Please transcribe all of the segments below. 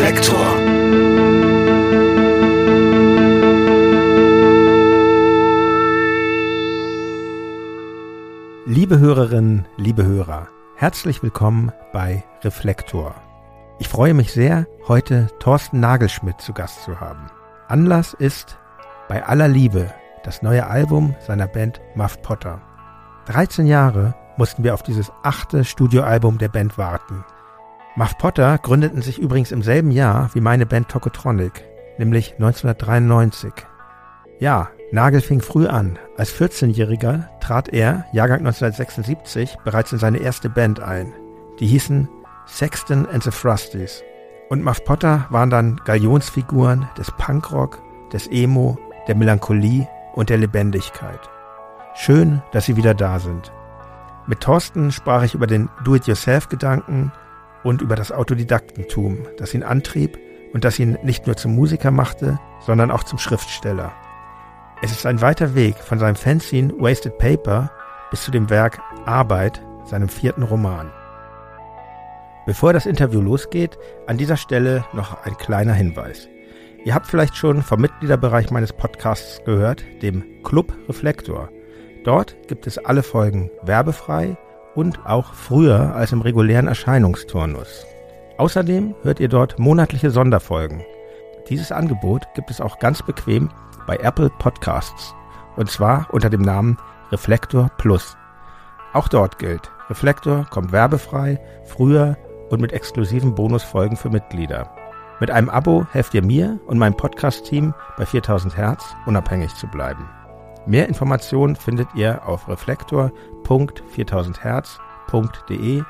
Reflektor. Liebe Hörerinnen, liebe Hörer, herzlich willkommen bei Reflektor. Ich freue mich sehr, heute Thorsten Nagelschmidt zu Gast zu haben. Anlass ist Bei aller Liebe, das neue Album seiner Band Muff Potter. 13 Jahre mussten wir auf dieses achte Studioalbum der Band warten. Muff Potter gründeten sich übrigens im selben Jahr wie meine Band Tokotronic, nämlich 1993. Ja, Nagel fing früh an. Als 14-Jähriger trat er, Jahrgang 1976, bereits in seine erste Band ein. Die hießen Sexton and the Frosties. Und Muff Potter waren dann Galionsfiguren des Punkrock, des Emo, der Melancholie und der Lebendigkeit. Schön, dass sie wieder da sind. Mit Thorsten sprach ich über den Do-it-yourself-Gedanken und über das Autodidaktentum, das ihn antrieb und das ihn nicht nur zum Musiker machte, sondern auch zum Schriftsteller. Es ist ein weiter Weg von seinem Fanzine Wasted Paper bis zu dem Werk Arbeit, seinem vierten Roman. Bevor das Interview losgeht, an dieser Stelle noch ein kleiner Hinweis. Ihr habt vielleicht schon vom Mitgliederbereich meines Podcasts gehört, dem Club Reflektor. Dort gibt es alle Folgen werbefrei und auch früher als im regulären Erscheinungsturnus. Außerdem hört ihr dort monatliche Sonderfolgen. Dieses Angebot gibt es auch ganz bequem bei Apple Podcasts. Und zwar unter dem Namen Reflektor Plus. Auch dort gilt, Reflektor kommt werbefrei, früher und mit exklusiven Bonusfolgen für Mitglieder. Mit einem Abo helft ihr mir und meinem Podcast-Team bei 4000 Hertz unabhängig zu bleiben. Mehr Informationen findet ihr auf reflektor.4000herz.de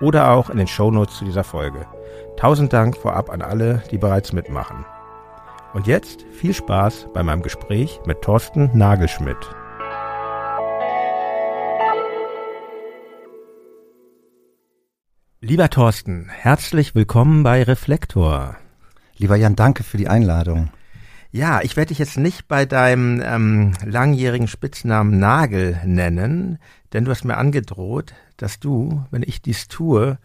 oder auch in den Shownotes zu dieser Folge. Tausend Dank vorab an alle, die bereits mitmachen. Und jetzt viel Spaß bei meinem Gespräch mit Thorsten Nagelschmidt. Lieber Thorsten, herzlich willkommen bei Reflektor. Lieber Jan, danke für die Einladung. Ja, ich werde dich jetzt nicht bei deinem ähm, langjährigen Spitznamen Nagel nennen, denn du hast mir angedroht, dass du, wenn ich dies tue,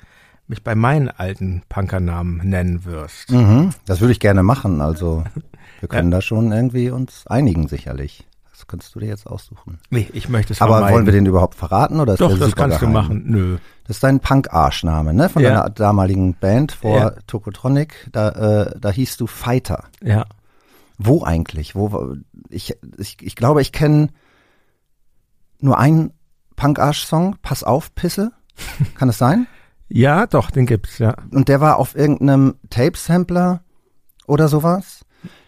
mich bei meinen alten Punkernamen nennen wirst. Mhm, das würde ich gerne machen. Also wir können ja. da schon irgendwie uns einigen sicherlich. Das kannst du dir jetzt aussuchen. Nee, ich möchte es Aber vermeiden. wollen wir den überhaupt verraten oder ist Doch, der das kannst geheim? du machen. Nö. Das ist dein Punk-Arschname, ne? Von ja. deiner damaligen Band vor ja. Tokotronic. Da, äh, da hieß du Fighter. Ja. Wo eigentlich? Wo ich ich, ich glaube, ich kenne nur einen Punk-Arsch-Song. Pass auf, Pisse. Kann das sein? Ja, doch, den gibt's, ja. Und der war auf irgendeinem Tape-Sampler oder sowas.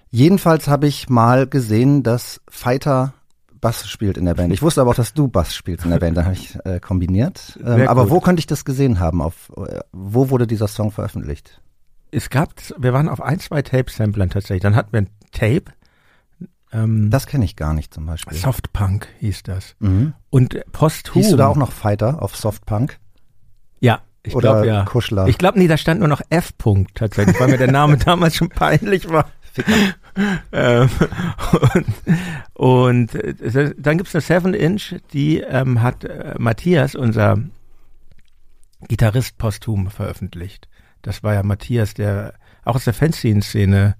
Jedenfalls habe ich mal gesehen, dass Fighter Bass spielt in der Band. Ich wusste aber auch, dass du Bass spielst in der Band. Da habe ich äh, kombiniert. Ähm, aber wo könnte ich das gesehen haben? Auf äh, wo wurde dieser Song veröffentlicht? Es gab, wir waren auf ein, zwei Tape-Samplern tatsächlich. Dann hatten wir ein Tape. Ähm, das kenne ich gar nicht zum Beispiel. Softpunk hieß das. Mhm. Und posthum. Hieß du da auch noch Fighter auf Softpunk? Ja, ich glaube ja. Kuschler. Ich glaube, nee, da stand nur noch F. -Punkt tatsächlich, weil mir der Name damals schon peinlich war. ähm, und, und äh, dann gibt's eine Seven Inch, die ähm, hat äh, Matthias, unser Gitarrist, posthum veröffentlicht. Das war ja Matthias, der auch aus der Fanzine-Szene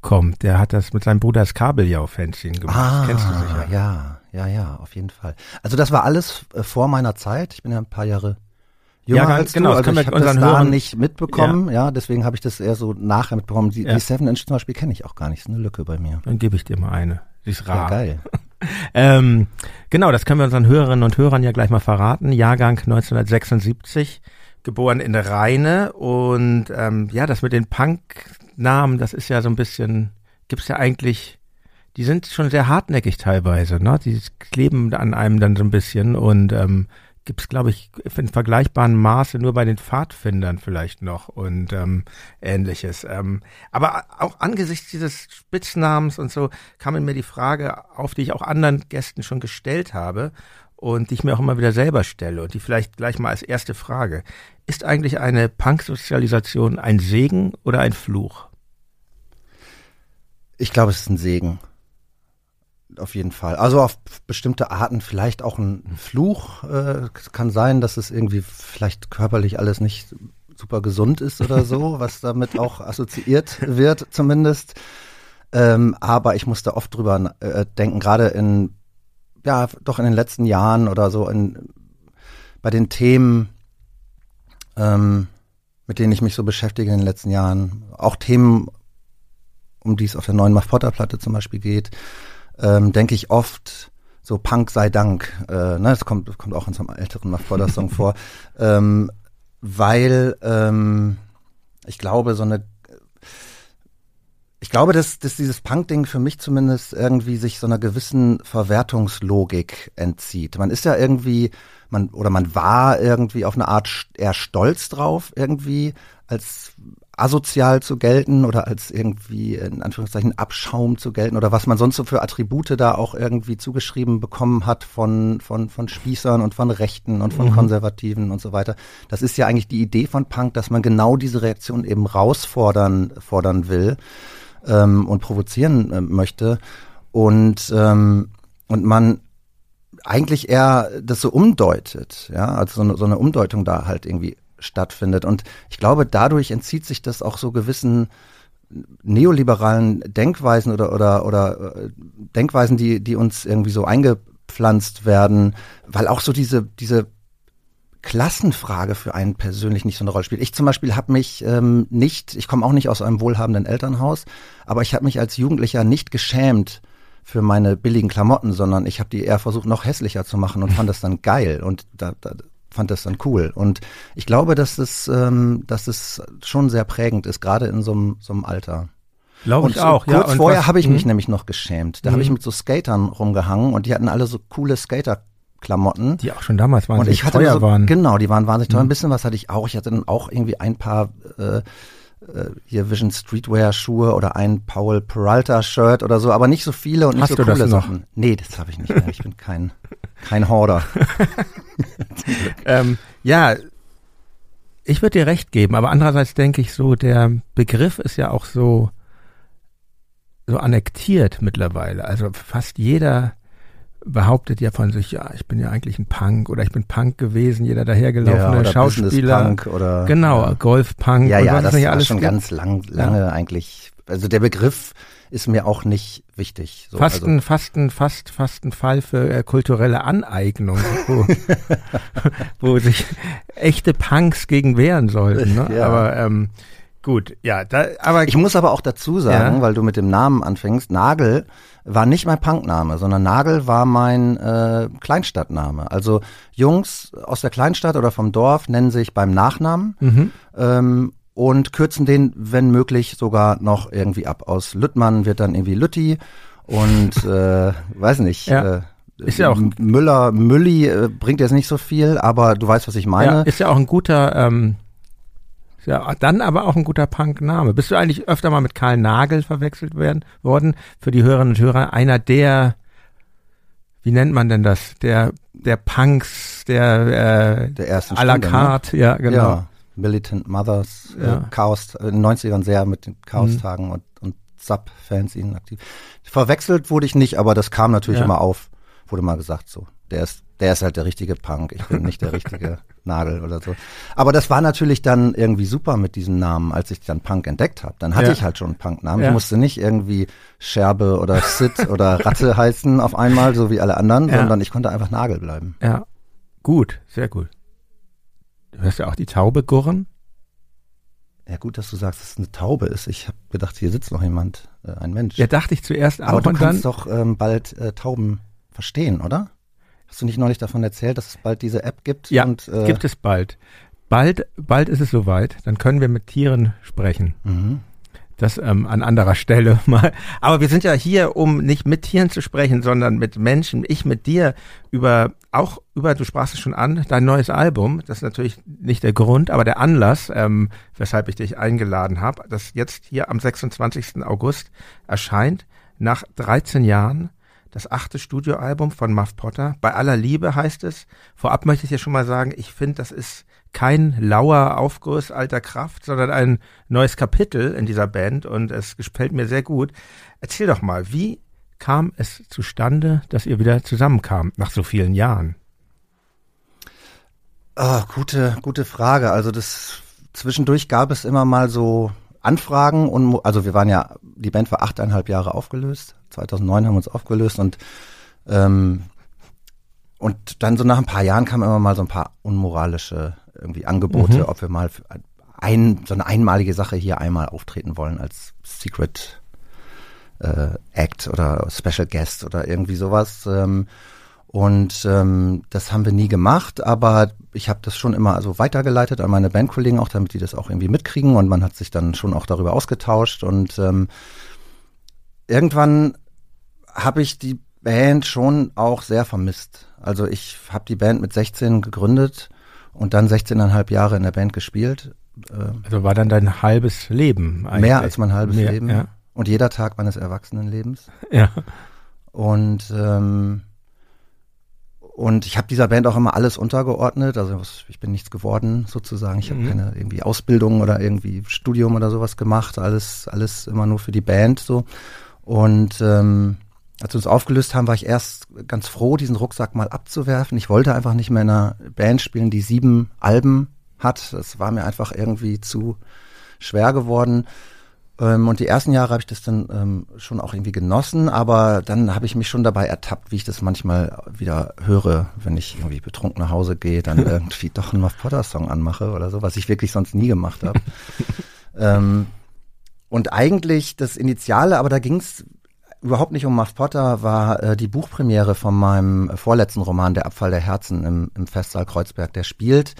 kommt. Der hat das mit seinem Bruder das Kabeljau-Fanzine gemacht. Ah, das kennst du sicher. Ja, ja, ja, auf jeden Fall. Also das war alles äh, vor meiner Zeit. Ich bin ja ein paar Jahre jünger ja, als genau, du. Also ich habe das da nicht mitbekommen, ja, ja deswegen habe ich das eher so nachher mitbekommen. Die, ja. die Seven Inch zum Beispiel kenne ich auch gar nicht, ist eine Lücke bei mir. Dann gebe ich dir mal eine. Die ist rar. Ja, geil. ähm, genau, das können wir unseren Hörerinnen und Hörern ja gleich mal verraten. Jahrgang 1976, geboren in Rheine und ähm, ja, das mit den Punk-Namen, das ist ja so ein bisschen, gibt's ja eigentlich die sind schon sehr hartnäckig teilweise, ne? Die kleben an einem dann so ein bisschen und ähm, gibt es, glaube ich, in vergleichbaren Maße nur bei den Pfadfindern vielleicht noch und ähm, ähnliches. Ähm, aber auch angesichts dieses Spitznamens und so kam mir die Frage auf, die ich auch anderen Gästen schon gestellt habe und die ich mir auch immer wieder selber stelle und die vielleicht gleich mal als erste Frage. Ist eigentlich eine Punksozialisation ein Segen oder ein Fluch? Ich glaube, es ist ein Segen auf jeden Fall. Also auf bestimmte Arten vielleicht auch ein Fluch. Äh, kann sein, dass es irgendwie vielleicht körperlich alles nicht super gesund ist oder so, was damit auch assoziiert wird zumindest. Ähm, aber ich musste oft drüber äh, denken, gerade in, ja, doch in den letzten Jahren oder so, in, bei den Themen, ähm, mit denen ich mich so beschäftige in den letzten Jahren. Auch Themen, um die es auf der neuen Muff Potter Platte zum Beispiel geht, ähm, denke ich oft, so Punk sei Dank, äh, ne, das kommt, das kommt auch in so einem älteren Muff Potter Song vor, ähm, weil ähm, ich glaube, so eine ich glaube, dass, dass dieses Punk-Ding für mich zumindest irgendwie sich so einer gewissen Verwertungslogik entzieht. Man ist ja irgendwie, man oder man war irgendwie auf eine Art eher stolz drauf, irgendwie als asozial zu gelten oder als irgendwie in Anführungszeichen Abschaum zu gelten oder was man sonst so für Attribute da auch irgendwie zugeschrieben bekommen hat von von von Spießern und von Rechten und von mhm. Konservativen und so weiter. Das ist ja eigentlich die Idee von Punk, dass man genau diese Reaktion eben rausfordern fordern will ähm, und provozieren äh, möchte und ähm, und man eigentlich eher das so umdeutet, ja, also so eine, so eine Umdeutung da halt irgendwie stattfindet. Und ich glaube, dadurch entzieht sich das auch so gewissen neoliberalen Denkweisen oder oder oder äh, Denkweisen, die die uns irgendwie so eingepflanzt werden, weil auch so diese diese Klassenfrage für einen persönlich nicht so eine Rolle spielt. Ich zum Beispiel habe mich ähm, nicht, ich komme auch nicht aus einem wohlhabenden Elternhaus, aber ich habe mich als Jugendlicher nicht geschämt für meine billigen Klamotten, sondern ich habe die eher versucht, noch hässlicher zu machen und fand das dann geil und da, da fand das dann cool. Und ich glaube, dass es, ähm, dass es schon sehr prägend ist, gerade in so einem Alter. Glaube ich auch. Kurz ja, vorher habe ich mich hm? nämlich noch geschämt. Da habe ich hm? mit so Skatern rumgehangen und die hatten alle so coole Skater Klamotten. Die auch schon damals waren. Und ich hatte teuer so, waren. Genau, die waren wahnsinnig teuer. Mhm. Ein bisschen was hatte ich auch. Ich hatte dann auch irgendwie ein paar äh, äh, hier Vision Streetwear Schuhe oder ein Paul Peralta Shirt oder so, aber nicht so viele und Hast nicht so coole Sachen. Nee, das habe ich nicht mehr. Ich bin kein kein Horder. ähm, ja, ich würde dir recht geben, aber andererseits denke ich so, der Begriff ist ja auch so so annektiert mittlerweile. Also fast jeder behauptet ja von sich, ja, ich bin ja eigentlich ein Punk oder ich bin Punk gewesen, jeder dahergelaufene ja, Schauspieler. Punk oder genau, ja. Golf-Punk. Ja, ja, das ist alles schon gibt. ganz lang, lange ja. eigentlich. Also der Begriff ist mir auch nicht wichtig. So, fast, also. ein, fast, ein, fast, fast ein Fall für äh, kulturelle Aneignung, wo, wo sich echte Punks gegen wehren sollten. Ne? Ja. Aber ähm, gut, ja, da, aber ich muss aber auch dazu sagen, weil du mit dem Namen anfängst, Nagel war nicht mein Punkname, sondern Nagel war mein äh, Kleinstadtname. Also Jungs aus der Kleinstadt oder vom Dorf nennen sich beim Nachnamen mhm. ähm, und kürzen den, wenn möglich, sogar noch irgendwie ab. Aus Lüttmann wird dann irgendwie Lütti und äh, weiß nicht. Ja. Äh, ist ja auch Müller, Mülli äh, bringt jetzt nicht so viel, aber du weißt, was ich meine. Ja, ist ja auch ein guter ähm, ja, dann aber auch ein guter Punk-Name. Bist du eigentlich öfter mal mit Karl Nagel verwechselt werden, worden? Für die Hörerinnen und Hörer einer der, wie nennt man denn das? Der, der Punks, der, äh, der ersten à la carte, ne? ja, genau. Ja, Militant Mothers, äh, ja. äh, Chaos, in den 90ern sehr mit den Chaos-Tagen mhm. und, und Sub-Fans ihnen aktiv. Verwechselt wurde ich nicht, aber das kam natürlich ja. immer auf, wurde mal gesagt so. Der ist, der ist halt der richtige Punk, ich bin nicht der richtige Nagel oder so. Aber das war natürlich dann irgendwie super mit diesem Namen, als ich dann Punk entdeckt habe. Dann hatte ja. ich halt schon einen Punk-Namen. Ja. Ich musste nicht irgendwie Scherbe oder Sid oder Ratte heißen auf einmal, so wie alle anderen, ja. sondern ich konnte einfach Nagel bleiben. Ja, gut, sehr gut. Du hörst ja auch die Taube gurren. Ja, gut, dass du sagst, dass es eine Taube ist. Ich habe gedacht, hier sitzt noch jemand, äh, ein Mensch. Ja, dachte ich zuerst auch. Aber du kannst dann, doch ähm, bald äh, Tauben verstehen, oder? Hast du nicht neulich davon erzählt, dass es bald diese App gibt? Ja, und, äh gibt es bald. Bald, bald ist es soweit. Dann können wir mit Tieren sprechen. Mhm. Das ähm, an anderer Stelle mal. Aber wir sind ja hier, um nicht mit Tieren zu sprechen, sondern mit Menschen. Ich mit dir über auch über. Du sprachst es schon an, dein neues Album. Das ist natürlich nicht der Grund, aber der Anlass, ähm, weshalb ich dich eingeladen habe, das jetzt hier am 26. August erscheint nach 13 Jahren das achte Studioalbum von Muff Potter. Bei aller Liebe heißt es. Vorab möchte ich ja schon mal sagen, ich finde, das ist kein lauer Aufguss alter Kraft, sondern ein neues Kapitel in dieser Band und es gefällt mir sehr gut. Erzähl doch mal, wie kam es zustande, dass ihr wieder zusammenkamt nach so vielen Jahren? Ah, gute, gute Frage. Also das zwischendurch gab es immer mal so Anfragen und also wir waren ja, die Band war achteinhalb Jahre aufgelöst. 2009 haben wir uns aufgelöst und ähm, und dann so nach ein paar Jahren kamen immer mal so ein paar unmoralische irgendwie Angebote, mhm. ob wir mal ein, so eine einmalige Sache hier einmal auftreten wollen als Secret äh, Act oder Special Guest oder irgendwie sowas. Ähm, und ähm, das haben wir nie gemacht, aber ich habe das schon immer also weitergeleitet an meine Bandkollegen auch, damit die das auch irgendwie mitkriegen und man hat sich dann schon auch darüber ausgetauscht und ähm, irgendwann habe ich die Band schon auch sehr vermisst. Also ich habe die Band mit 16 gegründet und dann 16,5 Jahre in der Band gespielt. Äh, also war dann dein halbes Leben eigentlich? Mehr als mein halbes Mehr, Leben. Ja. Und jeder Tag meines Erwachsenenlebens. Ja. Und ähm, und ich habe dieser Band auch immer alles untergeordnet. Also ich bin nichts geworden sozusagen. Ich habe mhm. keine irgendwie Ausbildung oder irgendwie Studium oder sowas gemacht. Alles, alles immer nur für die Band so. Und ähm, als wir uns aufgelöst haben, war ich erst ganz froh, diesen Rucksack mal abzuwerfen. Ich wollte einfach nicht mehr in einer Band spielen, die sieben Alben hat. Das war mir einfach irgendwie zu schwer geworden. Ähm, und die ersten Jahre habe ich das dann ähm, schon auch irgendwie genossen, aber dann habe ich mich schon dabei ertappt, wie ich das manchmal wieder höre, wenn ich irgendwie betrunken nach Hause gehe, dann irgendwie doch einen Muff Potter Song anmache oder so, was ich wirklich sonst nie gemacht habe. ähm, und eigentlich das Initiale, aber da ging es überhaupt nicht um Muff Potter, war äh, die Buchpremiere von meinem vorletzten Roman, Der Abfall der Herzen im, im Festsaal Kreuzberg. Der spielt,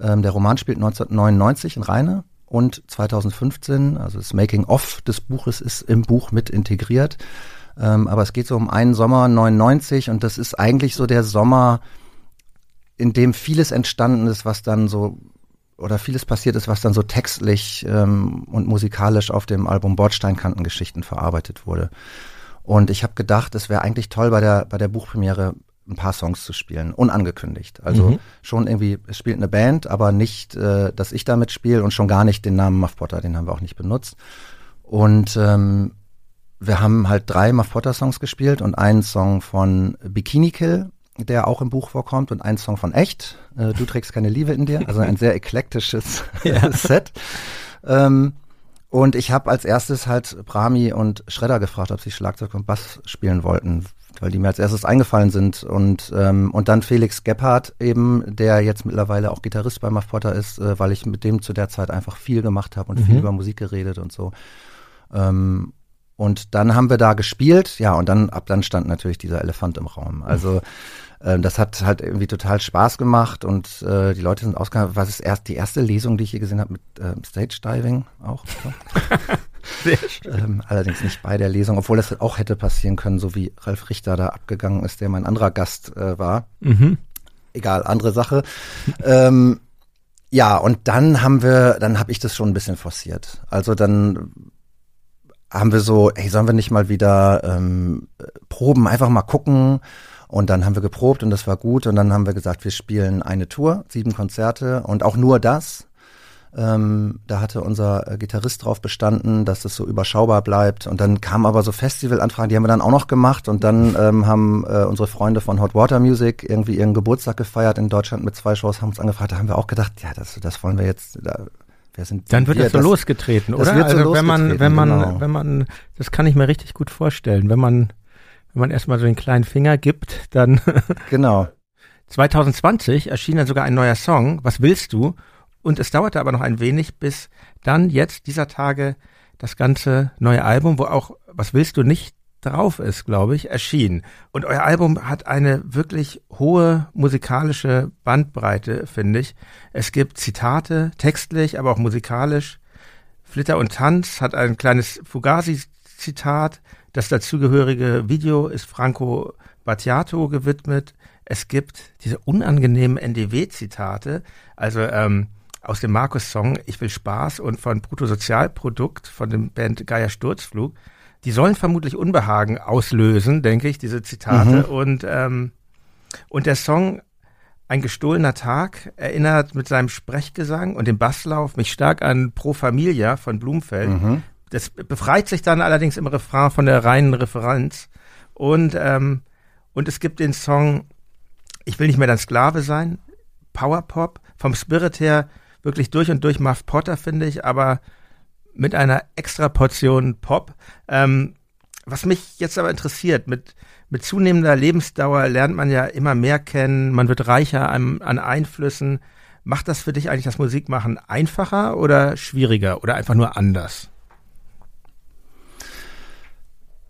ähm, der Roman spielt 1999 in Rheine und 2015, also das Making-of des Buches ist im Buch mit integriert. Ähm, aber es geht so um einen Sommer 99 und das ist eigentlich so der Sommer, in dem vieles entstanden ist, was dann so oder vieles passiert ist, was dann so textlich ähm, und musikalisch auf dem Album Bordsteinkantengeschichten verarbeitet wurde. Und ich habe gedacht, es wäre eigentlich toll bei der bei der Buchpremiere ein paar Songs zu spielen, unangekündigt. Also mhm. schon irgendwie, es spielt eine Band, aber nicht, äh, dass ich damit spiele und schon gar nicht den Namen Muff Potter, den haben wir auch nicht benutzt. Und ähm, wir haben halt drei Muff Potter Songs gespielt und einen Song von Bikini Kill, der auch im Buch vorkommt und einen Song von Echt, äh, Du trägst keine Liebe in dir, also ein sehr eklektisches Set. Ähm, und ich habe als erstes halt Brahmi und Schredder gefragt, ob sie Schlagzeug und Bass spielen wollten, weil die mir als erstes eingefallen sind. Und, ähm, und dann Felix Gebhardt eben, der jetzt mittlerweile auch Gitarrist bei Muff Potter ist, äh, weil ich mit dem zu der Zeit einfach viel gemacht habe und mhm. viel über Musik geredet und so. Ähm, und dann haben wir da gespielt, ja, und dann, ab dann stand natürlich dieser Elefant im Raum. Also äh, das hat halt irgendwie total Spaß gemacht und äh, die Leute sind ausgegangen. Was ist erst die erste Lesung, die ich hier gesehen habe mit äh, Stage Diving auch? So. ähm, allerdings nicht bei der Lesung, obwohl das auch hätte passieren können, so wie Ralf Richter da abgegangen ist, der mein anderer Gast äh, war. Mhm. Egal, andere Sache. ähm, ja, und dann haben wir, dann habe ich das schon ein bisschen forciert. Also dann haben wir so, hey, sollen wir nicht mal wieder ähm, proben, einfach mal gucken. Und dann haben wir geprobt und das war gut. Und dann haben wir gesagt, wir spielen eine Tour, sieben Konzerte und auch nur das. Ähm, da hatte unser äh, Gitarrist drauf bestanden, dass es so überschaubar bleibt. Und dann kamen aber so Festivalanfragen, die haben wir dann auch noch gemacht. Und dann ähm, haben äh, unsere Freunde von Hot Water Music irgendwie ihren Geburtstag gefeiert in Deutschland mit zwei Shows, haben uns angefragt. Da haben wir auch gedacht, ja, das, das wollen wir jetzt. Da, wer sind dann wird wir, das so das, losgetreten, oder? Das wird so also wenn man, wenn man, genau. wenn man, das kann ich mir richtig gut vorstellen. Wenn man, wenn man erstmal so den kleinen Finger gibt, dann. genau. 2020 erschien dann sogar ein neuer Song, Was willst du? Und es dauerte aber noch ein wenig, bis dann jetzt dieser Tage das ganze neue Album, wo auch Was willst du nicht drauf ist, glaube ich, erschien. Und euer Album hat eine wirklich hohe musikalische Bandbreite, finde ich. Es gibt Zitate, textlich, aber auch musikalisch. Flitter und Tanz hat ein kleines Fugazi-Zitat. Das dazugehörige Video ist Franco Battiato gewidmet. Es gibt diese unangenehmen NDW-Zitate. Also ähm, aus dem Markus-Song Ich will Spaß und von Bruttosozialprodukt von dem Band Geier Sturzflug. Die sollen vermutlich Unbehagen auslösen, denke ich, diese Zitate. Mhm. Und, ähm, und der Song Ein gestohlener Tag erinnert mit seinem Sprechgesang und dem Basslauf mich stark an Pro Familia von Blumfeld. Mhm. Das befreit sich dann allerdings im Refrain von der reinen Referenz. Und, ähm, und es gibt den Song Ich will nicht mehr dein Sklave sein, Powerpop, vom Spirit her wirklich durch und durch Muff Potter, finde ich, aber mit einer extra Portion Pop. Ähm, was mich jetzt aber interessiert, mit, mit zunehmender Lebensdauer lernt man ja immer mehr kennen, man wird reicher an, an Einflüssen. Macht das für dich eigentlich das Musikmachen einfacher oder schwieriger oder einfach nur anders?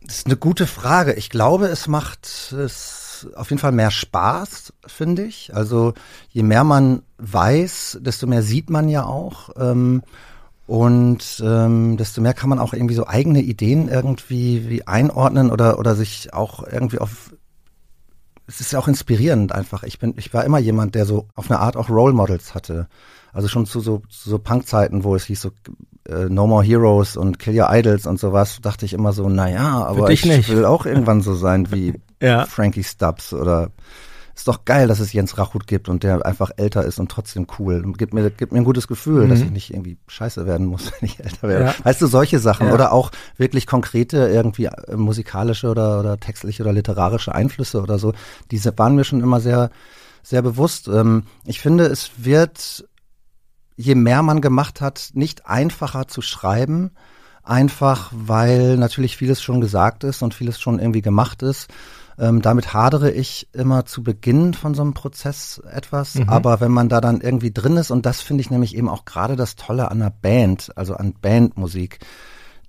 Das ist eine gute Frage. Ich glaube, es macht es auf jeden Fall mehr Spaß, finde ich. Also je mehr man weiß, desto mehr sieht man ja auch. Ähm, und ähm, desto mehr kann man auch irgendwie so eigene Ideen irgendwie wie einordnen oder oder sich auch irgendwie auf es ist ja auch inspirierend einfach. Ich bin ich war immer jemand, der so auf eine Art auch Role Models hatte. Also schon zu so zu so Punkzeiten, wo es hieß so äh, No More Heroes und Kill Your Idols und sowas, dachte ich immer so, na ja, aber ich nicht. will auch irgendwann so sein wie ja. Frankie Stubbs oder ist doch geil, dass es Jens Rachut gibt und der einfach älter ist und trotzdem cool. Gibt mir, gibt mir ein gutes Gefühl, mhm. dass ich nicht irgendwie scheiße werden muss, wenn ich älter werde. Ja. Weißt du, solche Sachen ja. oder auch wirklich konkrete irgendwie äh, musikalische oder, oder textliche oder literarische Einflüsse oder so, diese waren mir schon immer sehr, sehr bewusst. Ähm, ich finde, es wird, je mehr man gemacht hat, nicht einfacher zu schreiben, einfach weil natürlich vieles schon gesagt ist und vieles schon irgendwie gemacht ist ähm, damit hadere ich immer zu Beginn von so einem Prozess etwas. Mhm. Aber wenn man da dann irgendwie drin ist, und das finde ich nämlich eben auch gerade das Tolle an einer Band, also an Bandmusik,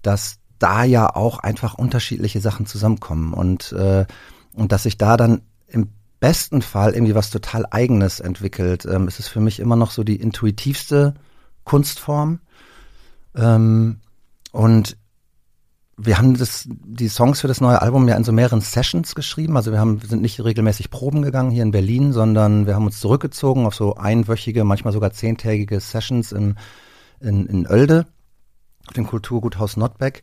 dass da ja auch einfach unterschiedliche Sachen zusammenkommen und, äh, und dass sich da dann im besten Fall irgendwie was total Eigenes entwickelt. Ähm, es ist für mich immer noch so die intuitivste Kunstform. Ähm, und wir haben das, die Songs für das neue Album ja in so mehreren Sessions geschrieben. Also wir haben, sind nicht regelmäßig Proben gegangen hier in Berlin, sondern wir haben uns zurückgezogen auf so einwöchige, manchmal sogar zehntägige Sessions in, in, in Oelde, dem Kulturguthaus Notbeck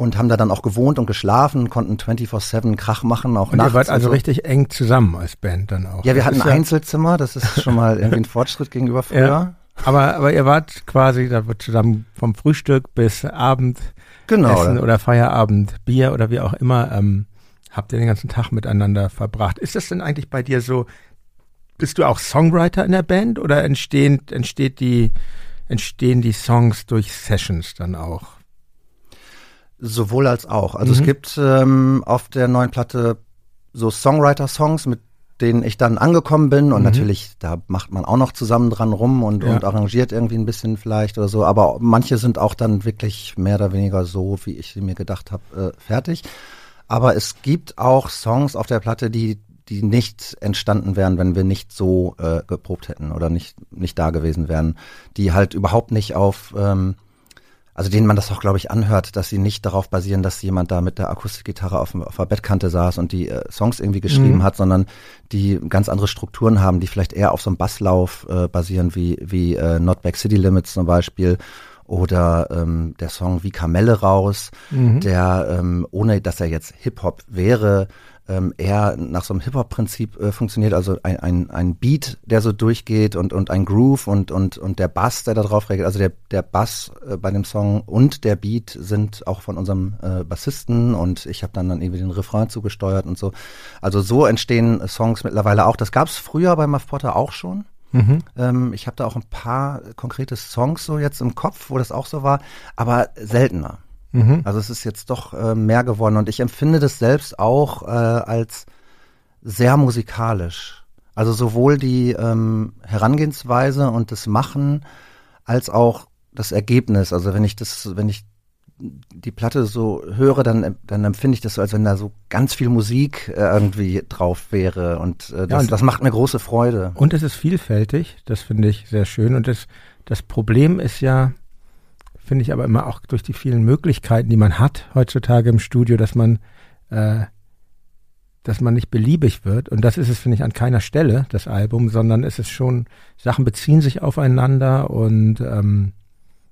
und haben da dann auch gewohnt und geschlafen, konnten 24-7 Krach machen, auch und nachts. Ihr wart also so. richtig eng zusammen als Band dann auch. Ja, wir hatten ein Einzelzimmer, das ist schon mal irgendwie ein Fortschritt gegenüber früher. Ja. Aber, aber ihr wart quasi da wird zusammen vom Frühstück bis Abend genau, Essen oder Feierabend, Bier oder wie auch immer, ähm, habt ihr den ganzen Tag miteinander verbracht. Ist das denn eigentlich bei dir so, bist du auch Songwriter in der Band oder entstehen, entsteht die, entstehen die Songs durch Sessions dann auch? Sowohl als auch. Also mhm. es gibt ähm, auf der neuen Platte so Songwriter-Songs, mit denen ich dann angekommen bin. Und mhm. natürlich, da macht man auch noch zusammen dran rum und, ja. und arrangiert irgendwie ein bisschen vielleicht oder so. Aber manche sind auch dann wirklich mehr oder weniger so, wie ich sie mir gedacht habe, äh, fertig. Aber es gibt auch Songs auf der Platte, die die nicht entstanden wären, wenn wir nicht so äh, geprobt hätten oder nicht nicht da gewesen wären, die halt überhaupt nicht auf ähm, also denen man das auch, glaube ich, anhört, dass sie nicht darauf basieren, dass jemand da mit der Akustikgitarre auf, auf der Bettkante saß und die äh, Songs irgendwie geschrieben mhm. hat, sondern die ganz andere Strukturen haben, die vielleicht eher auf so einem Basslauf äh, basieren, wie, wie äh, Not Back City Limits zum Beispiel oder ähm, der Song Wie Kamelle raus, mhm. der ähm, ohne dass er jetzt Hip-Hop wäre, ähm, eher nach so einem Hip-Hop-Prinzip äh, funktioniert, also ein, ein, ein Beat, der so durchgeht und, und ein Groove und, und, und der Bass, der da drauf regelt. Also der, der Bass äh, bei dem Song und der Beat sind auch von unserem äh, Bassisten und ich habe dann dann irgendwie den Refrain zugesteuert und so. Also so entstehen Songs mittlerweile auch. Das gab es früher bei Muff Potter auch schon. Mhm. Ähm, ich habe da auch ein paar konkrete Songs so jetzt im Kopf, wo das auch so war, aber seltener. Mhm. Also es ist jetzt doch äh, mehr geworden und ich empfinde das selbst auch äh, als sehr musikalisch. Also sowohl die ähm, Herangehensweise und das Machen als auch das Ergebnis. Also wenn ich das, wenn ich die Platte so höre, dann, dann empfinde ich das so, als wenn da so ganz viel Musik äh, irgendwie drauf wäre. Und äh, das, ja, und das macht mir große Freude. Und es ist vielfältig, das finde ich sehr schön. Und das, das Problem ist ja, finde ich aber immer auch durch die vielen Möglichkeiten, die man hat heutzutage im Studio, dass man, äh, dass man nicht beliebig wird. Und das ist es, finde ich, an keiner Stelle, das Album, sondern es ist schon, Sachen beziehen sich aufeinander und ähm,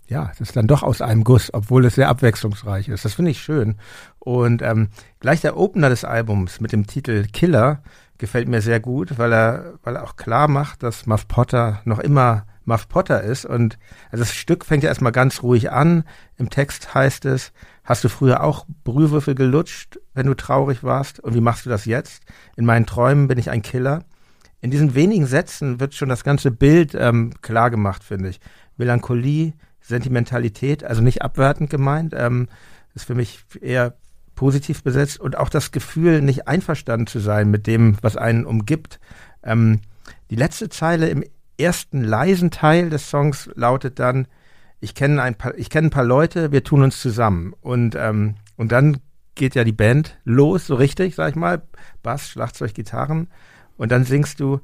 ja, es ist dann doch aus einem Guss, obwohl es sehr abwechslungsreich ist. Das finde ich schön. Und ähm, gleich der Opener des Albums mit dem Titel Killer gefällt mir sehr gut, weil er, weil er auch klar macht, dass Muff Potter noch immer Muff Potter ist. Und also das Stück fängt ja erstmal ganz ruhig an. Im Text heißt es, hast du früher auch Brühwürfel gelutscht, wenn du traurig warst? Und wie machst du das jetzt? In meinen Träumen bin ich ein Killer. in diesen wenigen Sätzen wird schon das ganze Bild ähm, klar gemacht, finde ich. Melancholie, Sentimentalität, also nicht abwertend gemeint, ähm, ist für mich eher positiv besetzt und auch das Gefühl, nicht einverstanden zu sein mit dem, was einen umgibt. Ähm, die letzte Zeile im ersten leisen Teil des Songs lautet dann, ich kenne ein paar, ich kenne ein paar Leute, wir tun uns zusammen. Und, ähm, und dann geht ja die Band los, so richtig, sag ich mal. Bass, Schlagzeug, Gitarren. Und dann singst du,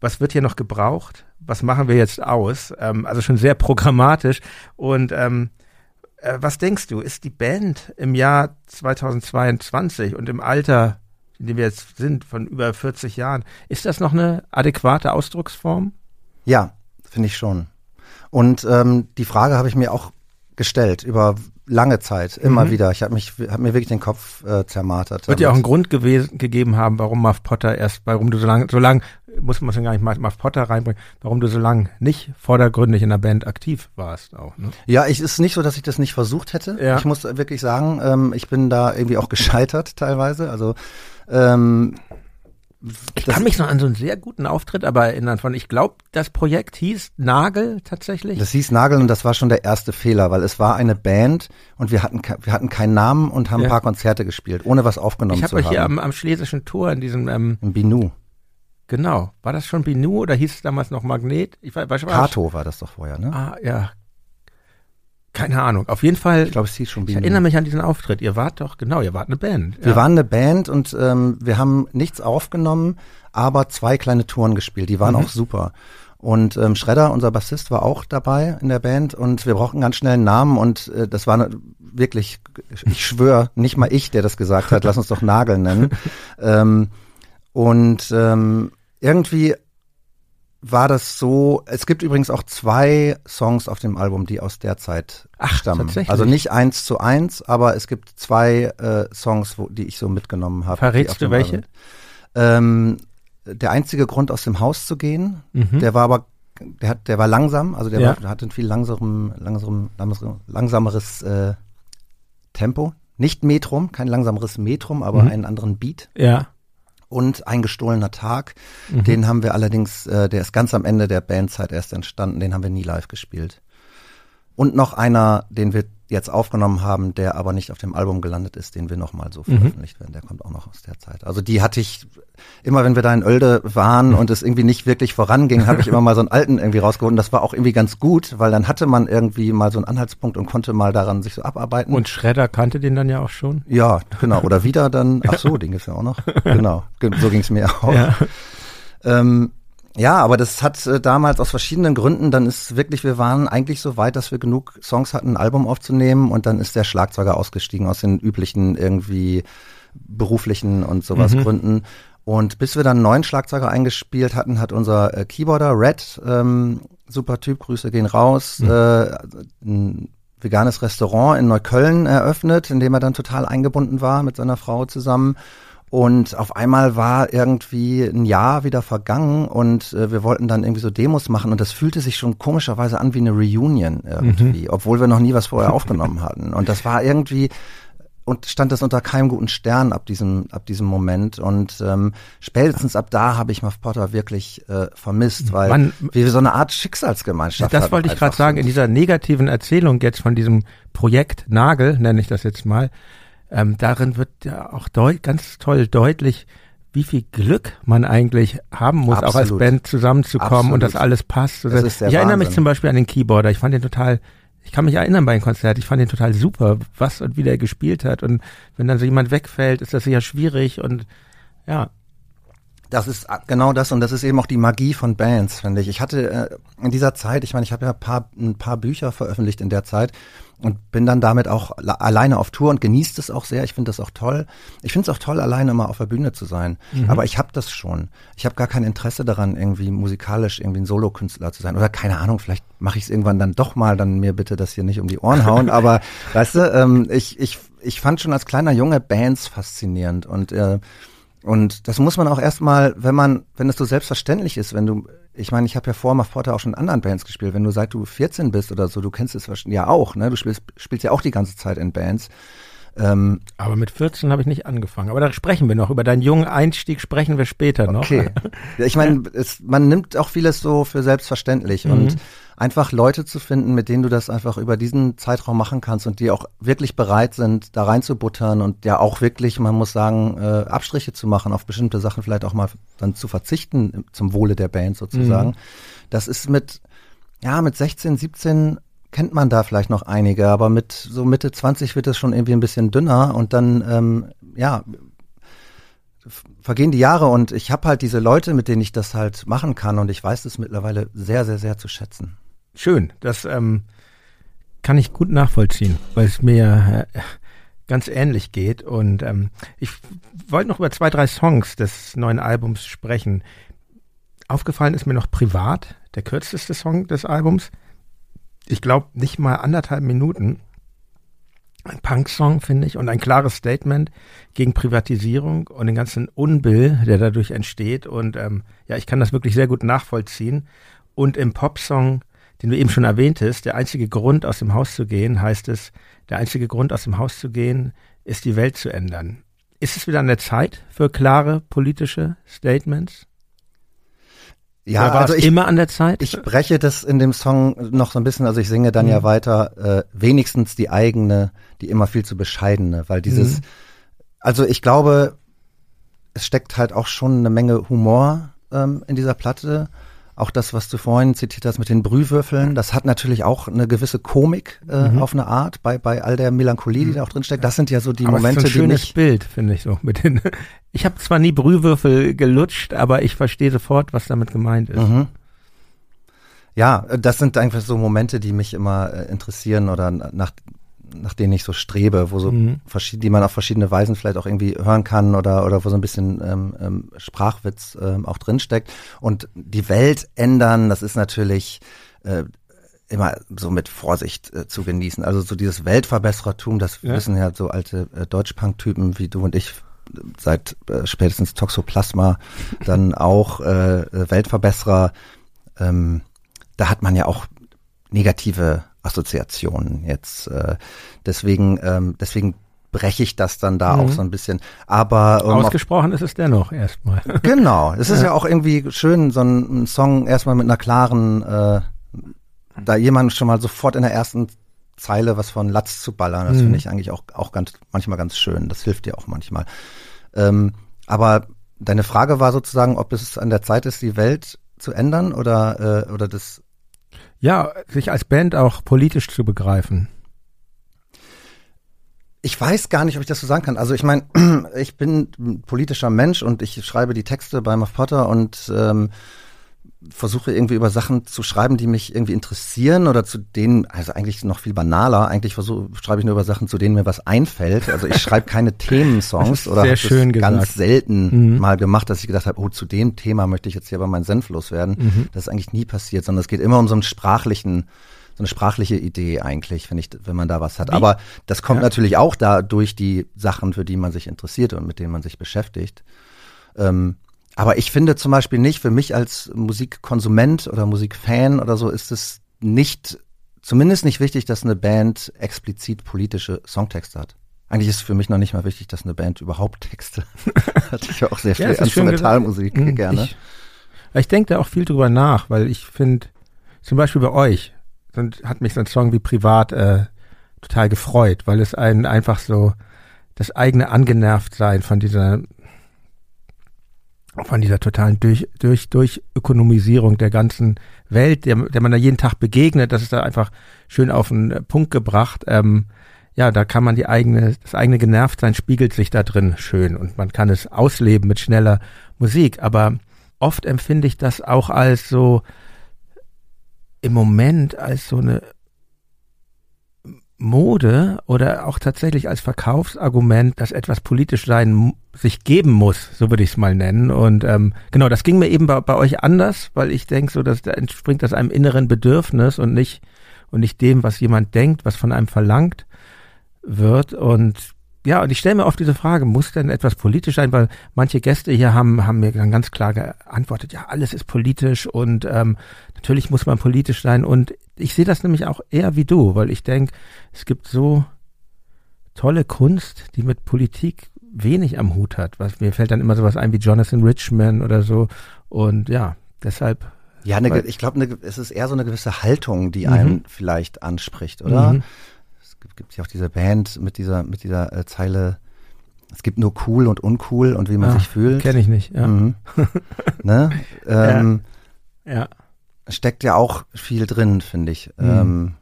was wird hier noch gebraucht? Was machen wir jetzt aus? Ähm, also schon sehr programmatisch. Und ähm, äh, was denkst du, ist die Band im Jahr 2022 und im Alter, in dem wir jetzt sind, von über 40 Jahren, ist das noch eine adäquate Ausdrucksform? Ja, finde ich schon. Und ähm, die Frage habe ich mir auch gestellt über lange Zeit, immer mhm. wieder. Ich habe mich, habe mir wirklich den Kopf äh, zermartert. Wird ja auch einen Grund gewesen, gegeben haben, warum Muff Potter erst, warum du so lange, so lange, muss man gar nicht Muff Potter reinbringen, warum du so lange nicht vordergründig in der Band aktiv warst auch. Ne? Ja, ich ist nicht so, dass ich das nicht versucht hätte. Ja. Ich muss wirklich sagen, ähm, ich bin da irgendwie auch gescheitert teilweise. Also ähm, ich kann mich noch an so einen sehr guten Auftritt aber erinnern von, ich glaube, das Projekt hieß Nagel tatsächlich. Das hieß Nagel und das war schon der erste Fehler, weil es war eine Band und wir hatten, wir hatten keinen Namen und haben ja. ein paar Konzerte gespielt, ohne was aufgenommen ich zu haben. Ich habe euch hier am, am Schlesischen Tor in diesem... Ähm, Im Binu. Genau. War das schon Binu oder hieß es damals noch Magnet? Ich war, war, Kato war das doch vorher, ne? Ah, ja. Keine Ahnung. Auf jeden Fall. Ich glaube, es hieß schon Bini. Ich erinnere mich an diesen Auftritt. Ihr wart doch, genau, ihr wart eine Band. Wir waren eine Band und ähm, wir haben nichts aufgenommen, aber zwei kleine Touren gespielt. Die waren mhm. auch super. Und ähm, Schredder, unser Bassist, war auch dabei in der Band und wir brauchten ganz schnell einen Namen und äh, das war wirklich, ich schwöre, nicht mal ich, der das gesagt hat, lass uns doch Nagel nennen. ähm, und ähm, irgendwie war das so, es gibt übrigens auch zwei Songs auf dem Album, die aus der Zeit Ach, stammen. Also nicht eins zu eins, aber es gibt zwei äh, Songs, wo, die ich so mitgenommen habe. Verrätst du welche? Ähm, der einzige Grund, aus dem Haus zu gehen, mhm. der war aber, der hat, der war langsam, also der, ja. war, hatte ein viel langsamerem, langsamerem, langsameres äh, Tempo. Nicht Metrum, kein langsameres Metrum, aber mhm. einen anderen Beat. Ja und ein gestohlener Tag. Mhm. Den haben wir allerdings, äh, der ist ganz am Ende der Bandzeit erst entstanden, den haben wir nie live gespielt. Und noch einer, den wir jetzt aufgenommen haben, der aber nicht auf dem Album gelandet ist, den wir nochmal so mhm. veröffentlicht werden. Der kommt auch noch aus der Zeit. Also die hatte ich, immer wenn wir da in Oelde waren und es irgendwie nicht wirklich voranging, habe ich immer mal so einen alten irgendwie rausgeholt. Und das war auch irgendwie ganz gut, weil dann hatte man irgendwie mal so einen Anhaltspunkt und konnte mal daran sich so abarbeiten. Und Schredder kannte den dann ja auch schon? Ja, genau. Oder wieder dann, ach so, den gibt's ja auch noch. Genau, so ging's mir auch. Ja. Ähm, ja, aber das hat äh, damals aus verschiedenen Gründen, dann ist wirklich, wir waren eigentlich so weit, dass wir genug Songs hatten, ein Album aufzunehmen und dann ist der Schlagzeuger ausgestiegen aus den üblichen irgendwie beruflichen und sowas mhm. Gründen. Und bis wir dann einen neuen Schlagzeuger eingespielt hatten, hat unser äh, Keyboarder Red, ähm, super Typ, Grüße gehen raus, mhm. äh, ein veganes Restaurant in Neukölln eröffnet, in dem er dann total eingebunden war mit seiner Frau zusammen. Und auf einmal war irgendwie ein Jahr wieder vergangen und äh, wir wollten dann irgendwie so Demos machen und das fühlte sich schon komischerweise an wie eine Reunion irgendwie, mhm. obwohl wir noch nie was vorher aufgenommen hatten. Und das war irgendwie und stand das unter keinem guten Stern ab diesem ab diesem Moment und ähm, spätestens ab da habe ich Muff Potter wirklich äh, vermisst, weil Man, wir so eine Art Schicksalsgemeinschaft Das wollte ich gerade sagen in dieser negativen Erzählung jetzt von diesem Projekt Nagel nenne ich das jetzt mal ähm, darin wird ja auch ganz toll deutlich, wie viel Glück man eigentlich haben muss, Absolut. auch als Band zusammenzukommen Absolut. und dass alles passt. Das ich Wahnsinn. erinnere mich zum Beispiel an den Keyboarder. Ich fand den total, ich kann mich erinnern bei einem Konzert, ich fand den total super, was und wie der gespielt hat. Und wenn dann so jemand wegfällt, ist das sicher schwierig und ja. Das ist genau das und das ist eben auch die Magie von Bands, finde ich. Ich hatte äh, in dieser Zeit, ich meine, ich habe ja ein paar, ein paar Bücher veröffentlicht in der Zeit und bin dann damit auch alleine auf Tour und genießt es auch sehr. Ich finde das auch toll. Ich finde es auch toll, alleine immer auf der Bühne zu sein. Mhm. Aber ich habe das schon. Ich habe gar kein Interesse daran, irgendwie musikalisch irgendwie ein Solokünstler zu sein. Oder keine Ahnung, vielleicht mache ich es irgendwann dann doch mal, dann mir bitte das hier nicht um die Ohren hauen. Aber weißt du, ähm, ich, ich, ich fand schon als kleiner Junge Bands faszinierend und äh, und das muss man auch erstmal, wenn man, wenn es so selbstverständlich ist, wenn du, ich meine, ich habe ja vor Muff Potter auch schon in anderen Bands gespielt, wenn du seit du 14 bist oder so, du kennst es ja auch, ne? Du spielst, spielst ja auch die ganze Zeit in Bands. Ähm, aber mit 14 habe ich nicht angefangen. Aber da sprechen wir noch. Über deinen jungen Einstieg sprechen wir später noch. Okay. Ich meine, man nimmt auch vieles so für selbstverständlich mhm. und einfach Leute zu finden, mit denen du das einfach über diesen Zeitraum machen kannst und die auch wirklich bereit sind, da reinzubuttern und ja auch wirklich, man muss sagen, äh, Abstriche zu machen, auf bestimmte Sachen vielleicht auch mal dann zu verzichten zum Wohle der Band sozusagen. Mhm. Das ist mit, ja, mit 16, 17 kennt man da vielleicht noch einige, aber mit so Mitte 20 wird es schon irgendwie ein bisschen dünner und dann, ähm, ja, vergehen die Jahre und ich habe halt diese Leute, mit denen ich das halt machen kann und ich weiß es mittlerweile sehr, sehr, sehr zu schätzen. Schön, das ähm, kann ich gut nachvollziehen, weil es mir äh, ganz ähnlich geht. Und ähm, ich wollte noch über zwei, drei Songs des neuen Albums sprechen. Aufgefallen ist mir noch privat, der kürzeste Song des Albums. Ich glaube, nicht mal anderthalb Minuten. Ein Punk-Song, finde ich, und ein klares Statement gegen Privatisierung und den ganzen Unbill, der dadurch entsteht. Und ähm, ja, ich kann das wirklich sehr gut nachvollziehen. Und im Pop-Song den du eben schon erwähntest, der einzige Grund, aus dem Haus zu gehen, heißt es, der einzige Grund, aus dem Haus zu gehen, ist die Welt zu ändern. Ist es wieder an der Zeit für klare politische Statements? Ja, also ich, immer an der Zeit? Ich breche das in dem Song noch so ein bisschen, also ich singe dann mhm. ja weiter, äh, wenigstens die eigene, die immer viel zu bescheidene, weil dieses, mhm. also ich glaube, es steckt halt auch schon eine Menge Humor ähm, in dieser Platte auch das, was du vorhin zitiert hast mit den Brühwürfeln, das hat natürlich auch eine gewisse Komik äh, mhm. auf eine Art bei, bei all der Melancholie, die mhm. da auch drin steckt. Das sind ja so die aber Momente, das ist ein schönes die mich Bild, finde ich so. Mit den, ich habe zwar nie Brühwürfel gelutscht, aber ich verstehe sofort, was damit gemeint ist. Mhm. Ja, das sind einfach so Momente, die mich immer äh, interessieren oder nach nach denen ich so strebe, wo so mhm. verschiedene, die man auf verschiedene Weisen vielleicht auch irgendwie hören kann oder oder wo so ein bisschen ähm, ähm, Sprachwitz ähm, auch drinsteckt. Und die Welt ändern, das ist natürlich äh, immer so mit Vorsicht äh, zu genießen. Also so dieses Weltverbesserertum, das ja. wissen ja so alte äh, Deutschpunk-Typen wie du und ich seit äh, spätestens Toxoplasma dann auch äh, Weltverbesserer. Ähm, da hat man ja auch negative Assoziationen jetzt. Äh, deswegen, ähm, deswegen breche ich das dann da mhm. auch so ein bisschen. Aber um, ausgesprochen ist es dennoch erstmal. Genau, es ist ja. ja auch irgendwie schön, so einen Song erstmal mit einer klaren, äh, da jemand schon mal sofort in der ersten Zeile was von Latz zu ballern. Das mhm. finde ich eigentlich auch auch ganz manchmal ganz schön. Das hilft dir auch manchmal. Ähm, aber deine Frage war sozusagen, ob es an der Zeit ist, die Welt zu ändern oder äh, oder das ja, sich als Band auch politisch zu begreifen. Ich weiß gar nicht, ob ich das so sagen kann. Also ich meine, ich bin ein politischer Mensch und ich schreibe die Texte bei Muff Potter und ähm, versuche irgendwie über Sachen zu schreiben, die mich irgendwie interessieren oder zu denen, also eigentlich noch viel banaler, eigentlich versuche, schreibe ich nur über Sachen, zu denen mir was einfällt. Also ich schreibe keine Themensongs oder habe das ganz selten mhm. mal gemacht, dass ich gedacht habe, oh, zu dem Thema möchte ich jetzt hier aber mein Senf loswerden. Mhm. Das ist eigentlich nie passiert, sondern es geht immer um so einen sprachlichen, so eine sprachliche Idee eigentlich, wenn ich, wenn man da was hat. Wie? Aber das kommt ja. natürlich auch da durch die Sachen, für die man sich interessiert und mit denen man sich beschäftigt. Ähm, aber ich finde zum Beispiel nicht, für mich als Musikkonsument oder Musikfan oder so ist es nicht, zumindest nicht wichtig, dass eine Band explizit politische Songtexte hat. Eigentlich ist für mich noch nicht mal wichtig, dass eine Band überhaupt Texte hat. Ich höre auch sehr viel ja, Instrumentalmusik mhm, gerne. Ich, ich denke da auch viel drüber nach, weil ich finde, zum Beispiel bei euch, hat mich so ein Song wie Privat äh, total gefreut, weil es einen einfach so das eigene Angenervtsein von dieser von dieser totalen durch, durch, durch Ökonomisierung der ganzen Welt, der, der man da jeden Tag begegnet, das ist da einfach schön auf den Punkt gebracht. Ähm, ja, da kann man die eigene, das eigene Genervtsein spiegelt sich da drin schön und man kann es ausleben mit schneller Musik. Aber oft empfinde ich das auch als so im Moment als so eine Mode oder auch tatsächlich als Verkaufsargument, dass etwas politisch sein sich geben muss, so würde ich es mal nennen. Und ähm, genau, das ging mir eben bei, bei euch anders, weil ich denke, so dass da entspringt das einem inneren Bedürfnis und nicht und nicht dem, was jemand denkt, was von einem verlangt wird. Und ja, und ich stelle mir oft diese Frage, muss denn etwas politisch sein? Weil manche Gäste hier haben, haben mir dann ganz klar geantwortet, ja, alles ist politisch und ähm, natürlich muss man politisch sein. Und ich sehe das nämlich auch eher wie du, weil ich denke, es gibt so tolle Kunst, die mit Politik wenig am Hut hat. Was, mir fällt dann immer sowas ein wie Jonathan Richman oder so. Und ja, deshalb. Ja, eine, ich glaube, es ist eher so eine gewisse Haltung, die mhm. einen vielleicht anspricht, oder? Mhm. Es gibt, ja auch diese Band mit dieser, mit dieser äh, Zeile, es gibt nur cool und uncool und wie man ah, sich fühlt. Kenne ich nicht, ja. Mhm. ne? Ähm, ja. ja. Steckt ja auch viel drin, finde ich. Mhm. Ähm,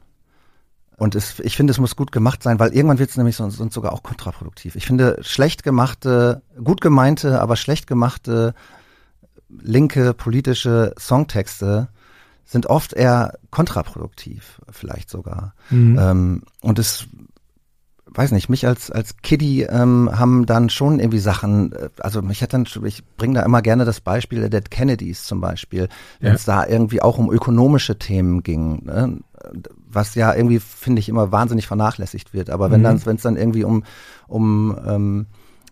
und es, ich finde, es muss gut gemacht sein, weil irgendwann wird es nämlich sonst, sonst sogar auch kontraproduktiv. Ich finde, schlecht gemachte, gut gemeinte, aber schlecht gemachte linke politische Songtexte sind oft eher kontraproduktiv, vielleicht sogar. Mhm. Ähm, und es weiß nicht, mich als als Kiddie ähm, haben dann schon irgendwie Sachen, äh, also mich hat dann, ich bringe da immer gerne das Beispiel der Dead Kennedys zum Beispiel, wenn es da irgendwie auch um ökonomische Themen ging, ne? was ja irgendwie finde ich immer wahnsinnig vernachlässigt wird. Aber wenn mhm. dann, wenn es dann irgendwie um um ähm,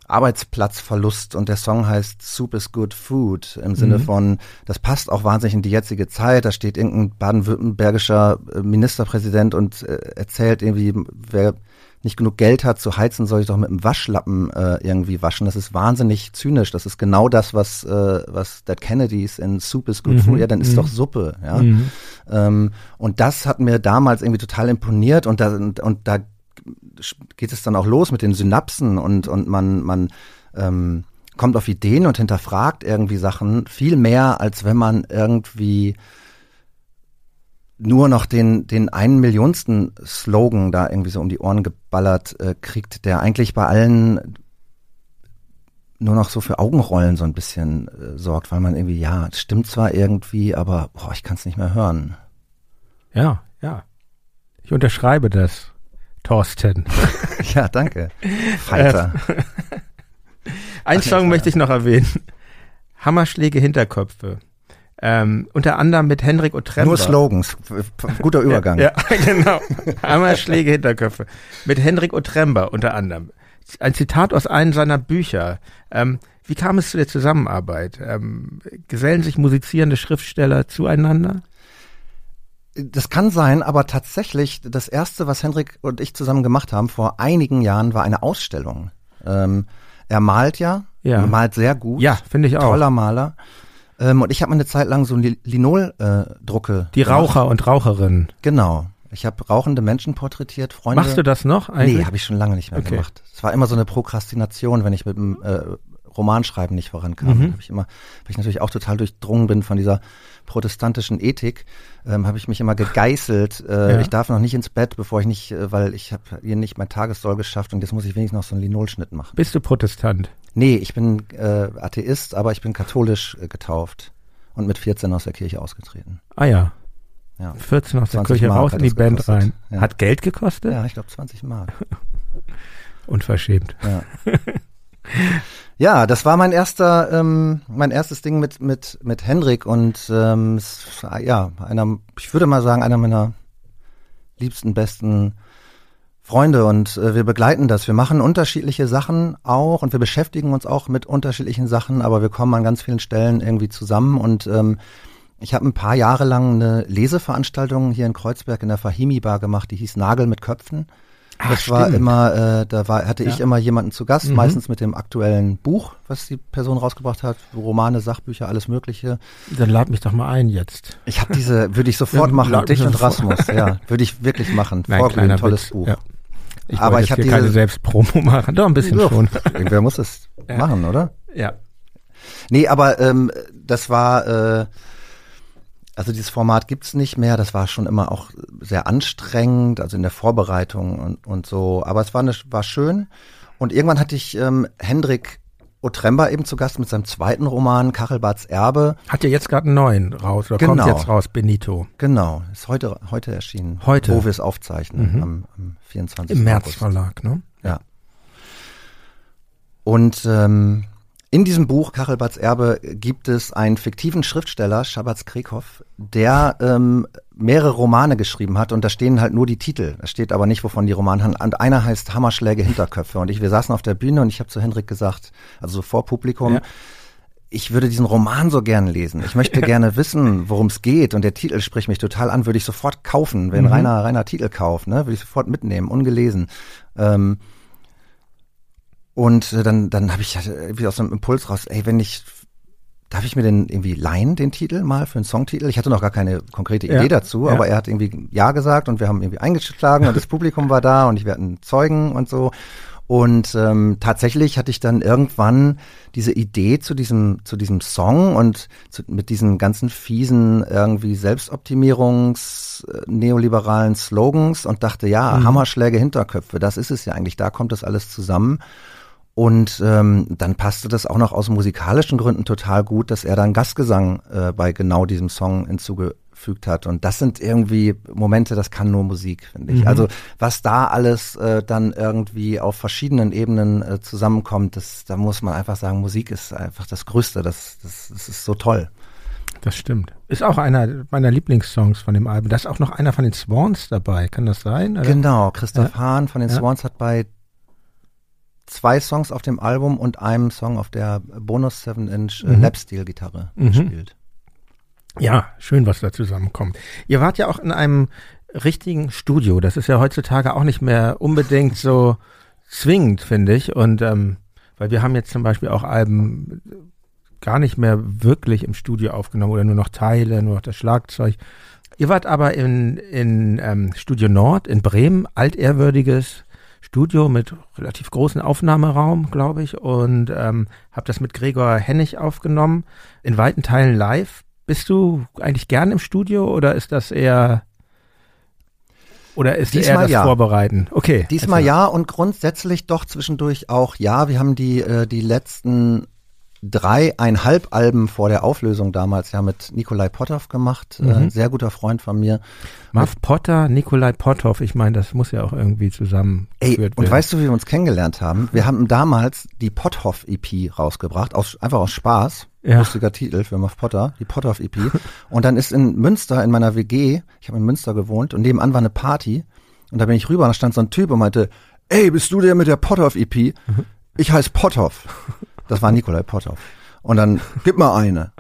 Arbeitsplatzverlust und der Song heißt Soup is good food im Sinne mhm. von, das passt auch wahnsinnig in die jetzige Zeit. Da steht irgendein baden-württembergischer äh, Ministerpräsident und äh, erzählt irgendwie, wer nicht genug Geld hat zu heizen, soll ich doch mit einem Waschlappen äh, irgendwie waschen. Das ist wahnsinnig zynisch. Das ist genau das, was äh, was Dead Kennedys in Soup is good mhm. food. Ja, dann ist mhm. doch Suppe. Ja. Mhm. Ähm, und das hat mir damals irgendwie total imponiert und da und, und da geht es dann auch los mit den Synapsen und und man man ähm, kommt auf Ideen und hinterfragt irgendwie Sachen viel mehr, als wenn man irgendwie nur noch den, den einen Millionsten Slogan da irgendwie so um die Ohren geballert äh, kriegt, der eigentlich bei allen nur noch so für Augenrollen so ein bisschen äh, sorgt, weil man irgendwie, ja, stimmt zwar irgendwie, aber boah, ich kann es nicht mehr hören. Ja, ja. Ich unterschreibe das, Thorsten. ja, danke. Fighter. Ein Song möchte ich noch erwähnen. Hammerschläge Hinterköpfe. Ähm, unter anderem mit Henrik Otremba. Nur Slogans. Guter Übergang. ja, ja, genau. Hammerschläge Hinterköpfe. Mit Henrik Otremba unter anderem. Ein Zitat aus einem seiner Bücher. Ähm, wie kam es zu der Zusammenarbeit? Ähm, gesellen sich musizierende Schriftsteller zueinander? Das kann sein, aber tatsächlich das erste, was Henrik und ich zusammen gemacht haben vor einigen Jahren, war eine Ausstellung. Ähm, er malt ja, ja. malt sehr gut. Ja, finde ich auch. Toller Maler. Ähm, und ich habe mal eine Zeit lang so Linol-Drucke. Äh, Die Raucher gemacht. und Raucherinnen. Genau. Ich habe rauchende Menschen porträtiert, Freunde. Machst du das noch eigentlich? Nee, habe ich schon lange nicht mehr okay. gemacht. Es war immer so eine Prokrastination, wenn ich mit dem äh, Romanschreiben nicht vorankam. Mhm. Hab ich immer, weil ich natürlich auch total durchdrungen bin von dieser protestantischen Ethik, ähm, habe ich mich immer gegeißelt. Äh, ja. Ich darf noch nicht ins Bett, bevor ich nicht, äh, weil ich habe hier nicht mein Tagessoll geschafft und jetzt muss ich wenigstens noch so einen Linolschnitt machen. Bist du Protestant? Nee, ich bin äh, Atheist, aber ich bin katholisch äh, getauft und mit 14 aus der Kirche ausgetreten. Ah ja. Ja. 14 aus der Kirche raus in die Band gekostet. rein. Ja. Hat Geld gekostet? Ja, ich glaube 20 Mark. Unverschämt. Ja. ja, das war mein erster, ähm, mein erstes Ding mit mit mit Hendrik und ähm, ja, einer, ich würde mal sagen, einer meiner liebsten, besten Freunde und äh, wir begleiten das. Wir machen unterschiedliche Sachen auch und wir beschäftigen uns auch mit unterschiedlichen Sachen, aber wir kommen an ganz vielen Stellen irgendwie zusammen und ähm, ich habe ein paar Jahre lang eine Leseveranstaltung hier in Kreuzberg in der Fahimi Bar gemacht, die hieß Nagel mit Köpfen. Ach, das stimmt. war immer, äh, da war, hatte ja. ich immer jemanden zu Gast, mhm. meistens mit dem aktuellen Buch, was die Person rausgebracht hat, Romane, Sachbücher, alles Mögliche. Dann lad mich doch mal ein jetzt. Ich habe diese, würde ich sofort ja, machen, dich und Rasmus, ja, würde ich wirklich machen. Nein, Vorglühen, tolles Witz. Buch. Ja. Ich aber ich habe keine Selbstpromo machen, doch ein bisschen Doch, schon. Irgendwer muss es machen, oder? Ja. Nee, aber ähm, das war äh, also dieses Format gibt's nicht mehr. Das war schon immer auch sehr anstrengend, also in der Vorbereitung und, und so. Aber es war, eine, war schön. Und irgendwann hatte ich ähm, Hendrik Otremba eben zu Gast mit seinem zweiten Roman Kachelbarts Erbe. Hat ja jetzt gerade einen neuen raus oder genau. kommt jetzt raus, Benito. Genau, ist heute heute erschienen. Heute. Wo wir es aufzeichnen, mhm. am, am 24. Im März August. Verlag, ne? Ja. Und ähm, in diesem Buch Kachelbarts Erbe gibt es einen fiktiven Schriftsteller, Schabatz Krekhoff, der ähm, mehrere Romane geschrieben hat und da stehen halt nur die Titel. Da steht aber nicht, wovon die Romane handeln. Und einer heißt Hammerschläge Hinterköpfe. Und ich, wir saßen auf der Bühne und ich habe zu Hendrik gesagt, also so vor Publikum, ja. ich würde diesen Roman so gerne lesen. Ich möchte gerne wissen, worum es geht. Und der Titel spricht mich total an, würde ich sofort kaufen, wenn mhm. reiner, reiner Titelkauf, ne, würde ich sofort mitnehmen, ungelesen. Ähm, Und äh, dann, dann habe ich irgendwie aus einem Impuls raus, ey, wenn ich, darf ich mir denn irgendwie leihen, den Titel mal für einen Songtitel? Ich hatte noch gar keine konkrete Idee Ja, dazu, ja. aber er hat irgendwie Ja gesagt und wir haben irgendwie eingeschlagen und das Publikum war da und ich werde einen Zeugen und so. Und ähm, tatsächlich hatte ich dann irgendwann diese Idee zu diesem zu diesem Song und zu, mit diesen ganzen fiesen irgendwie Selbstoptimierungs äh, neoliberalen Slogans und dachte ja Mhm. Hammerschläge Hinterköpfe das ist es ja eigentlich da kommt das alles zusammen und ähm, dann passte das auch noch aus musikalischen Gründen total gut, dass er dann Gastgesang äh, bei genau diesem Song hinzugefügt hat. Und das sind irgendwie Momente, das kann nur Musik, finde ich. Mhm. Also was da alles äh, dann irgendwie auf verschiedenen Ebenen äh, zusammenkommt, das, da muss man einfach sagen, Musik ist einfach das Größte. Das, das, das ist so toll. Das stimmt. Ist auch einer meiner Lieblingssongs von dem Album. Da ist auch noch einer von den Swans dabei. Kann das sein? Oder? Genau, Christoph Hahn von den Ja. Swans hat bei zwei Songs auf dem Album und einem Song auf der Bonus 7-Inch äh, Mhm. Lapsteel-Gitarre Mhm. gespielt. Ja, schön, was da zusammenkommt. Ihr wart ja auch in einem richtigen Studio. Das ist ja heutzutage auch nicht mehr unbedingt so zwingend, finde ich. Und ähm, weil wir haben jetzt zum Beispiel auch Alben gar nicht mehr wirklich im Studio aufgenommen oder nur noch Teile, nur noch das Schlagzeug. Ihr wart aber in, in ähm, Studio Nord in Bremen, altehrwürdiges Studio mit relativ großen Aufnahmeraum, glaube ich, und ähm, habe das mit Gregor Hennig aufgenommen, in weiten Teilen live. Bist du eigentlich gern im Studio oder ist das eher oder ist eher Diesmal das ja. Vorbereiten? Okay. Diesmal erzähl. ja und grundsätzlich doch zwischendurch auch ja. Wir haben die, äh, die letzten dreieinhalb Alben vor der Auflösung damals ja mit Nikolai Potthoff gemacht, äh, Mhm. ein sehr guter Freund von mir. Marv Potter, Nikolai Potthoff, ich meine, das muss ja auch irgendwie zusammengeführt Ey, werden. und weißt du, wie wir uns kennengelernt haben? Wir haben damals die Potthoff EP rausgebracht, aus, einfach aus Spaß. Ja. Lustiger Titel für Muff Potter, die Potthoff EP. und dann ist in Münster in meiner WG, ich habe in Münster gewohnt und nebenan war eine Party und da bin ich rüber und da stand so ein Typ und meinte, ey, bist du der mit der Potthoff EP? Ich heiße Potthoff. Das war Nikolai Potthoff. Und dann, gib mal eine.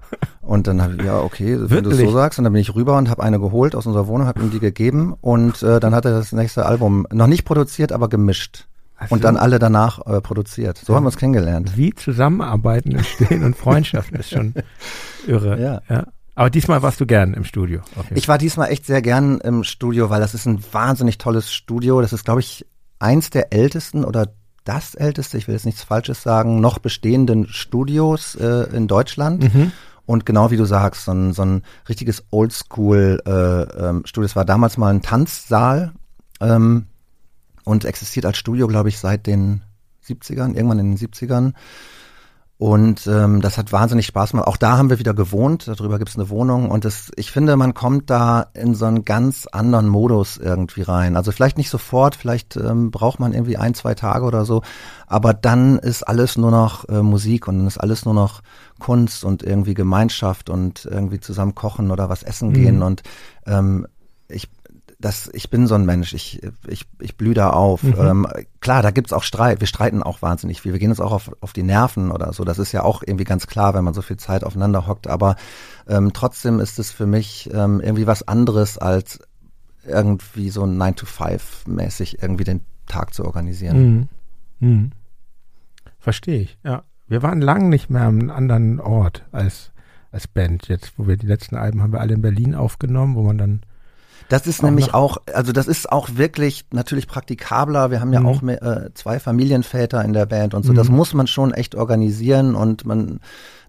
Und dann habe ich, ja, okay, wenn du es Wirklich? so sagst. Und dann bin ich rüber und habe eine geholt aus unserer Wohnung, habe ihm die gegeben. Und äh, dann hat er das nächste Album noch nicht produziert, aber gemischt. Und dann alle danach äh, produziert. So haben wir uns kennengelernt. Wie Zusammenarbeiten entstehen und Freundschaften ist schon irre. Ja. Aber diesmal warst du gern im Studio. Okay. Ich war diesmal echt sehr gern im Studio, weil das ist ein wahnsinnig tolles Studio. Das ist, glaube ich, eins der ältesten oder das älteste, ich will jetzt nichts Falsches sagen, noch bestehenden Studios äh, in Deutschland. Mhm. Und genau wie du sagst, so ein, so ein richtiges Oldschool äh, ähm, Studio. Es war damals mal ein Tanzsaal ähm, und existiert als Studio, glaube ich, seit den 70ern, irgendwann in den 70ern. Und ähm, das hat wahnsinnig Spaß gemacht. Auch da haben wir wieder gewohnt, darüber gibt's eine Wohnung. Und das, ich finde, man kommt da in so einen ganz anderen Modus irgendwie rein. Also vielleicht nicht sofort, vielleicht ähm, braucht man irgendwie ein, zwei Tage oder so. Aber dann ist alles nur noch äh, Musik und dann ist alles nur noch Kunst und irgendwie Gemeinschaft und irgendwie zusammen kochen oder was essen Mhm. gehen. Und ähm, ich das, ich bin so ein Mensch, ich, ich, ich blühe da auf. Mhm. Ähm, klar, da gibt's auch Streit, wir streiten auch wahnsinnig viel, wir gehen uns auch auf, auf die Nerven oder so, das ist ja auch irgendwie ganz klar, wenn man so viel Zeit aufeinander hockt, aber ähm, trotzdem ist es für mich ähm, irgendwie was anderes als irgendwie so 9 to 5 mäßig irgendwie den Tag zu organisieren. Mhm. Mhm. Verstehe ich, ja. Wir waren lang nicht mehr am anderen Ort als, als Band. Jetzt, wo wir die letzten Alben haben wir alle in Berlin aufgenommen, wo man dann Das ist Auch nämlich auch, also das ist auch wirklich natürlich praktikabler. Wir haben ja Mhm. auch mehr, äh, zwei Familienväter in der Band und so. Das Mhm. muss man schon echt organisieren und man,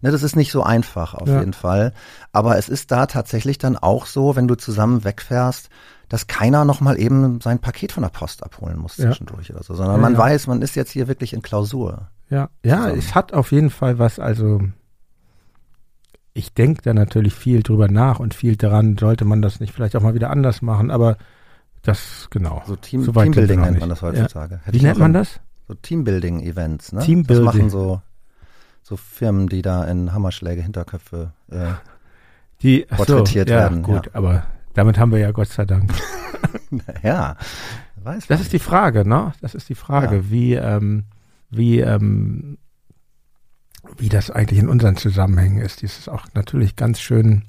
ne, das ist nicht so einfach auf Ja. jeden Fall. Aber es ist da tatsächlich dann auch so, wenn du zusammen wegfährst, dass keiner noch mal eben sein Paket von der Post abholen muss Ja. zwischendurch oder so, sondern Ja, man weiß, man ist jetzt hier wirklich in Klausur. Ja, ja, zusammen. es hat auf jeden Fall was, also ich denke da natürlich viel drüber nach und viel daran, sollte man das nicht vielleicht auch mal wieder anders machen, aber das, genau. So Team, So Teambuilding nennt nicht. man das Ja. heutzutage. Hätte Wie nennt man das? So Teambuilding-Events, ne? Teambuilding. Das machen so, so Firmen, die da in Hammerschläge, Hinterköpfe äh, Die ach so, porträtiert ja, werden, Gut, ja. aber damit haben wir ja Gott sei Dank. Ja, weiß Das ist die Frage, ne? Das ist die Frage, Ja. wie, ähm, wie, ähm, wie das eigentlich in unseren Zusammenhängen ist. Dies ist auch natürlich ganz schön,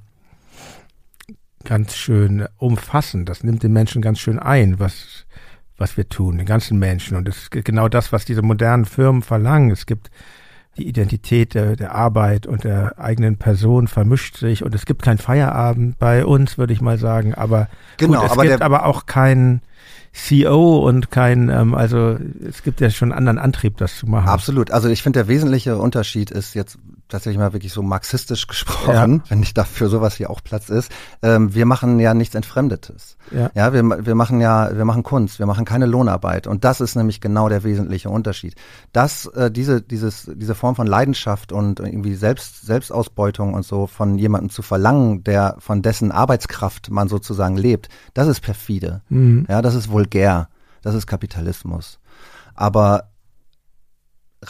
ganz schön umfassend. Das nimmt den Menschen ganz schön ein, was, was wir tun, den ganzen Menschen. Und es ist genau das, was diese modernen Firmen verlangen. Es gibt die Identität der, der Arbeit und der eigenen Person vermischt sich und es gibt kein Feierabend bei uns, würde ich mal sagen. Aber genau, gut, es aber gibt aber auch keinen CO und kein, ähm, also es gibt ja schon einen anderen Antrieb, das zu machen. Absolut. Also ich finde, der wesentliche Unterschied ist jetzt tatsächlich mal wirklich so marxistisch gesprochen, ja. wenn nicht dafür sowas hier auch Platz ist. Ähm, wir machen ja nichts Entfremdetes. Ja, ja wir, wir machen ja, wir machen Kunst, wir machen keine Lohnarbeit. Und das ist nämlich genau der wesentliche Unterschied. Dass äh, diese, dieses, diese Form von Leidenschaft und irgendwie Selbst, Selbstausbeutung und so von jemandem zu verlangen, der von dessen Arbeitskraft man sozusagen lebt, das ist perfide. Mhm. Ja, das ist vulgär. Das ist Kapitalismus. Aber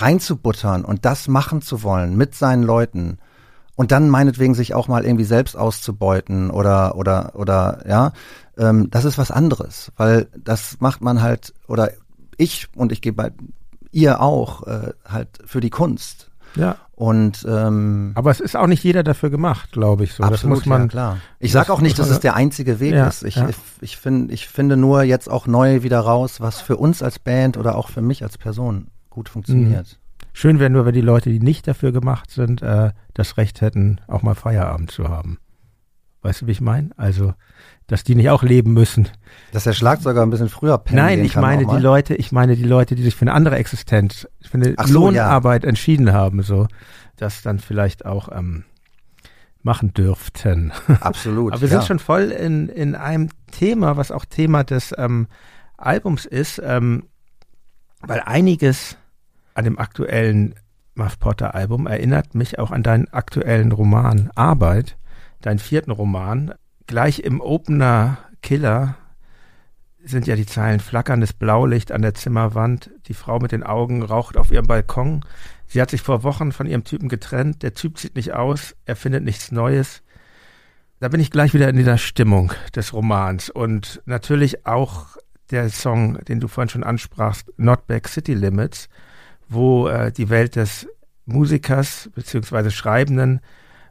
reinzubuttern und das machen zu wollen mit seinen Leuten und dann meinetwegen sich auch mal irgendwie selbst auszubeuten oder oder oder ja, ähm, das ist was anderes, weil das macht man halt oder ich und ich gebe ihr auch äh, halt für die Kunst. Ja. Und ähm, aber es ist auch nicht jeder dafür gemacht, glaube ich. So. Absolut, das muss man. Ja, klar. Ich sage auch nicht, dass es der einzige Weg ja, ist. Ich, ja. ich, ich finde, ich finde nur jetzt auch neu wieder raus, was für uns als Band oder auch für mich als Person gut funktioniert. Mhm. Schön wäre nur, wenn die Leute, die nicht dafür gemacht sind, äh, das Recht hätten, auch mal Feierabend zu haben. Weißt du, wie ich meine? Also, dass die nicht auch leben müssen. Dass der Schlagzeuger ein bisschen früher pennen Nein, ich meine die Leute, ich meine die Leute, die sich für eine andere Existenz, für eine so, Lohnarbeit ja. entschieden haben, so, das dann vielleicht auch ähm, machen dürften. Absolut. Aber wir ja. sind schon voll in, in einem Thema, was auch Thema des ähm, Albums ist, ähm, weil einiges an dem aktuellen Muff Potter Album erinnert mich auch an deinen aktuellen Roman Arbeit, deinen vierten Roman. Gleich im Opener Killer sind ja die Zeilen flackerndes Blaulicht an der Zimmerwand. Die Frau mit den Augen raucht auf ihrem Balkon. Sie hat sich vor Wochen von ihrem Typen getrennt. Der Typ sieht nicht aus. Er findet nichts Neues. Da bin ich gleich wieder in dieser Stimmung des Romans und natürlich auch der Song, den du vorhin schon ansprachst, Not Back City Limits, wo äh, die Welt des Musikers beziehungsweise Schreibenden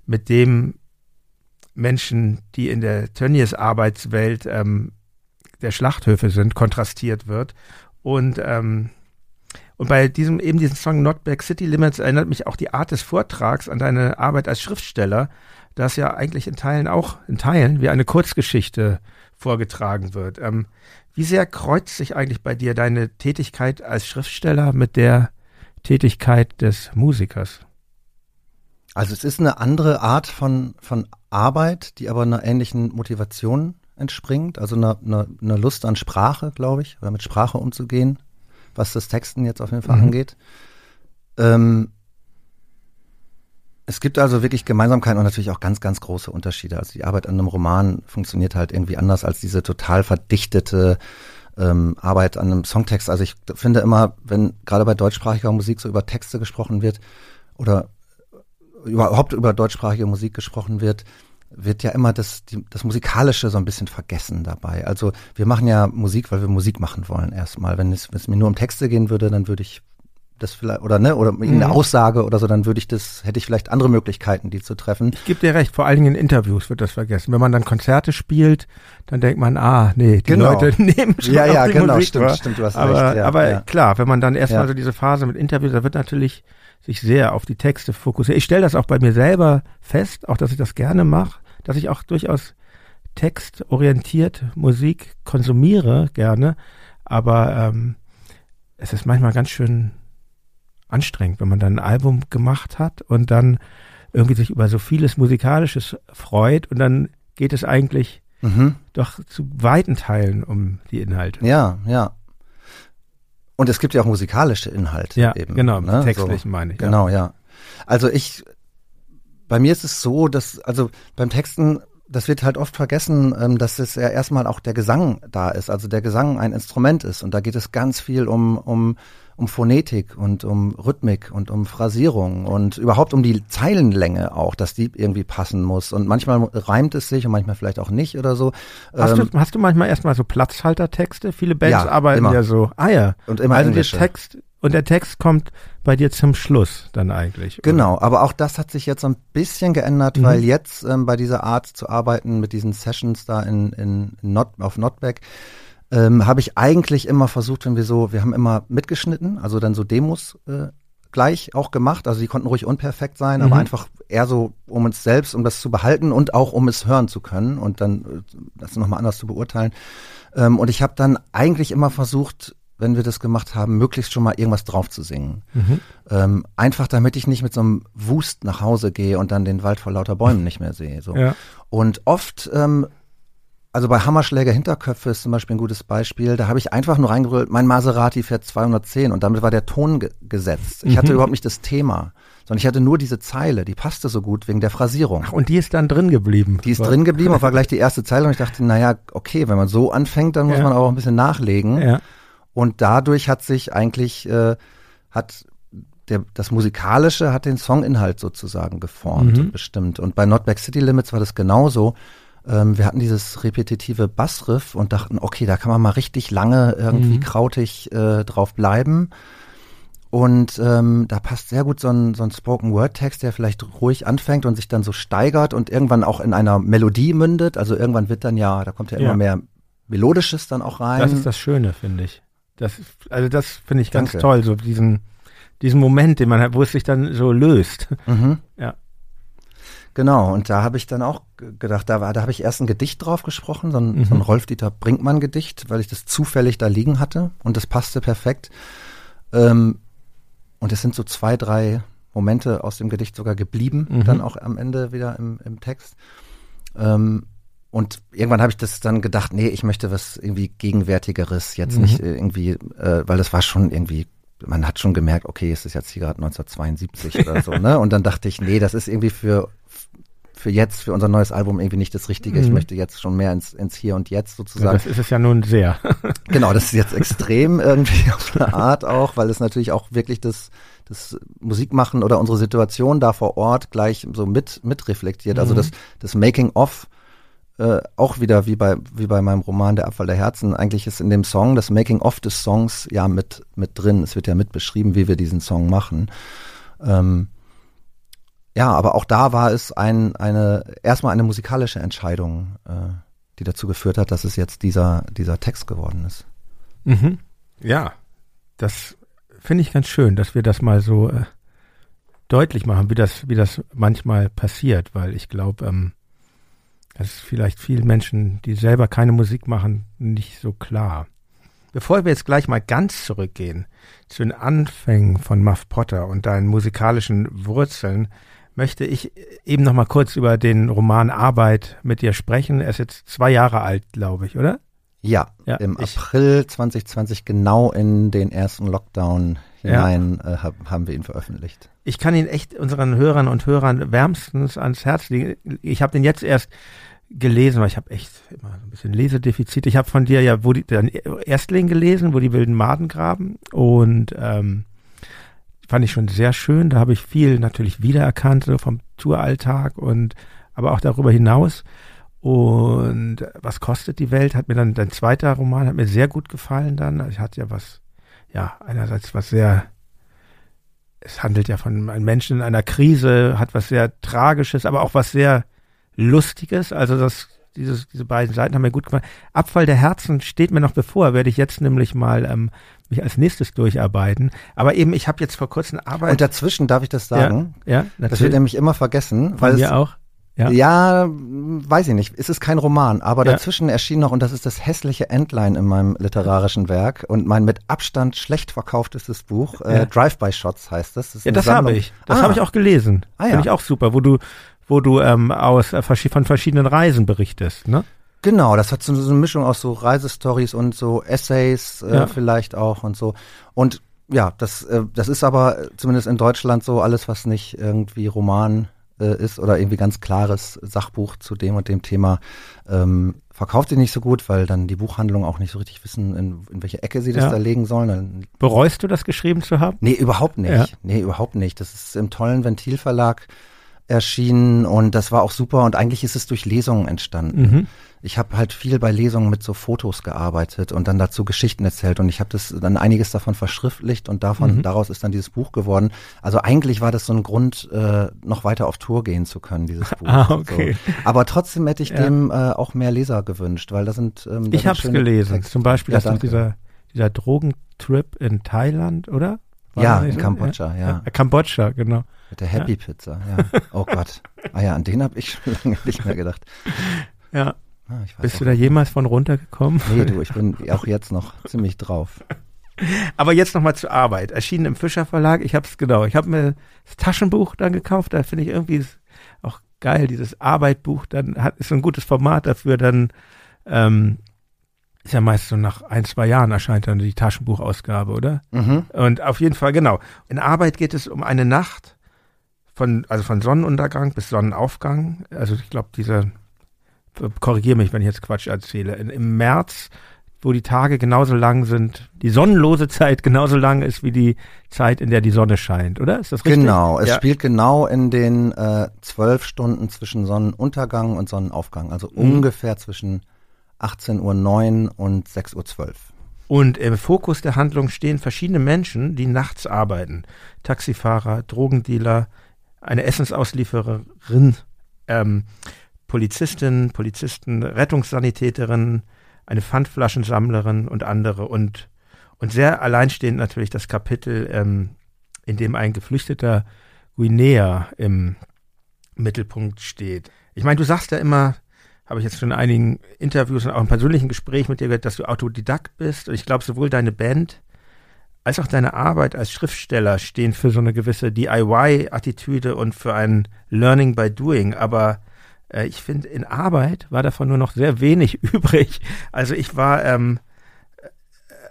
mit dem Menschen, die in der Tönnies Arbeitswelt ähm, der Schlachthöfe sind, kontrastiert wird. Und ähm, und bei diesem eben diesen Song Not Back City Limits erinnert mich auch die Art des Vortrags an deine Arbeit als Schriftsteller, das ja eigentlich in Teilen auch in Teilen wie eine Kurzgeschichte vorgetragen wird. Ähm, wie sehr kreuzt sich eigentlich bei dir deine Tätigkeit als Schriftsteller mit der Tätigkeit des Musikers? Also es ist eine andere Art von, von Arbeit, die aber einer ähnlichen Motivation entspringt, also eine, eine, eine Lust an Sprache, glaube ich, oder mit Sprache umzugehen, was das Texten jetzt auf jeden Fall mhm. angeht. Ähm, es gibt also wirklich Gemeinsamkeiten und natürlich auch ganz, ganz große Unterschiede. Also die Arbeit an einem Roman funktioniert halt irgendwie anders als diese total verdichtete ähm, Arbeit an einem Songtext. Also ich finde immer, wenn gerade bei deutschsprachiger Musik so über Texte gesprochen wird oder überhaupt über deutschsprachige Musik gesprochen wird, wird ja immer das, die, das Musikalische so ein bisschen vergessen dabei. Also wir machen ja Musik, weil wir Musik machen wollen erstmal. Wenn es, wenn es mir nur um Texte gehen würde, dann würde ich das vielleicht oder ne oder irgendeine mhm. Aussage oder so, dann würde ich das hätte ich vielleicht andere Möglichkeiten, die zu treffen. Ich gebe dir recht, vor allen Dingen in Interviews wird das vergessen. Wenn man dann Konzerte spielt, dann denkt man, ah, nee, die genau. Leute nehmen schon Ja, ja, die genau, Musik, stimmt, stimmt, du hast aber, recht. Ja, aber ja. klar, wenn man dann erstmal Ja. so diese Phase mit Interviews, da wird natürlich sich sehr auf die Texte fokussiert. Ich stelle das auch bei mir selber fest, auch dass ich das gerne mache, dass ich auch durchaus textorientiert Musik konsumiere gerne, aber ähm, es ist manchmal ganz schön anstrengend, wenn man dann ein Album gemacht hat und dann irgendwie sich über so vieles Musikalisches freut und dann geht es eigentlich Mhm. doch zu weiten Teilen um die Inhalte. Ja, ja. Und es gibt ja auch musikalische Inhalte Ja, eben. genau, ne? textlich so. meine ich. ja. Genau, ja. Also ich, bei mir ist es so, dass, also beim Texten, das wird halt oft vergessen, ähm, dass es ja erstmal auch der Gesang da ist, also der Gesang ein Instrument ist. Und da geht es ganz viel um, um, um Phonetik und um Rhythmik und um Phrasierung und überhaupt um die Zeilenlänge auch, dass die irgendwie passen muss. Und manchmal reimt es sich und manchmal vielleicht auch nicht oder so. Hast, Ähm, du, hast du manchmal erstmal so Platzhaltertexte? Viele Bands Ja, arbeiten immer. ja so. Ah ja. und immer also der. Text und der Text kommt bei dir zum Schluss dann eigentlich. oder? Genau, aber auch das hat sich jetzt so ein bisschen geändert, Mhm. weil jetzt ähm, bei dieser Art zu arbeiten mit diesen Sessions da in, in Not, auf Notback, ähm, habe ich eigentlich immer versucht, wenn wir so, wir haben immer mitgeschnitten, also dann so Demos äh, gleich auch gemacht. Also die konnten ruhig unperfekt sein, mhm. aber einfach eher so, um uns selbst, um das zu behalten und auch um es hören zu können und dann äh, das nochmal anders zu beurteilen. Ähm, und ich habe dann eigentlich immer versucht, wenn wir das gemacht haben, möglichst schon mal irgendwas drauf zu singen. Mhm. Ähm, einfach damit ich nicht mit so einem Wust nach Hause gehe und dann den Wald vor lauter Bäumen nicht mehr sehe. So. Ja. Und oft ähm, also bei Hammerschläger Hinterköpfe ist zum Beispiel ein gutes Beispiel. Da habe ich einfach nur reingerührt, mein Maserati fährt 210 und damit war der Ton ge gesetzt. Ich mhm. hatte überhaupt nicht das Thema, sondern ich hatte nur diese Zeile, die passte so gut wegen der Phrasierung. Ach, und die ist dann drin geblieben? Die ist war. drin geblieben und war gleich die erste Zeile und ich dachte, naja, okay, wenn man so anfängt, dann muss ja. man auch ein bisschen nachlegen. Ja. Und dadurch hat sich eigentlich, äh, hat der, das Musikalische hat den Songinhalt sozusagen geformt mhm. und bestimmt. Und bei Not Back City Limits war das genauso ähm, wir hatten dieses repetitive Bassriff und dachten, okay, da kann man mal richtig lange irgendwie mhm. krautig äh, drauf bleiben. Und ähm, da passt sehr gut so ein, so ein Spoken-Word-Text, der vielleicht ruhig anfängt und sich dann so steigert und irgendwann auch in einer Melodie mündet. Also irgendwann wird dann ja, da kommt ja, ja. immer mehr Melodisches dann auch rein. Das ist das Schöne, finde ich. Das, also das finde ich ganz Danke. toll, so diesen, diesen Moment, den man hat, wo es sich dann so löst. Mhm. Ja. Genau, und da habe ich dann auch gedacht, da, war, da habe ich erst ein Gedicht drauf gesprochen, so ein, mhm. so ein Rolf-Dieter Brinkmann-Gedicht, weil ich das zufällig da liegen hatte und das passte perfekt. Ähm, und es sind so zwei, drei Momente aus dem Gedicht sogar geblieben, mhm. dann auch am Ende wieder im, im Text. Ähm, und irgendwann habe ich das dann gedacht, nee, ich möchte was irgendwie Gegenwärtigeres, jetzt mhm. nicht irgendwie, äh, weil das war schon irgendwie man hat schon gemerkt, okay, es ist jetzt hier gerade 1972 oder so, ne? Und dann dachte ich, nee, das ist irgendwie für für jetzt, für unser neues Album irgendwie nicht das Richtige. Mhm. Ich möchte jetzt schon mehr ins, ins Hier und Jetzt sozusagen. Ja, das ist es ja nun sehr. genau, das ist jetzt extrem irgendwie auf eine Art auch, weil es natürlich auch wirklich das, das Musikmachen oder unsere Situation da vor Ort gleich so mit, mit reflektiert. Also mhm. Das, das Making of äh, auch wieder wie bei wie bei meinem Roman Der Abfall der Herzen eigentlich ist in dem Song das Making of des Songs ja mit mit drin es wird ja mit beschrieben wie wir diesen Song machen ähm, ja, aber auch da war es ein, eine, erstmal eine musikalische Entscheidung, äh, die dazu geführt hat, dass es jetzt dieser, dieser Text geworden ist. Mhm. Ja, das finde ich ganz schön, dass wir das mal so äh, deutlich machen, wie das, wie das manchmal passiert, weil ich glaube, ähm, das ist vielleicht vielen Menschen, die selber keine Musik machen, nicht so klar. Bevor wir jetzt gleich mal ganz zurückgehen zu den Anfängen von Muff Potter und deinen musikalischen Wurzeln, möchte ich eben noch mal kurz über den Roman Arbeit mit dir sprechen. Er ist jetzt zwei Jahre alt, glaube ich, oder? Ja, ja im April 2020 genau in den ersten Lockdown hinein ja. äh, haben wir ihn veröffentlicht. Ich kann ihn echt unseren Hörern und Hörern wärmstens ans Herz legen. Ich habe den jetzt erst gelesen, weil ich habe echt immer ein bisschen Lesedefizit. Ich habe von dir ja wo die, den Erstling gelesen, wo die wilden Maden graben und ähm, fand ich schon sehr schön. Da habe ich viel natürlich wiedererkannt, so vom Touralltag und aber auch darüber hinaus. Und was kostet die Welt? Hat mir dann dein zweiter Roman hat mir sehr gut gefallen dann. Also ich hatte ja was, ja, einerseits was sehr, es handelt ja von einem Menschen in einer Krise, hat was sehr Tragisches, aber auch was sehr Lustiges. Also das, dieses, diese beiden Seiten haben mir gut gefallen. Abfall der Herzen steht mir noch bevor, werde ich jetzt nämlich mal ähm, mich als nächstes durcharbeiten. Aber eben, ich habe jetzt vor kurzem Arbeit. Und dazwischen darf ich das sagen? Ja, ja natürlich. Das wird nämlich immer vergessen. Weil Von auch. Ja. ja, weiß ich nicht. Es ist kein Roman, aber ja. dazwischen erschien noch, und das ist das hässliche Endline in meinem literarischen Werk und mein mit Abstand schlecht verkauftestes Buch, äh, ja. äh, Drive-by-Shots heißt das. das ja, das habe ich. Das ah. habe ich auch gelesen. Ah, ja. Finde ich auch super, wo du, wo du ähm, aus äh, von verschiedenen Reisen berichtest, ne? Genau, das hat so, eine Mischung aus so Reisestories und so Essays äh, ja. vielleicht auch und so. Und ja, das, äh, das ist aber zumindest in Deutschland so alles, was nicht irgendwie Roman äh, ist oder irgendwie ganz klares Sachbuch zu dem und dem Thema, ähm, verkauft sich nicht so gut, weil dann die Buchhandlungen auch nicht so richtig wissen, in, in welche Ecke sie das ja. da legen sollen. Dann Bereust du das geschrieben zu haben? Nee, überhaupt nicht. Ja. Nee, überhaupt nicht. Das ist im tollen Ventilverlag erschienen und das war auch super und eigentlich ist es durch Lesungen entstanden. Mhm. Ich habe halt viel bei Lesungen mit so Fotos gearbeitet und dann dazu Geschichten erzählt und ich habe das dann einiges davon verschriftlicht und davon Mhm. daraus ist dann dieses Buch geworden. Also eigentlich war das so ein Grund, äh, noch weiter auf Tour gehen zu können, dieses Buch. Ah, okay. So. Aber trotzdem hätte ich Ja. dem äh, auch mehr Leser gewünscht, weil da sind ähm, da Ich habe es gelesen. Texte. Zum Beispiel Ja, danke. dieser, dieser Drogentrip in Thailand, oder? War Ja, das in? Kambodscha, ja. Äh, Kambodscha, genau. Mit der Happy Pizza, ja. Oh Gott. Ah ja, an den habe ich schon lange nicht mehr gedacht. Ja. Ah, Bist du da jemals von runtergekommen? Nee, du, ich bin auch jetzt noch ziemlich drauf. Aber jetzt nochmal zur Arbeit. Erschienen im Fischer Verlag. Ich habe es genau. Ich habe mir das Taschenbuch dann gekauft. Da finde ich irgendwie auch geil. Dieses Arbeitbuch dann hat ist so ein gutes Format dafür. Dann ähm, ist ja meist so nach ein zwei Jahren erscheint dann die Taschenbuchausgabe, oder? Mhm. Und auf jeden Fall genau. In Arbeit geht es um eine Nacht von also von Sonnenuntergang bis Sonnenaufgang. Also ich glaube dieser korrigiere mich, wenn ich jetzt Quatsch erzähle. In, Im März wo die Tage genauso lang sind, die sonnenlose Zeit genauso lang ist wie die Zeit, in der die Sonne scheint, oder? Ist das richtig? Genau, es ja. spielt genau in den äh, zwölf Stunden zwischen Sonnenuntergang und Sonnenaufgang, also Mhm. ungefähr zwischen 18.09 Uhr und 6.12 Uhr. Und im Fokus der Handlung stehen verschiedene Menschen, die nachts arbeiten. Taxifahrer, Drogendealer, eine Essensausliefererin, ähm, Polizistin, Polizisten, Rettungssanitäterin, eine Pfandflaschensammlerin und andere. Und, und sehr alleinstehend natürlich das Kapitel, ähm, in dem ein geflüchteter Guinea im Mittelpunkt steht. Ich meine, du sagst ja immer, habe ich jetzt schon in einigen Interviews und auch im persönlichen Gespräch mit dir gehört, dass du Autodidakt bist. Und ich glaube, sowohl deine Band als auch deine Arbeit als Schriftsteller stehen für so eine gewisse DIY-Attitüde und für ein Learning by Doing. Aber äh, ich finde, in Arbeit war davon nur noch sehr wenig übrig. Also ich war, ähm,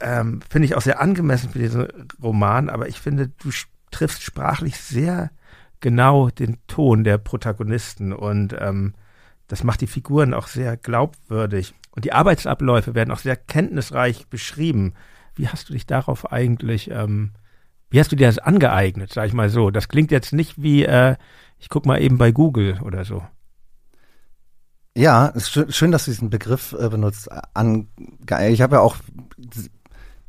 ähm, finde ich auch sehr angemessen für diesen Roman, aber ich finde, du triffst sprachlich sehr genau den Ton der Protagonisten und ähm, das macht die Figuren auch sehr glaubwürdig. Und die Arbeitsabläufe werden auch sehr kenntnisreich beschrieben. Wie hast du dich darauf eigentlich, ähm, wie hast du dir das angeeignet, sag ich mal so? Das klingt jetzt nicht wie, äh, ich guck mal eben bei Google oder so. Ja, es ist schön, schön, dass du diesen Begriff äh, benutzt. An, ich habe ja auch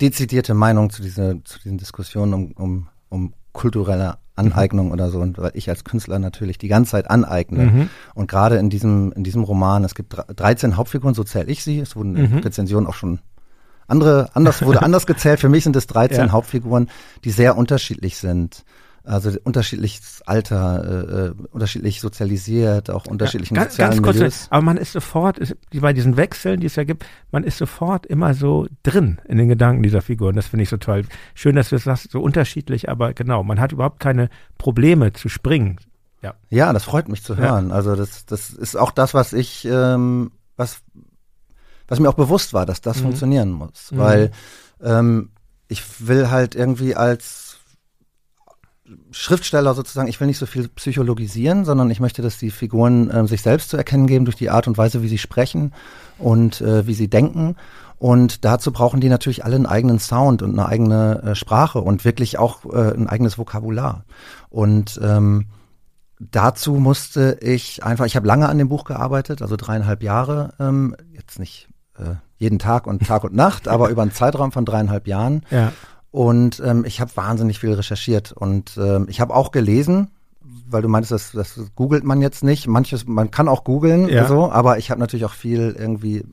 dezidierte Meinung zu, diese, zu diesen Diskussionen um, um, um kulturelle Aneignung oder so, und weil ich als Künstler natürlich die ganze Zeit aneigne. Mhm. Und gerade in diesem, in diesem Roman, es gibt dre- 13 Hauptfiguren, so zähle ich sie. Es wurden in Mhm. Rezensionen auch schon andere, anders, wurde anders gezählt. Für mich sind es 13 Ja. Hauptfiguren, die sehr unterschiedlich sind. Also unterschiedliches Alter, äh, äh, unterschiedlich sozialisiert, auch unterschiedlichen ganz, sozialen ganz kurz, Milieus. aber man ist sofort, ist, bei diesen Wechseln, die es ja gibt, man ist sofort immer so drin in den Gedanken dieser Figuren. Das finde ich so toll. Schön, dass du es sagst, so unterschiedlich, aber genau, man hat überhaupt keine Probleme zu springen. Ja, das freut mich zu Ja. hören. Also das, das ist auch das, was ich, ähm, was, was mir auch bewusst war, dass das Mhm. funktionieren muss. Mhm. Weil ähm, ich will halt irgendwie als Schriftsteller sozusagen, ich will nicht so viel psychologisieren, sondern ich möchte, dass die Figuren ähm, sich selbst zu erkennen geben durch die Art und Weise, wie sie sprechen und äh, wie sie denken. Und dazu brauchen die natürlich alle einen eigenen Sound und eine eigene äh, Sprache und wirklich auch äh, ein eigenes Vokabular. Und ähm, dazu musste ich einfach, ich habe lange an dem Buch gearbeitet, also dreieinhalb Jahre, ähm, jetzt nicht äh, jeden Tag und Tag und Nacht, aber über einen Zeitraum von dreieinhalb Jahren. Ja. Und ähm, ich habe wahnsinnig viel recherchiert und ähm, ich habe auch gelesen, weil du meintest, das, das googelt man jetzt nicht. Manches, man kann auch googeln, Ja. so, aber ich habe natürlich auch viel irgendwie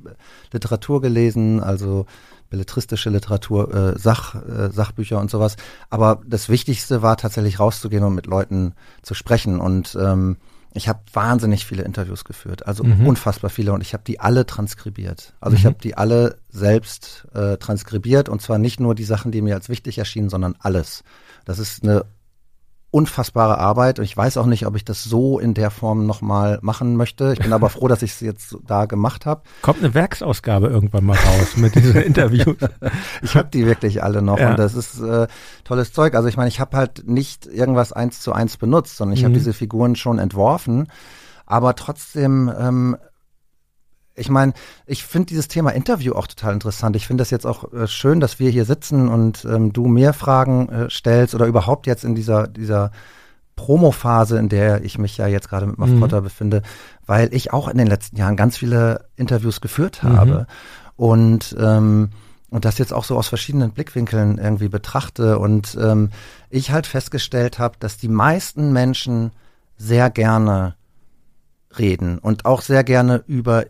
Literatur gelesen, also belletristische Literatur, äh, Sach, äh, Sachbücher und sowas. Aber das Wichtigste war tatsächlich rauszugehen und mit Leuten zu sprechen. Und ähm, ich habe wahnsinnig viele Interviews geführt, also Mhm. unfassbar viele. Und ich habe die alle transkribiert. Also ich Mhm. habe die alle selbst äh, transkribiert und zwar nicht nur die Sachen, die mir als wichtig erschienen, sondern alles. Das ist eine unfassbare Arbeit und ich weiß auch nicht, ob ich das so in der Form nochmal machen möchte. Ich bin aber froh, dass ich es jetzt da gemacht habe. Kommt eine Werksausgabe irgendwann mal raus mit diesen Interviews. Ich habe die wirklich alle noch Ja. und das ist äh, tolles Zeug. Also ich meine, ich habe halt nicht irgendwas eins zu eins benutzt, sondern ich Mhm. habe diese Figuren schon entworfen, aber trotzdem ähm, ich meine, ich finde dieses Thema Interview auch total interessant. Ich finde das jetzt auch äh, schön, dass wir hier sitzen und ähm, du mir Fragen äh, stellst oder überhaupt jetzt in dieser, dieser Promophase, in der ich mich ja jetzt gerade mit Muff Mhm. Potter befinde, weil ich auch in den letzten Jahren ganz viele Interviews geführt Mhm. habe und ähm, und das jetzt auch so aus verschiedenen Blickwinkeln irgendwie betrachte und ähm, ich halt festgestellt habe, dass die meisten Menschen sehr gerne reden und auch sehr gerne über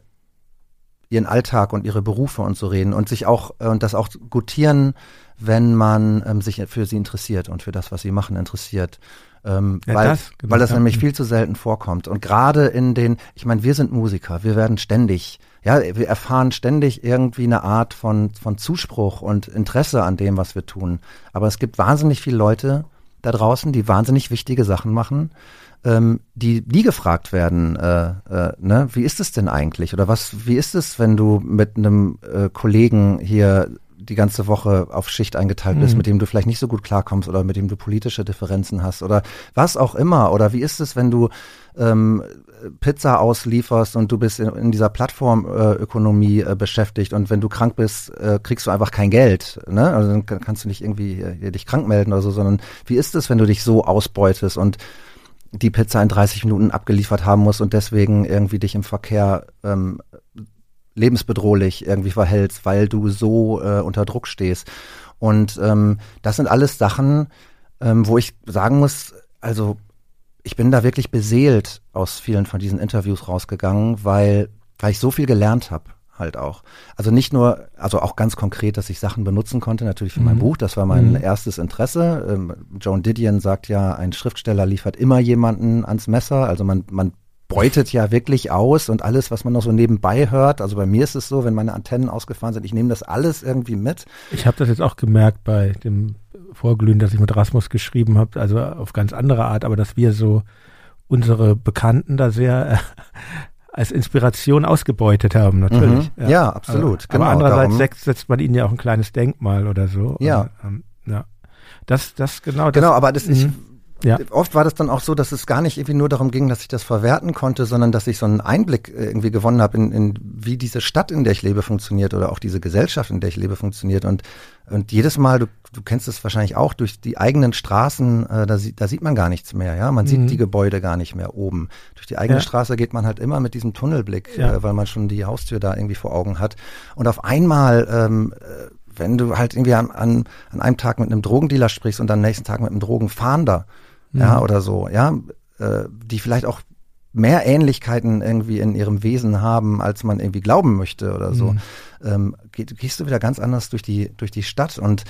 ihren Alltag und ihre Berufe und so reden und sich auch äh, und das auch gutieren, wenn man ähm, sich für sie interessiert und für das, was sie machen, interessiert. Ähm, Ja, weil, das, genau, weil das nämlich viel zu selten vorkommt. Und gerade in den, ich meine, wir sind Musiker, wir werden ständig, ja, wir erfahren ständig irgendwie eine Art von, von Zuspruch und Interesse an dem, was wir tun. Aber es gibt wahnsinnig viele Leute da draußen, die wahnsinnig wichtige Sachen machen, ähm, die nie gefragt werden, äh, äh, ne, wie ist es denn eigentlich? Oder was, wie ist es, wenn du mit einem äh, Kollegen hier die ganze Woche auf Schicht eingeteilt bist, Mhm. mit dem du vielleicht nicht so gut klarkommst oder mit dem du politische Differenzen hast oder was auch immer. Oder wie ist es, wenn du ähm, Pizza auslieferst und du bist in, in dieser Plattformökonomie äh, äh, beschäftigt und wenn du krank bist, äh, kriegst du einfach kein Geld. Ne? Also dann kann- kannst du nicht irgendwie dich krank melden oder so, sondern wie ist es, wenn du dich so ausbeutest und die Pizza in 30 Minuten abgeliefert haben musst und deswegen irgendwie dich im Verkehr ähm, lebensbedrohlich irgendwie verhältst, weil du so äh, unter Druck stehst. Und ähm, das sind alles Sachen, ähm, wo ich sagen muss, also ich bin da wirklich beseelt aus vielen von diesen Interviews rausgegangen, weil, weil ich so viel gelernt habe halt auch. Also nicht nur, also auch ganz konkret, dass ich Sachen benutzen konnte, natürlich für mein Mhm. Buch, das war mein Mhm. erstes Interesse. Ähm, Joan Didion sagt ja, ein Schriftsteller liefert immer jemanden ans Messer, also man, man beutet ja wirklich aus und alles, was man noch so nebenbei hört. Also bei mir ist es so, wenn meine Antennen ausgefahren sind, ich nehme das alles irgendwie mit. Ich habe das jetzt auch gemerkt bei dem Vorglühen, das ich mit Rasmus geschrieben habe, also auf ganz andere Art, aber dass wir so unsere Bekannten da sehr als Inspiration ausgebeutet haben, natürlich. Mhm. Ja, absolut, Aber, genau, aber andererseits darum- setzt, man ihnen ja auch ein kleines Denkmal oder so. Ja. Und, ähm, ja. Das, das genau. Das, Genau, aber das ich, Mhm. Ja. oft war das dann auch so, dass es gar nicht irgendwie nur darum ging, dass ich das verwerten konnte, sondern dass ich so einen Einblick äh, irgendwie gewonnen habe in, in wie diese Stadt, in der ich lebe, funktioniert oder auch diese Gesellschaft, in der ich lebe, funktioniert. Und, und jedes Mal, du, du kennst es wahrscheinlich auch, durch die eigenen Straßen, äh, da, sieht, da sieht man gar nichts mehr, ja. Man Mhm. sieht die Gebäude gar nicht mehr oben. Durch die eigene Ja. Straße geht man halt immer mit diesem Tunnelblick, Ja. äh, weil man schon die Haustür da irgendwie vor Augen hat. Und auf einmal ähm, äh, wenn du halt irgendwie an, an, an einem Tag mit einem Drogendealer sprichst und dann am nächsten Tag mit einem Drogenfahnder, ja, Mhm. oder so, ja, äh, die vielleicht auch mehr Ähnlichkeiten irgendwie in ihrem Wesen haben, als man irgendwie glauben möchte oder so, Mhm. ähm, geh, gehst du wieder ganz anders durch die, durch die Stadt und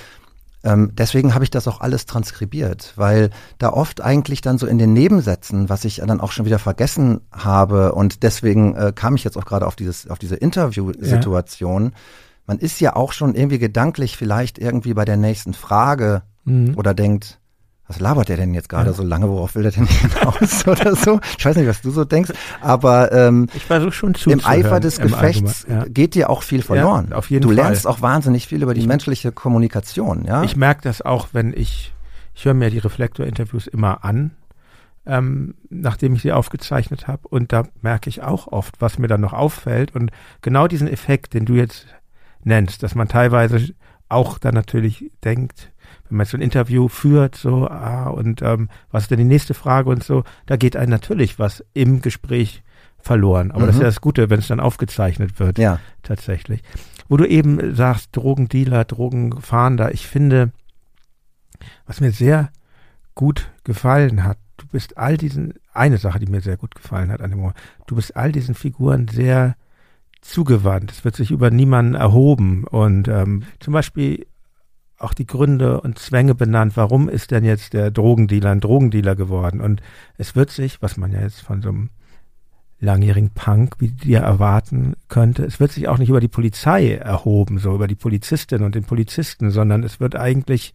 ähm, deswegen habe ich das auch alles transkribiert, weil da oft eigentlich dann so in den Nebensätzen, was ich dann auch schon wieder vergessen habe und deswegen äh, kam ich jetzt auch gerade auf dieses, auf diese Interviewsituation. Man ist ja auch schon irgendwie gedanklich vielleicht irgendwie bei der nächsten Frage Mhm. oder denkt, was labert der denn jetzt gerade Ja. so lange, worauf will der denn hinaus oder so? Ich weiß nicht, was du so denkst, aber ähm, Ich versuche schon im zuzuhören. Eifer des im Gefechts ja. geht dir auch viel verloren. Ja, auf jeden du Fall. lernst auch wahnsinnig viel über die menschliche Kommunikation, ja? Ich merke das auch, wenn ich, ich höre mir die Reflektor-Interviews immer an, ähm, nachdem ich sie aufgezeichnet habe. Und da merke ich auch oft, was mir dann noch auffällt. Und genau diesen Effekt, den du jetzt nennst, dass man teilweise auch dann natürlich denkt, wenn man so ein Interview führt, so, ah, und ähm, was ist denn die nächste Frage und so, da geht einem natürlich was im Gespräch verloren. Aber das ist Mhm. ja das Gute, wenn es dann aufgezeichnet wird ja. tatsächlich. Wo du eben sagst, Drogendealer, Drogenfahnder, ich finde, was mir sehr gut gefallen hat, du bist all diesen, eine Sache, die mir sehr gut gefallen hat an dem Moment, du bist all diesen Figuren sehr zugewandt. Es wird sich über niemanden erhoben und ähm, zum Beispiel auch die Gründe und Zwänge benannt. Warum ist denn jetzt der Drogendealer ein Drogendealer geworden? Und es wird sich, was man ja jetzt von so einem langjährigen Punk wie dir erwarten könnte, es wird sich auch nicht über die Polizei erhoben, so über die Polizistin und den Polizisten, sondern es wird eigentlich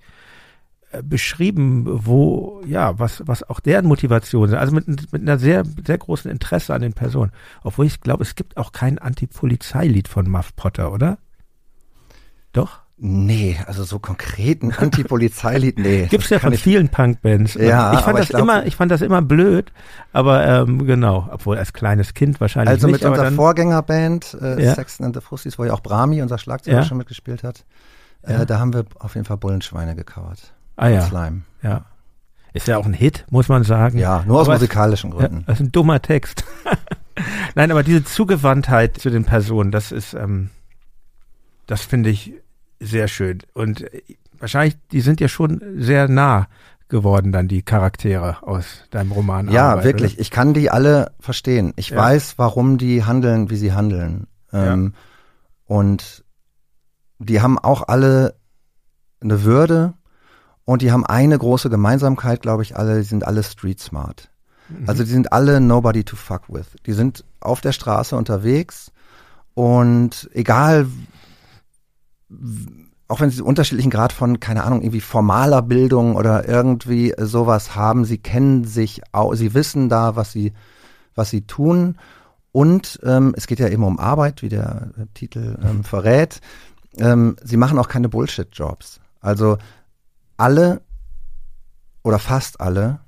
äh, beschrieben, wo, ja, was, was auch deren Motivation sind. Also mit, mit einer sehr, sehr großen Interesse an den Personen. Obwohl ich glaube, es gibt auch kein Anti-Polizei-Lied von Muff Potter, oder? Doch? Nee, also so konkret ein Antipolizeilied, nee. Gibt's ja von ich- vielen Punkbands. Ja, ich fand das ich glaub- immer, ich fand das immer blöd, aber ähm, genau, obwohl als kleines Kind wahrscheinlich Also nicht. mit unserer dann, Vorgängerband äh, Ja. Sexton and the Frusties, wo ja auch Brahmi, unser Schlagzeuger, Ja. schon mitgespielt hat, Ja. äh, da haben wir auf jeden Fall Bullenschweine gecovert. ah ja, Slime. ja. Ist ja auch ein Hit, muss man sagen. Ja, nur aus Aber musikalischen es, Gründen. Ja, das ist ein dummer Text. Nein, aber diese Zugewandtheit zu den Personen, das ist, ähm, das finde ich sehr schön. Und äh, wahrscheinlich, die sind ja schon sehr nah geworden, dann die Charaktere aus deinem Roman. Ja, Arbeit, wirklich. Oder? Ich kann die alle verstehen. Ich Ja. weiß, warum die handeln, wie sie handeln. Ähm, Und die haben auch alle eine Würde und die haben eine große Gemeinsamkeit, glaube ich, alle, die sind alle street smart. Mhm. Also die sind alle nobody to fuck with. Die sind auf der Straße unterwegs und egal, auch wenn sie unterschiedlichen Grad von, keine Ahnung, irgendwie formaler Bildung oder irgendwie sowas haben, sie kennen sich, sie wissen da, was sie, was sie tun. Und ähm, es geht ja eben um Arbeit, wie der Titel ähm, verrät. Ähm, sie machen auch keine Bullshit-Jobs. Also alle oder fast alle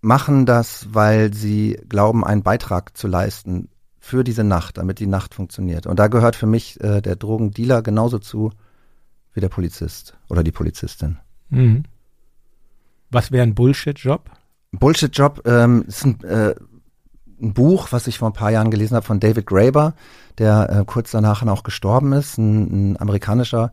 machen das, weil sie glauben, einen Beitrag zu leisten für diese Nacht, damit die Nacht funktioniert. Und da gehört für mich äh, der Drogendealer genauso zu wie der Polizist oder die Polizistin. Mhm. Was wäre ein Bullshit-Job? Bullshit-Job ähm, ist ein, äh, ein Buch, was ich vor ein paar Jahren gelesen habe von David Graeber, der äh, kurz danach auch gestorben ist, ein, ein amerikanischer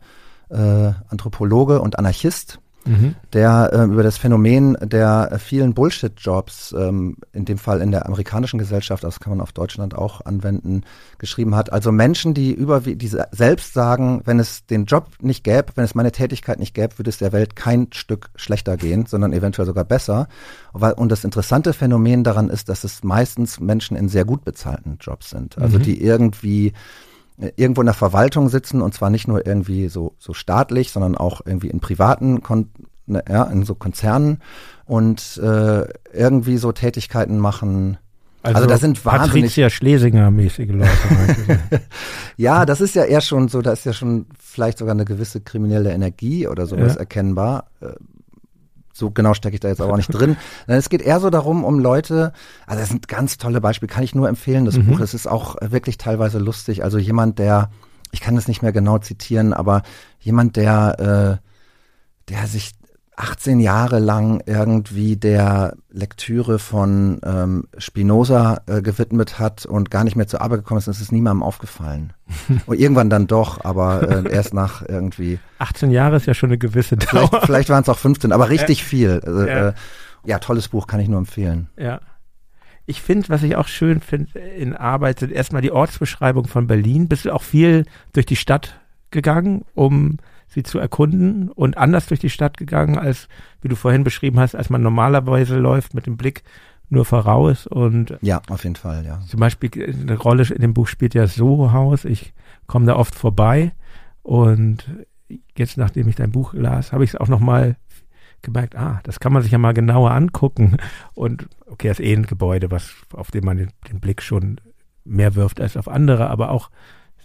äh, Anthropologe und Anarchist, Mhm. der äh, über das Phänomen der äh, vielen Bullshit-Jobs, ähm, in dem Fall in der amerikanischen Gesellschaft, das kann man auf Deutschland auch anwenden, geschrieben hat. Also Menschen, die über die se- selbst sagen, wenn es den Job nicht gäbe, wenn es meine Tätigkeit nicht gäbe, würde es der Welt kein Stück schlechter gehen, sondern eventuell sogar besser. Und das interessante Phänomen daran ist, dass es meistens Menschen in sehr gut bezahlten Jobs sind. Also Mhm. die irgendwie irgendwo in der Verwaltung sitzen und zwar nicht nur irgendwie so, so staatlich, sondern auch irgendwie in privaten, Kon ne, ja, in so Konzernen und äh, irgendwie so Tätigkeiten machen. Also, das sind wahnsinnig. Patricia Schlesinger-mäßige Leute. meinst du? Ja, das ist ja eher schon so, da ist ja schon vielleicht sogar eine gewisse kriminelle Energie oder sowas Ja. erkennbar. So genau stecke ich da jetzt aber auch nicht drin. Es geht eher so darum, um Leute, also das sind ganz tolle Beispiele, kann ich nur empfehlen, das Mhm. Buch. Das ist auch äh, wirklich teilweise lustig. Also jemand, der, ich kann das nicht mehr genau zitieren, aber jemand, der, äh, der sich 18 Jahre lang irgendwie der Lektüre von ähm, Spinoza äh, gewidmet hat und gar nicht mehr zur Arbeit gekommen ist, ist niemandem aufgefallen. und irgendwann dann doch, aber äh, erst nach irgendwie 18 Jahre ist ja schon eine gewisse Vielleicht, Dauer. vielleicht waren es auch 15, aber richtig viel. Also, Ja. Äh, ja, tolles Buch, kann ich nur empfehlen. Ja. Ich finde, was ich auch schön finde in Arbeit, sind erstmal die Ortsbeschreibung von Berlin. Bist du auch viel durch die Stadt gegangen, um sie zu erkunden und anders durch die Stadt gegangen, als, wie du vorhin beschrieben hast, als man normalerweise läuft mit dem Blick nur voraus und Ja, auf jeden Fall, ja. zum Beispiel eine Rolle in dem Buch spielt ja Soho-Haus. Ich komme da oft vorbei und jetzt, nachdem ich dein Buch las, habe ich es auch nochmal gemerkt, ah, das kann man sich ja mal genauer angucken. Und okay, das ist eh ein Gebäude, was, auf dem man den, den Blick schon mehr wirft als auf andere, aber auch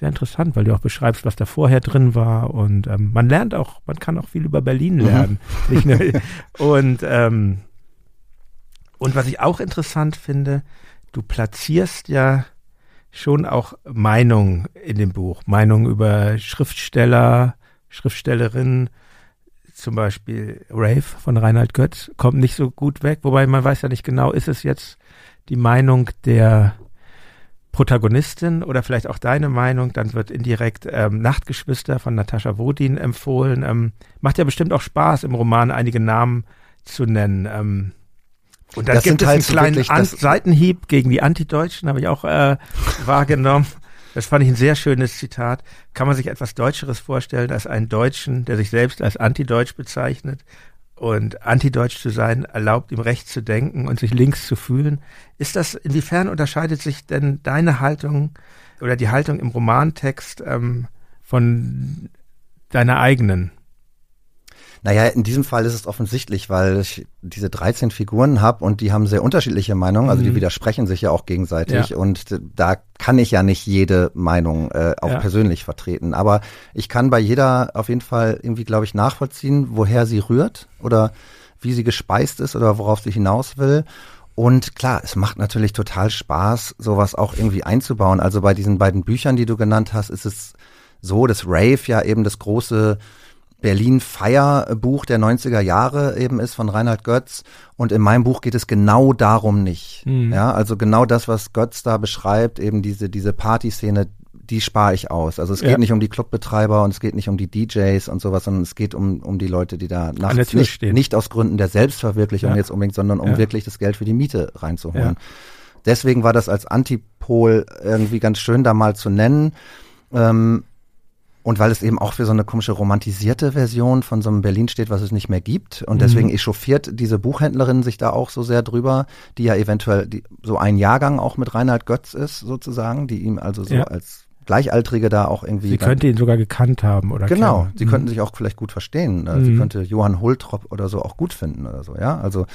sehr interessant, weil du auch beschreibst, was da vorher drin war. Und ähm, man lernt auch, man kann auch viel über Berlin lernen. Nicht nur, und ähm, und was ich auch interessant finde, du platzierst ja schon auch Meinungen in dem Buch. Meinungen über Schriftsteller, Schriftstellerinnen, zum Beispiel Rave von Reinhard Götz, kommt nicht so gut weg, wobei man weiß ja nicht genau, ist es jetzt die Meinung der Protagonistin oder vielleicht auch deine Meinung, dann wird indirekt ähm, Nachtgeschwister von Natascha Wodin empfohlen. Ähm, macht ja bestimmt auch Spaß, im Roman einige Namen zu nennen. Ähm, und dann Das gibt sind es halt einen kleinen wirklich An Seitenhieb gegen die Antideutschen, habe ich auch äh, wahrgenommen. Das fand ich ein sehr schönes Zitat. Kann man sich etwas Deutscheres vorstellen als einen Deutschen, der sich selbst als Antideutsch bezeichnet? Und Antideutsch zu sein erlaubt ihm rechts zu denken und sich links zu fühlen. Ist das, inwiefern unterscheidet sich denn deine Haltung oder die Haltung im Romantext ähm, von deiner eigenen? Naja, in diesem Fall ist es offensichtlich, weil ich diese 13 Figuren habe und die haben sehr unterschiedliche Meinungen, also die Mhm. widersprechen sich ja auch gegenseitig Ja. und da kann ich ja nicht jede Meinung äh, auch Ja. persönlich vertreten. Aber ich kann bei jeder auf jeden Fall irgendwie, glaube ich, nachvollziehen, woher sie rührt oder wie sie gespeist ist oder worauf sie hinaus will. Und klar, es macht natürlich total Spaß, sowas auch irgendwie einzubauen. Also bei diesen beiden Büchern, die du genannt hast, ist es so, dass Rave ja eben das große Berlin-Feierbuch der 90er Jahre eben ist von Reinhard Götz. Und in meinem Buch geht es genau darum nicht. Mhm. Ja, also genau das, was Götz da beschreibt, eben diese, diese Partyszene, die spare ich aus. Also es geht ja. nicht um die Clubbetreiber und es geht nicht um die DJs und sowas, sondern es geht um, um die Leute, die da nachts nicht, stehen. nicht aus Gründen der Selbstverwirklichung ja. jetzt unbedingt, sondern um ja. wirklich das Geld für die Miete reinzuholen. Deswegen war das als Antipol irgendwie ganz schön da mal zu nennen. Ähm, und weil es eben auch für so eine komische romantisierte Version von so einem Berlin steht, was es nicht mehr gibt. Und deswegen mhm. echauffiert diese Buchhändlerin sich da auch so sehr drüber, die ja eventuell die, so ein Jahrgang auch mit Reinhard Götz ist, sozusagen, die ihm also so ja. als Gleichaltrige da auch irgendwie. Sie könnte ihn sogar gekannt haben oder Genau, kennen. sie mhm. könnten sich auch vielleicht gut verstehen. Mhm. Sie könnte Johann Holtrop oder so auch gut finden oder so, ja. Also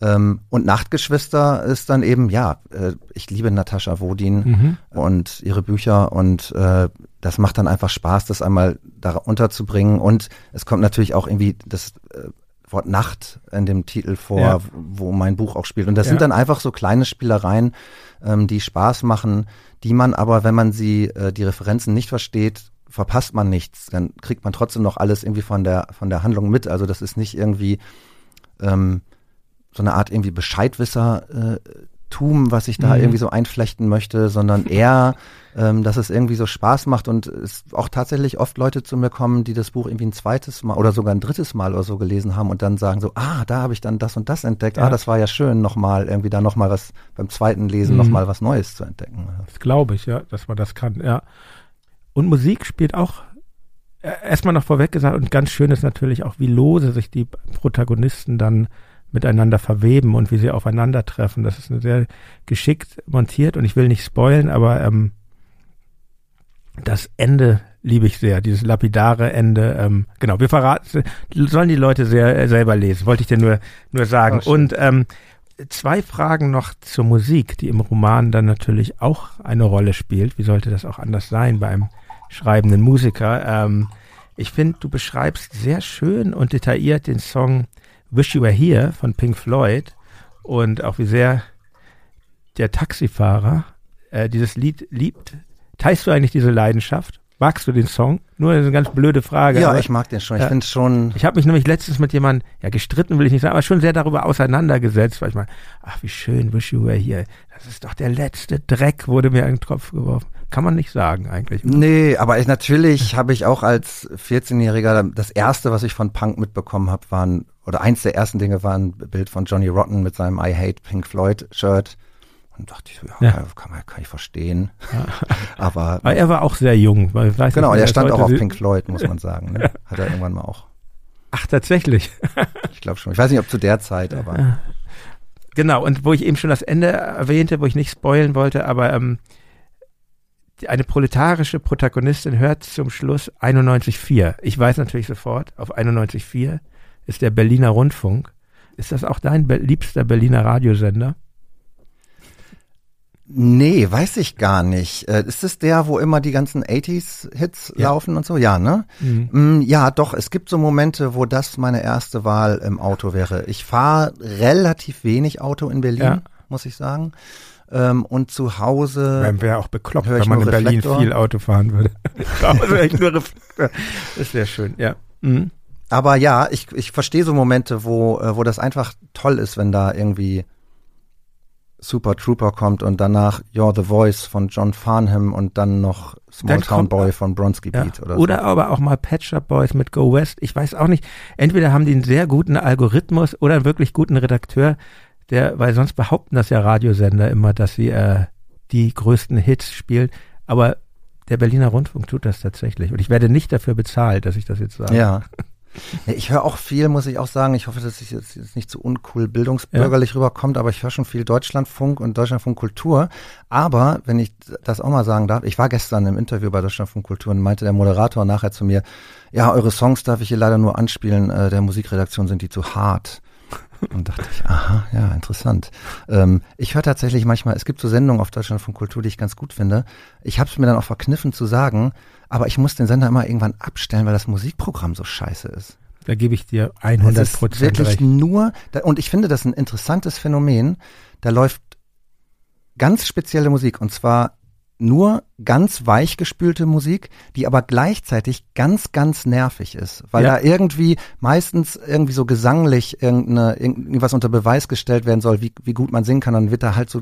ähm, und Nachtgeschwister ist dann eben, ja, äh, ich liebe Natascha Wodin mhm. und ihre Bücher und äh, das macht dann einfach Spaß, das einmal da unterzubringen. Und es kommt natürlich auch irgendwie das äh, Wort Nacht in dem Titel vor, ja. wo mein Buch auch spielt. Und das ja. sind dann einfach so kleine Spielereien, ähm, die Spaß machen, die man aber, wenn man sie, äh, die Referenzen nicht versteht, verpasst man nichts. Dann kriegt man trotzdem noch alles irgendwie von der, von der Handlung mit. Also das ist nicht irgendwie ähm, so eine Art irgendwie Bescheidwisser. Äh, Tum, was ich da mhm. irgendwie so einflechten möchte, sondern eher, ähm, dass es irgendwie so Spaß macht und es auch tatsächlich oft Leute zu mir kommen, die das Buch irgendwie ein zweites Mal oder sogar ein drittes Mal oder so gelesen haben und dann sagen so, ah, da habe ich dann das und das entdeckt, ah, ja. ah, das war ja schön, nochmal irgendwie da nochmal was beim zweiten Lesen mhm. nochmal was Neues zu entdecken. Das glaube ich, ja, dass man das kann, ja. Und Musik spielt auch äh, erstmal noch vorweg gesagt und ganz schön ist natürlich auch, wie lose sich die Protagonisten dann miteinander verweben und wie sie aufeinandertreffen. Das ist sehr geschickt montiert und ich will nicht spoilen, aber ähm, das Ende liebe ich sehr, dieses lapidare Ende. Ähm, genau, wir verraten, sollen die Leute sehr äh, selber lesen, wollte ich dir nur, nur sagen. Oh, und ähm, zwei Fragen noch zur Musik, die im Roman dann natürlich auch eine Rolle spielt. Wie sollte das auch anders sein bei einem schreibenden Musiker? Ähm, ich finde, du beschreibst sehr schön und detailliert den Song Wish You Were Here von Pink Floyd und auch wie sehr der Taxifahrer äh, dieses Lied liebt. Teilst du eigentlich diese Leidenschaft? Magst du den Song? Nur eine ganz blöde Frage. Ja, aber, ich mag den schon. Ich ja, finde schon. Ich habe mich nämlich letztens mit jemandem, ja, gestritten will ich nicht sagen, aber schon sehr darüber auseinandergesetzt, weil ich mal, ach, wie schön, Wish You Were Here. Das ist doch der letzte Dreck, wurde mir in den Kopf geworfen. Kann man nicht sagen eigentlich. Oder? Nee, aber ich, natürlich habe ich auch als 14-Jähriger das erste, was ich von Punk mitbekommen habe, waren oder eins der ersten Dinge war ein Bild von Johnny Rotten mit seinem I Hate Pink Floyd Shirt. Und dachte ich, ja, ja. Kann, man, kann ich verstehen. Ja. Aber, Aber er war auch sehr jung. Weil weiß genau, nicht, er stand auch auf Pink Floyd, muss man sagen. Ne? Hat er irgendwann mal auch. Ach, tatsächlich. ich glaube schon. Ich weiß nicht, ob zu der Zeit, aber. Genau, und wo ich eben schon das Ende erwähnte, wo ich nicht spoilen wollte, aber ähm, eine proletarische Protagonistin hört zum Schluss 91.4. Ich weiß natürlich sofort, auf 91.4 ist der Berliner Rundfunk. Ist das auch dein liebster Berliner Radiosender? Nee, weiß ich gar nicht. Äh, ist es der, wo immer die ganzen 80s-Hits ja. laufen und so? Ja, ne? Mhm. Mm, ja, doch, es gibt so Momente, wo das meine erste Wahl im Auto wäre. Ich fahre relativ wenig Auto in Berlin, ja. muss ich sagen. Ähm, und zu Hause. Wäre auch bekloppt, wenn man in Berlin viel Auto fahren würde. Das ist sehr schön, ja. Mhm. Aber ja, ich, ich verstehe so Momente, wo, äh, wo das einfach toll ist, wenn da irgendwie Super Trooper kommt und danach You're the Voice von John Farnham und dann noch Small dann Town Boy von Bronski ja. Beat oder Oder aber auch mal Patch Up Boys mit Go West. Ich weiß auch nicht. Entweder haben die einen sehr guten Algorithmus oder einen wirklich guten Redakteur, der, weil sonst behaupten das ja Radiosender immer, dass sie äh, die größten Hits spielen. Aber der Berliner Rundfunk tut das tatsächlich. Und ich werde nicht dafür bezahlt, dass ich das jetzt sage. Ja. Ich höre auch viel, muss ich auch sagen. Ich hoffe, dass es jetzt nicht zu uncool bildungsbürgerlich ja. rüberkommt, aber ich höre schon viel Deutschlandfunk und Deutschlandfunk Kultur. Aber, wenn ich das auch mal sagen darf, ich war gestern im Interview bei Deutschlandfunk Kultur und meinte der Moderator nachher zu mir, ja, eure Songs darf ich hier leider nur anspielen, äh, der Musikredaktion sind die zu hart. Und dachte ich, aha, ja, interessant. Ähm, ich höre tatsächlich manchmal, es gibt so Sendungen auf Deutschland von Kultur, die ich ganz gut finde. Ich habe es mir dann auch verkniffen zu sagen, aber ich muss den Sender immer irgendwann abstellen, weil das Musikprogramm so scheiße ist. Da gebe ich dir 100 Prozent wirklich recht. nur, und ich finde das ein interessantes Phänomen, da läuft ganz spezielle Musik und zwar nur ganz weichgespülte Musik, die aber gleichzeitig ganz, ganz nervig ist, weil Ja. da irgendwie meistens irgendwie so gesanglich irgendeine, irgendwas unter Beweis gestellt werden soll, wie, wie gut man singen kann, dann wird da halt so,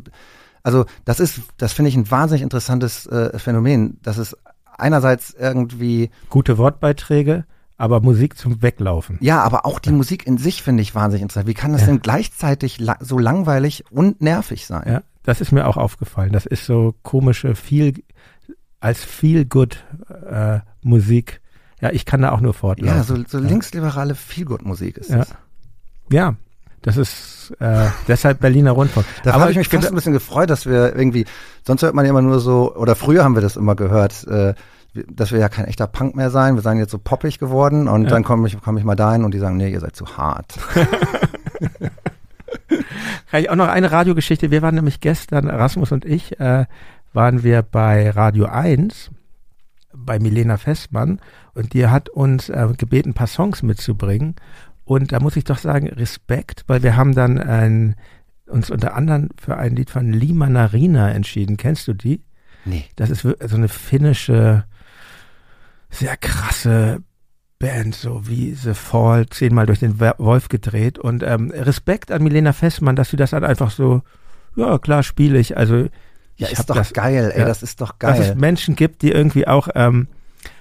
also das ist, das finde ich ein wahnsinnig interessantes äh, Phänomen, dass es einerseits irgendwie, Gute Wortbeiträge, aber Musik zum Weglaufen. ja, aber auch die Musik in sich finde ich wahnsinnig interessant. Wie kann das Ja. denn gleichzeitig la so langweilig und nervig sein? Ja, das ist mir auch aufgefallen. Das ist so komische, viel, als viel good äh, Musik. Ja, ich kann da auch nur fortlaufen. Ja, so, so Ja. linksliberale Feelgood-Musik ist Ja. das. Ja, das ist äh, deshalb Berliner Rundfunk. Da Aber habe ich mich fast ein bisschen gefreut, dass wir irgendwie, sonst hört man ja immer nur so, oder früher haben wir das immer gehört, äh, dass wir ja kein echter Punk mehr sein, wir seien jetzt so poppig geworden und Ja. dann komme ich, komm ich mal dahin und die sagen, nee, ihr seid zu hart. Kann ich auch noch eine Radiogeschichte. Wir waren nämlich gestern, Rasmus und ich, äh, waren wir bei Radio 1 bei Milena Festmann und die hat uns äh, gebeten, ein paar Songs mitzubringen. Und da muss ich doch sagen, Respekt, weil wir haben dann ein, uns unter anderem für ein Lied von Lima Narina entschieden. Kennst du die? Nee. Das ist so eine finnische, sehr krasse Band, so wie The Fall, zehnmal durch den Wolf gedreht. Und ähm, Respekt an Milena Fessmann, dass sie das dann einfach so, ja klar, spiele ich. Also Ja, ich ist doch das, geil, ey, ja, das ist doch dass es geil. Menschen gibt, die irgendwie auch ähm,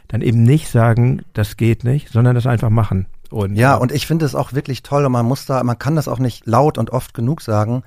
dann eben nicht sagen, das geht nicht, sondern das einfach machen. Und, Ja, äh, und ich finde es auch wirklich toll und man muss da, man kann das auch nicht laut und oft genug sagen.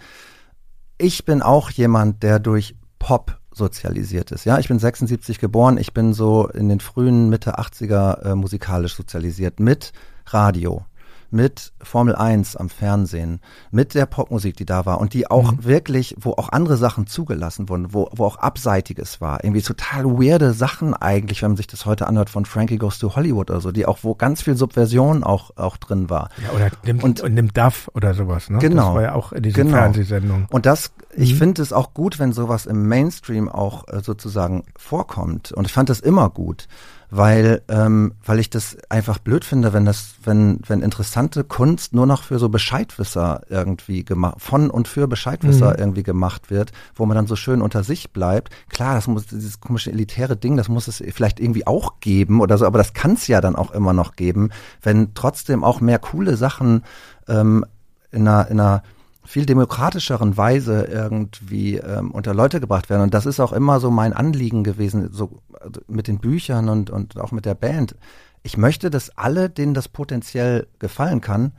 Ich bin auch jemand, der durch Pop sozialisiert ist. Ja, ich bin 76 geboren, ich bin so in den frühen Mitte 80er äh, musikalisch sozialisiert mit Radio, mit Formel 1 am Fernsehen, mit der Popmusik, die da war und die auch wirklich, wo auch andere Sachen zugelassen wurden, wo, wo auch Abseitiges war. Irgendwie total weirde Sachen eigentlich, wenn man sich das heute anhört von Frankie Goes to Hollywood oder so, die auch, wo ganz viel Subversion auch, auch drin war. ja, oder nimmt, und, und- nimmt Duff oder sowas. Ne? Genau. Das war ja auch in dieser Genau. Fernsehsendung. Und das, ich Mhm. finde es auch gut, wenn sowas im Mainstream auch äh, sozusagen vorkommt. Und ich fand das immer gut, weil, ähm, weil ich das einfach blöd finde, wenn das, wenn, wenn interessante Kunst nur noch für so Bescheidwisser irgendwie gemacht, von und für Bescheidwisser Mhm. irgendwie gemacht wird, wo man dann so schön unter sich bleibt. Klar, das muss, dieses komische elitäre Ding, das muss es vielleicht irgendwie auch geben oder so, aber das kann es ja dann auch immer noch geben, wenn trotzdem auch mehr coole Sachen ähm, in einer, in einer viel demokratischeren Weise irgendwie ähm, unter Leute gebracht werden. Und das ist auch immer so mein Anliegen gewesen, so also mit den Büchern und, und auch mit der Band. Ich möchte, dass alle, denen das potenziell gefallen kann,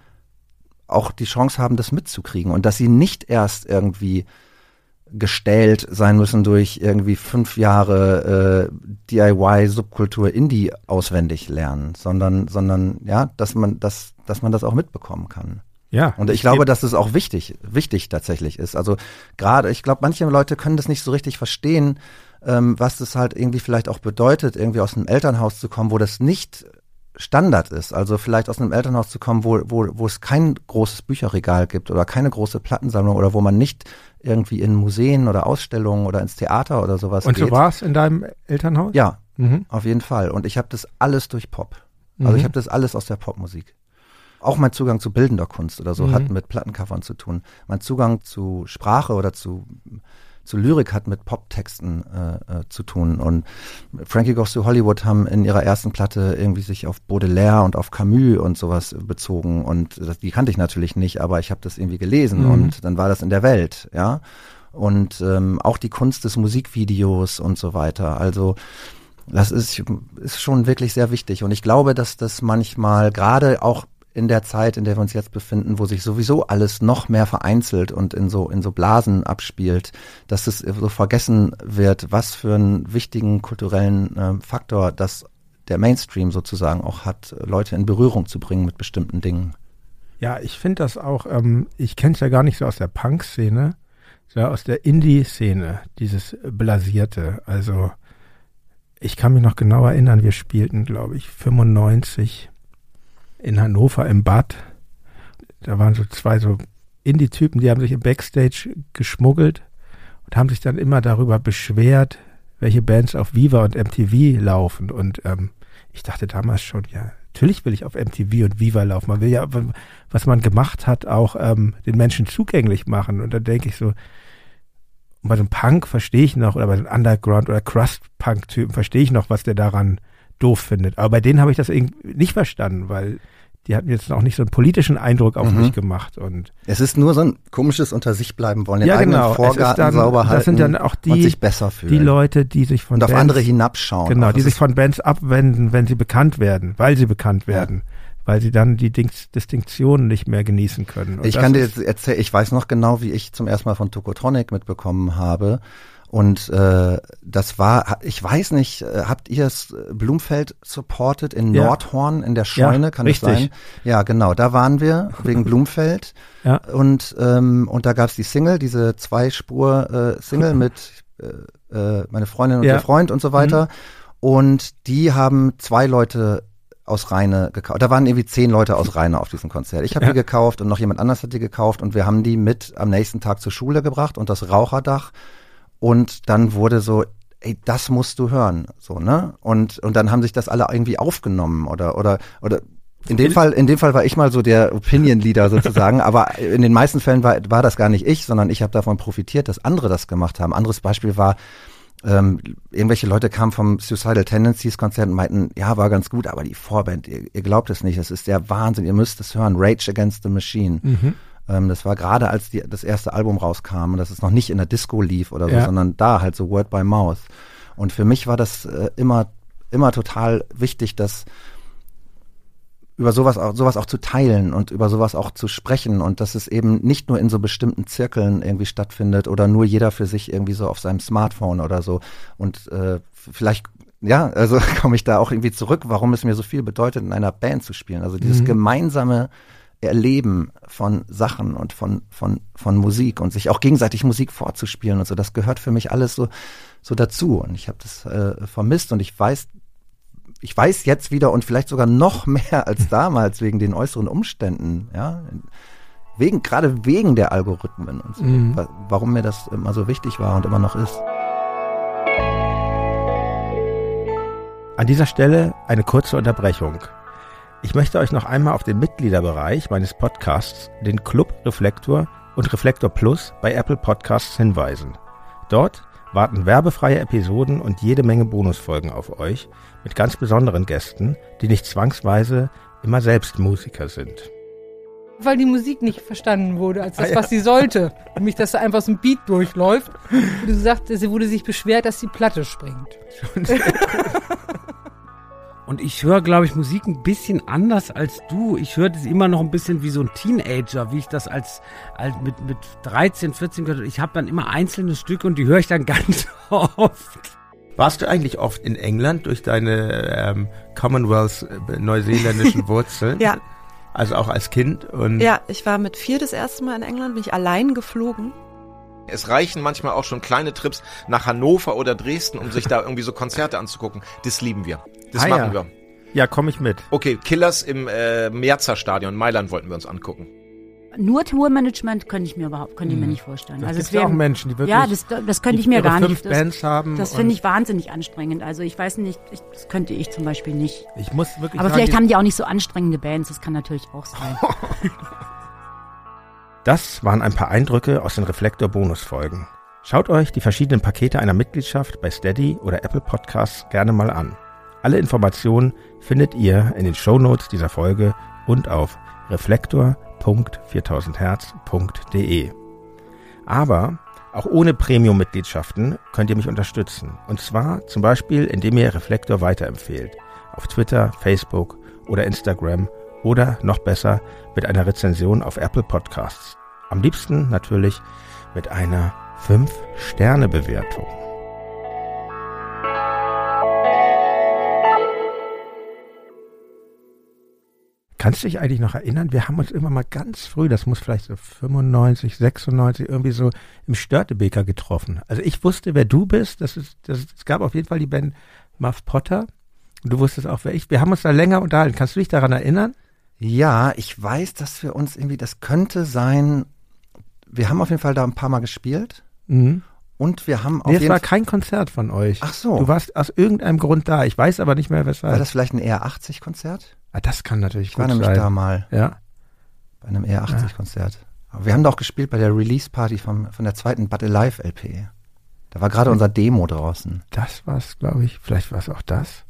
auch die Chance haben, das mitzukriegen und dass sie nicht erst irgendwie gestählt sein müssen durch irgendwie fünf Jahre äh, DIY Subkultur Indie auswendig lernen, sondern sondern ja, dass man das dass man das auch mitbekommen kann. Ja. Und ich glaube, dass es auch wichtig, wichtig tatsächlich ist. Also gerade, ich glaube, manche Leute können das nicht so richtig verstehen, ähm, was das halt irgendwie vielleicht auch bedeutet, irgendwie aus einem Elternhaus zu kommen, wo das nicht Standard ist. Also vielleicht aus einem Elternhaus zu kommen, wo, wo, wo es kein großes Bücherregal gibt oder keine große Plattensammlung oder wo man nicht irgendwie in Museen oder Ausstellungen oder ins Theater oder sowas Und geht. so war es in deinem Elternhaus? Ja, Mhm. auf jeden Fall. Und ich habe das alles durch Pop. Also Mhm. ich habe das alles aus der Popmusik. Auch mein Zugang zu bildender Kunst oder so Mhm. hat mit Plattencovern zu tun. Mein Zugang zu Sprache oder zu, zu Lyrik hat mit Poptexten äh, äh, zu tun. Und Frankie Goes to Hollywood haben in ihrer ersten Platte irgendwie sich auf Baudelaire und auf Camus und sowas bezogen. Und das, die kannte ich natürlich nicht, aber ich habe das irgendwie gelesen Mhm. und dann war das in der Welt, ja. Und ähm, auch die Kunst des Musikvideos und so weiter. Also das ist, ist schon wirklich sehr wichtig. Und ich glaube, dass das manchmal gerade auch in der Zeit, in der wir uns jetzt befinden, wo sich sowieso alles noch mehr vereinzelt und in so, in so Blasen abspielt, dass es so vergessen wird, was für einen wichtigen kulturellen äh, Faktor das der Mainstream sozusagen auch hat, Leute in Berührung zu bringen mit bestimmten Dingen. Ja, ich finde das auch, ähm, ich kenne es ja gar nicht so aus der Punk-Szene, sondern aus der Indie-Szene, dieses Blasierte. Also ich kann mich noch genau erinnern, wir spielten, glaube ich, 95 in Hannover im Bad. Da waren so zwei so Indie-Typen, die haben sich im Backstage geschmuggelt und haben sich dann immer darüber beschwert, welche Bands auf Viva und MTV laufen. Und ähm, ich dachte damals schon, ja, natürlich will ich auf MTV und Viva laufen. Man will ja, was man gemacht hat, auch ähm, den Menschen zugänglich machen. Und da denke ich so, bei so einem Punk verstehe ich noch, oder bei so einem Underground- oder Crust-Punk-Typen verstehe ich noch, was der daran doof findet. Aber bei denen habe ich das irgendwie nicht verstanden, weil die hatten jetzt auch nicht so einen politischen Eindruck auf mhm. mich gemacht. Und es ist nur so ein komisches unter sich bleiben wollen, den ja, eigenen genau. Vorgarten dann, sauber halten das sind dann auch die, und sich besser fühlen. Die Leute, die sich von und Bands, auf andere hinabschauen. Genau, die sich von Bands abwenden, wenn sie bekannt werden, weil sie bekannt werden. Ja. Weil sie dann die Dings Distinktionen nicht mehr genießen können. Und ich kann dir jetzt erzählen, ich weiß noch genau, wie ich zum ersten Mal von Tokotronic mitbekommen habe und äh, das war, ich weiß nicht, äh, habt ihr es äh, Blumfeld supported in ja. Nordhorn in der Scheune, ja, kann richtig. das sein? Ja, genau, da waren wir wegen Blumfeld. ja. Und, ähm, und da gab's die Single, diese Zwei-Spur-Single äh, mit äh, äh, meine Freundin und ja. ihr Freund und so weiter. Mhm. Und die haben zwei Leute aus Rheine gekauft. Da waren irgendwie zehn Leute aus Rheine auf diesem Konzert. Ich habe ja. die gekauft und noch jemand anders hat die gekauft und wir haben die mit am nächsten Tag zur Schule gebracht und das Raucherdach und dann wurde so, ey, das musst du hören, so, ne? Und, und dann haben sich das alle irgendwie aufgenommen oder, oder, oder, in dem Fall, in dem Fall war ich mal so der Opinion Leader sozusagen, aber in den meisten Fällen war, war das gar nicht ich, sondern ich habe davon profitiert, dass andere das gemacht haben. Anderes Beispiel war, ähm, irgendwelche Leute kamen vom Suicidal Tendencies Konzert und meinten, ja, war ganz gut, aber die Vorband, ihr, ihr glaubt es nicht, das ist der Wahnsinn, ihr müsst es hören, Rage Against the Machine. Mhm. Ähm, das war gerade, als die, das erste Album rauskam und das ist noch nicht in der Disco lief oder so, ja. sondern da halt so Word by Mouth. Und für mich war das äh, immer, immer total wichtig, dass über sowas auch, sowas auch zu teilen und über sowas auch zu sprechen und dass es eben nicht nur in so bestimmten Zirkeln irgendwie stattfindet oder nur jeder für sich irgendwie so auf seinem Smartphone oder so. Und äh, vielleicht, ja, also komme ich da auch irgendwie zurück, warum es mir so viel bedeutet, in einer Band zu spielen. Also dieses mhm. gemeinsame Erleben von Sachen und von, von, von Musik und sich auch gegenseitig Musik vorzuspielen und so, das gehört für mich alles so, so dazu. Und ich habe das äh, vermisst und ich weiß, ich weiß jetzt wieder und vielleicht sogar noch mehr als damals wegen den äußeren Umständen, ja, wegen, gerade wegen der Algorithmen und so, mhm. warum mir das immer so wichtig war und immer noch ist. An dieser Stelle eine kurze Unterbrechung. Ich möchte euch noch einmal auf den Mitgliederbereich meines Podcasts, den Club Reflektor und Reflektor Plus bei Apple Podcasts hinweisen. Dort warten werbefreie Episoden und jede Menge Bonusfolgen auf euch mit ganz besonderen Gästen, die nicht zwangsweise immer selbst Musiker sind. Weil die Musik nicht verstanden wurde als das, ah, ja. was sie sollte. Nämlich, dass da einfach so ein Beat durchläuft. Und du sagst, sie wurde sich beschwert, dass die Platte springt. Und ich höre, glaube ich, Musik ein bisschen anders als du. Ich höre das immer noch ein bisschen wie so ein Teenager, wie ich das als, als mit, mit 13, 14 gehört habe. Ich habe dann immer einzelne Stücke und die höre ich dann ganz oft. Warst du eigentlich oft in England durch deine ähm, Commonwealth äh, neuseeländischen Wurzeln? ja. Also auch als Kind? Und ja, ich war mit vier das erste Mal in England, bin ich allein geflogen. Es reichen manchmal auch schon kleine Trips nach Hannover oder Dresden, um sich da irgendwie so Konzerte anzugucken. Das lieben wir. Das ah, machen ja. wir. Ja, komme ich mit. Okay, Killers im äh, Merzer Stadion Mailand wollten wir uns angucken. Nur Tourmanagement könnte ich mir überhaupt, könnte ich mir hm. nicht vorstellen. Das also es wären auch Menschen, die wirklich ja, das, das könnte ich mir gar fünf nicht. Das, Bands haben. Das finde ich wahnsinnig anstrengend. Also ich weiß nicht, ich, das könnte ich zum Beispiel nicht. Ich muss wirklich. Aber vielleicht haben die auch nicht so anstrengende Bands. Das kann natürlich auch sein. das waren ein paar Eindrücke aus den Reflektor-Bonusfolgen. Schaut euch die verschiedenen Pakete einer Mitgliedschaft bei Steady oder Apple Podcasts gerne mal an. Alle Informationen findet ihr in den Shownotes dieser Folge und auf reflektor.4000herz.de. Aber auch ohne Premium-Mitgliedschaften könnt ihr mich unterstützen. Und zwar zum Beispiel, indem ihr Reflektor weiterempfehlt. Auf Twitter, Facebook oder Instagram oder noch besser mit einer Rezension auf Apple Podcasts. Am liebsten natürlich mit einer 5-Sterne-Bewertung. Kannst du dich eigentlich noch erinnern? Wir haben uns immer mal ganz früh, das muss vielleicht so 95, 96, irgendwie so im Störtebeker getroffen. Also ich wusste, wer du bist. Das ist, das, es gab auf jeden Fall die Band Muff Potter. Und du wusstest auch, wer ich. Wir haben uns da länger unterhalten. Kannst du dich daran erinnern? Ja, ich weiß, dass wir uns irgendwie, das könnte sein, wir haben auf jeden Fall da ein paar Mal gespielt. Mhm. Und wir haben auf nee, es war kein Konzert von euch. Ach so. Du warst aus irgendeinem Grund da. Ich weiß aber nicht mehr, weshalb. War das vielleicht ein R80-Konzert? Ah, das kann natürlich ich gut sein. Ich war nämlich da mal. Ja. Bei einem R80-Konzert. Ja. Wir haben doch gespielt bei der Release-Party von der zweiten But Alive LP. Da war gerade unser Demo draußen. Das war's, glaube ich. Vielleicht war es auch das.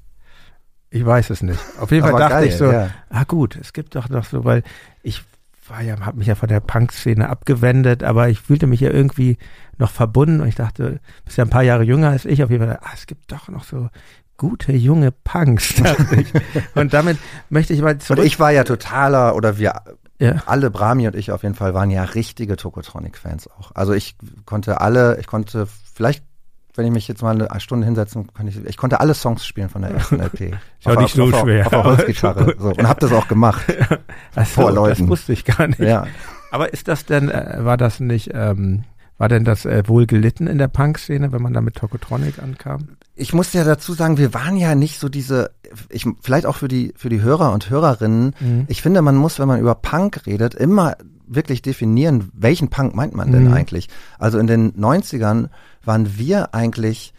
Ich weiß es nicht. Auf jeden Fall dachte geil, ich so, ja. ah gut, es gibt doch noch so, weil ich war ja, habe mich ja von der Punk-Szene abgewendet, aber ich fühlte mich ja irgendwie noch verbunden und ich dachte, bist ja ein paar Jahre jünger als ich, auf jeden Fall, ah, es gibt doch noch so gute junge Punks, dachte ich. Und damit möchte ich mal Und zurück. ich war ja totaler, oder wir ja. alle, Brahmi und ich auf jeden Fall, waren ja richtige Tokotronic-Fans auch. Also ich konnte alle, ich konnte vielleicht, wenn ich mich jetzt mal eine Stunde hinsetzen kann, ich, ich konnte alle Songs spielen von der ersten LP. Ist auch nicht so schwer. Auf, auf Holzgitarre. So. Und hab das auch gemacht. Ach so, vor Leuten. Das wusste ich gar nicht. Ja. Aber ist das denn, äh, war das nicht, ähm, war denn das äh, wohl gelitten in der Punk-Szene, wenn man da mit Tokotronic ankam? Ich muss ja dazu sagen, wir waren ja nicht so diese, ich, vielleicht auch für die, für die Hörer und Hörerinnen. Mhm. Ich finde, man muss, wenn man über Punk redet, immer wirklich definieren, welchen Punk meint man denn Mhm. eigentlich? Also in den 90ern waren wir eigentlich,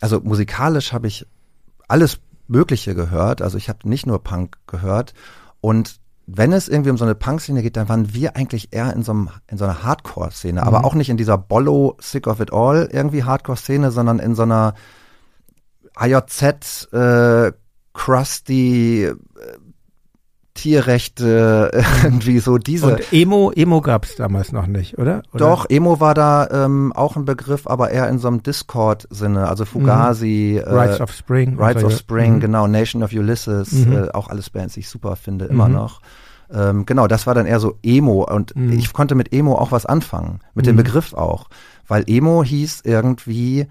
also musikalisch habe ich alles Mögliche gehört. Also ich habe nicht nur Punk gehört. Und wenn es irgendwie um so eine Punk-Szene geht, dann waren wir eigentlich eher in so, einem, in so einer Hardcore-Szene. Aber auch nicht in dieser Bollo, Sick of It All irgendwie Hardcore-Szene, sondern in so einer AJZ, äh, Krusty, äh, Tierrechte, irgendwie so diese. Und Emo, Emo gab's damals noch nicht, oder? oder? Doch, Emo war da ähm, auch ein Begriff, aber eher in so einem Discord-Sinne. Also Fugazi, äh, Rides of Spring. Rides of Spring, Mhm. genau, Nation of Ulysses, Mhm. äh, auch alles Bands, die ich super finde, immer Mhm. noch. Ähm, genau, das war dann eher so Emo und Mhm. ich konnte mit Emo auch was anfangen, mit dem Mhm. Begriff auch, weil Emo hieß irgendwie,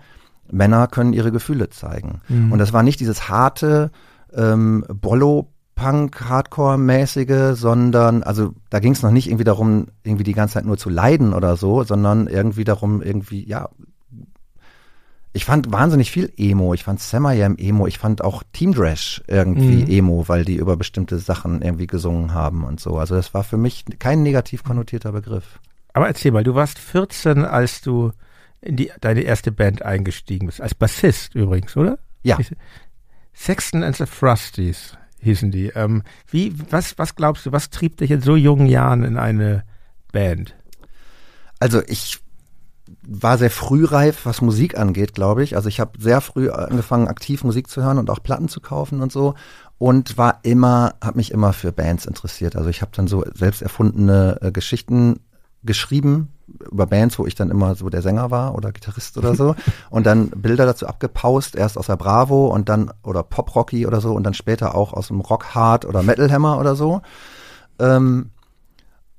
Männer können ihre Gefühle zeigen. Mhm. Und das war nicht dieses harte ähm, Bollo Punk Hardcore-mäßige, sondern also da ging es noch nicht irgendwie darum, irgendwie die ganze Zeit nur zu leiden oder so, sondern irgendwie darum, irgendwie, ja, ich fand wahnsinnig viel Emo. Ich fand Samayam Emo. Ich fand auch Team Drash irgendwie Mhm. Emo, weil die über bestimmte Sachen irgendwie gesungen haben und so. Also das war für mich kein negativ konnotierter Begriff. Aber erzähl mal, du warst 14, als du in die, deine erste Band eingestiegen bist. Als Bassist übrigens, oder? Ja. Sexton and the Frosties hießen die. Ähm, wie, was, was glaubst du, was trieb dich in so jungen Jahren in eine Band? Also ich war sehr frühreif, was Musik angeht, glaube ich. Also ich habe sehr früh angefangen, aktiv Musik zu hören und auch Platten zu kaufen und so. Und war immer, habe mich immer für Bands interessiert. Also ich habe dann so selbst erfundene äh, Geschichten geschrieben über Bands, wo ich dann immer so der Sänger war oder Gitarrist oder so. und dann Bilder dazu abgepaust, erst aus der Bravo und dann, oder Pop Rocky oder so und dann später auch aus dem Rock Hard oder Metal Hammer oder so. Ähm,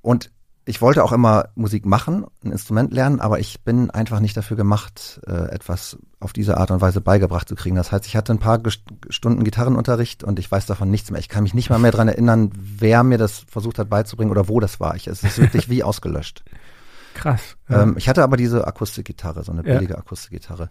und ich wollte auch immer Musik machen, ein Instrument lernen, aber ich bin einfach nicht dafür gemacht, äh, etwas auf diese Art und Weise beigebracht zu kriegen. Das heißt, ich hatte ein paar Gest- Stunden Gitarrenunterricht und ich weiß davon nichts mehr. Ich kann mich nicht mal mehr dran erinnern, wer mir das versucht hat beizubringen oder wo das war. Ich, es ist wirklich wie ausgelöscht. Krass. Ja. Ähm, ich hatte aber diese Akustikgitarre, so eine Ja. billige Akustikgitarre.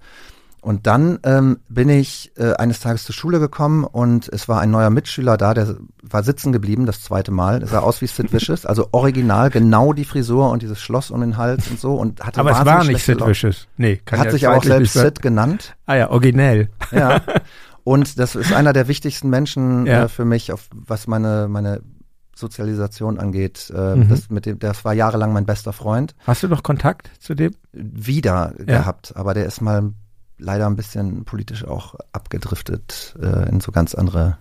Und dann ähm, bin ich äh, eines Tages zur Schule gekommen und es war ein neuer Mitschüler da, der war sitzen geblieben, das zweite Mal. Er sah aus wie Sid Vicious, also original, genau die Frisur und dieses Schloss um den Hals und so und hatte Aber es war nicht Sid Laune. Vicious. Nee, kann Hat ja sich auch selbst. Sid genannt. Ah ja, originell. Ja. Und das ist einer der wichtigsten Menschen Ja. äh, für mich, auf was meine, meine Sozialisation angeht. Äh, Mhm. das, mit dem, das war jahrelang mein bester Freund. Hast du noch Kontakt zu dem? wieder Ja. gehabt, aber der ist mal leider ein bisschen politisch auch abgedriftet äh, in so ganz andere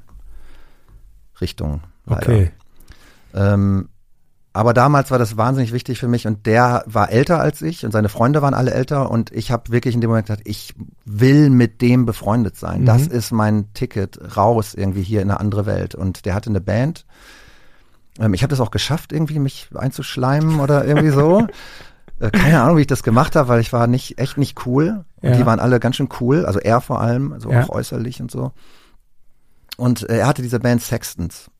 Richtungen. Leider. Okay. Ähm, aber damals war das wahnsinnig wichtig für mich und der war älter als ich und seine Freunde waren alle älter und ich habe wirklich in dem Moment gedacht, ich will mit dem befreundet sein. Mhm. Das ist mein Ticket raus irgendwie hier in eine andere Welt. Und der hatte eine Band. Ähm, ich habe das auch geschafft, irgendwie mich einzuschleimen oder irgendwie so. Äh, Keine Ahnung, wie ich das gemacht habe, weil ich war nicht echt nicht cool. Und Ja. die waren alle ganz schön cool, also er vor allem, also Ja. auch äußerlich und so. Und äh, er hatte diese Band Sextons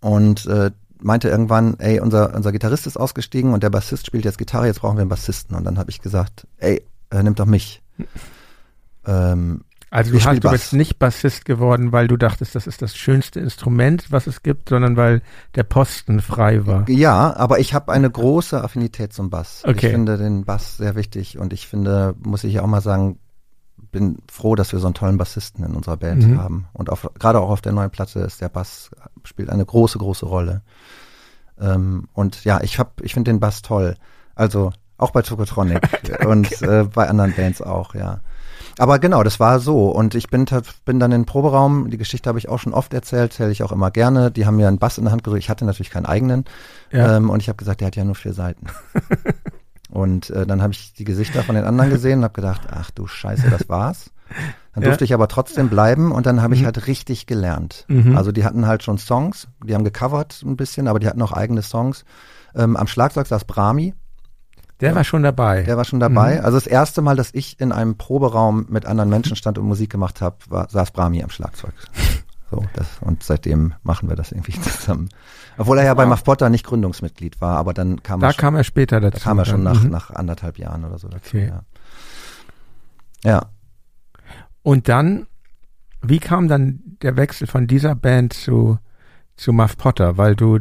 und äh, meinte irgendwann, ey, unser unser Gitarrist ist ausgestiegen und der Bassist spielt jetzt Gitarre, jetzt brauchen wir einen Bassisten. Und dann habe ich gesagt, ey, äh, nimm doch mich. Ähm, Also du, Ich hast, du bist nicht Bassist geworden, weil du dachtest, das ist das schönste Instrument, was es gibt, sondern weil der Posten frei war. Ja, aber ich habe eine große Affinität zum Bass. Okay. Ich finde den Bass sehr wichtig und ich finde, muss ich auch mal sagen, bin froh, dass wir so einen tollen Bassisten in unserer Band Mhm. haben. Und auf, gerade auch auf der neuen Platte ist der Bass spielt eine große, große Rolle. Ähm, und ja, ich hab, ich finde den Bass toll. Also Auch bei Tokotronic und äh, bei anderen Bands auch, ja. Aber genau, das war so. Und ich bin, bin dann in den Proberaum, die Geschichte habe ich auch schon oft erzählt, erzähle ich auch immer gerne. Die haben mir einen Bass in der Hand gedrückt. Ich hatte natürlich keinen eigenen. Ja. Ähm, und ich habe gesagt, der hat ja nur vier Seiten. und äh, dann habe ich die Gesichter von den anderen gesehen und habe gedacht, ach du Scheiße, das war's. Dann Ja. durfte ich aber trotzdem bleiben und dann habe ich Mhm. halt richtig gelernt. Mhm. Also die hatten halt schon Songs, die haben gecovert ein bisschen, aber die hatten auch eigene Songs. Ähm, am Schlagzeug saß Brahmi, Der war schon dabei. der war schon dabei. Mhm. Also das erste Mal, dass ich in einem Proberaum mit anderen Menschen stand und Musik gemacht habe, saß Brahmi am Schlagzeug. So, das, und seitdem machen wir das irgendwie zusammen. Obwohl er ja bei. Muff Potter nicht Gründungsmitglied war, aber dann kam da er schon, kam er später dazu. da kam er schon nach, Mhm. nach anderthalb Jahren oder so dazu. Okay. Ja. ja. Und dann, wie kam dann der Wechsel von dieser Band zu, zu Muff Potter? Weil du,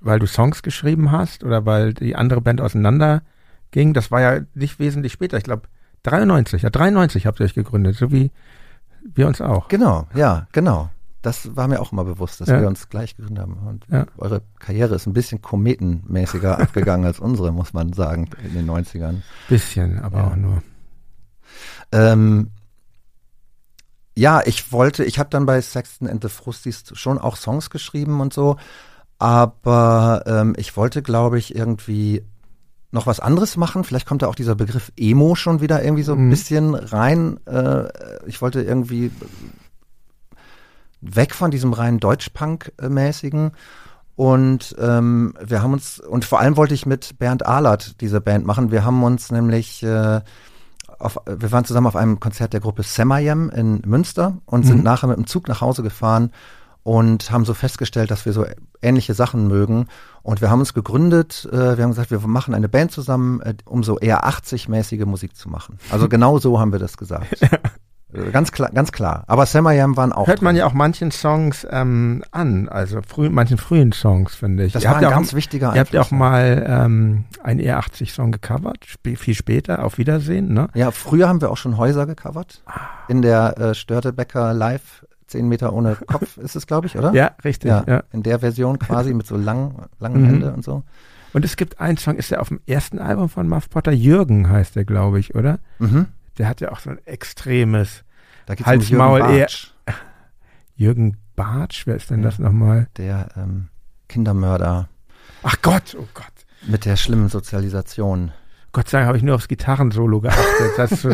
weil du Songs geschrieben hast oder weil die andere Band auseinander ging? Das war ja nicht wesentlich später. Ich glaube, 93, ja, 93 habt ihr euch gegründet, so wie wir uns auch. Genau, ja, genau. Das war mir auch immer bewusst, dass Ja. wir uns gleich gegründet haben. Und Ja. eure Karriere ist ein bisschen kometenmäßiger abgegangen als unsere, muss man sagen, in den 90ern. Bisschen, aber Ja. auch nur. Ähm, ja, ich wollte, ich habe dann bei Sexton and the Frusties schon auch Songs geschrieben und so, aber ähm, ich wollte, glaube ich, irgendwie noch was anderes machen. Vielleicht kommt da auch dieser Begriff Emo schon wieder irgendwie so ein Mhm. bisschen rein. Äh, ich wollte irgendwie weg von diesem rein Deutschpunk-mäßigen. Und ähm, wir haben uns, und vor allem wollte ich mit Bernd Ahlert diese Band machen. Wir haben uns nämlich äh, auf, wir waren zusammen auf einem Konzert der Gruppe Semayem in Münster und sind Mhm. nachher mit dem Zug nach Hause gefahren und haben so festgestellt, dass wir so ähnliche Sachen mögen. Und wir haben uns gegründet, äh, wir haben gesagt, wir machen eine Band zusammen, äh, um so eher 80-mäßige Musik zu machen. Also genau so haben wir das gesagt. Äh, Ganz klar, ganz klar. Aber Semayem waren auch. Hört man drin. ja auch manchen Songs ähm, an, also früh, manchen frühen Songs, finde ich. Das Ihr war ein ja auch ganz wichtiger Ihr habt ja auch Einfluss. mal ähm, einen E80-Song gecovert, sp viel später, auf Wiedersehen, ne? Ja, früher haben wir auch schon Häuser gecovert. Ah. In der äh, Störtebecker Live, 10 Meter ohne Kopf ist es, glaube ich, oder? Ja, richtig. Ja, Ja. in der Version quasi mit so lang, langen Mhm. Hände und so. Und es gibt einen Song, ist der auf dem ersten Album von Muff Potter? Jürgen heißt der, glaube ich, oder? Mhm. Der hat ja auch so ein extremes Da geht's Hals, um Jürgen Maul, eher- Bartsch, Jürgen Bartsch, wer ist denn Ja. das nochmal? der ähm, Kindermörder Ach Gott, oh Gott. mit der schlimmen Sozialisation. Gott sei Dank habe ich nur aufs Gitarrensolo geachtet. Das,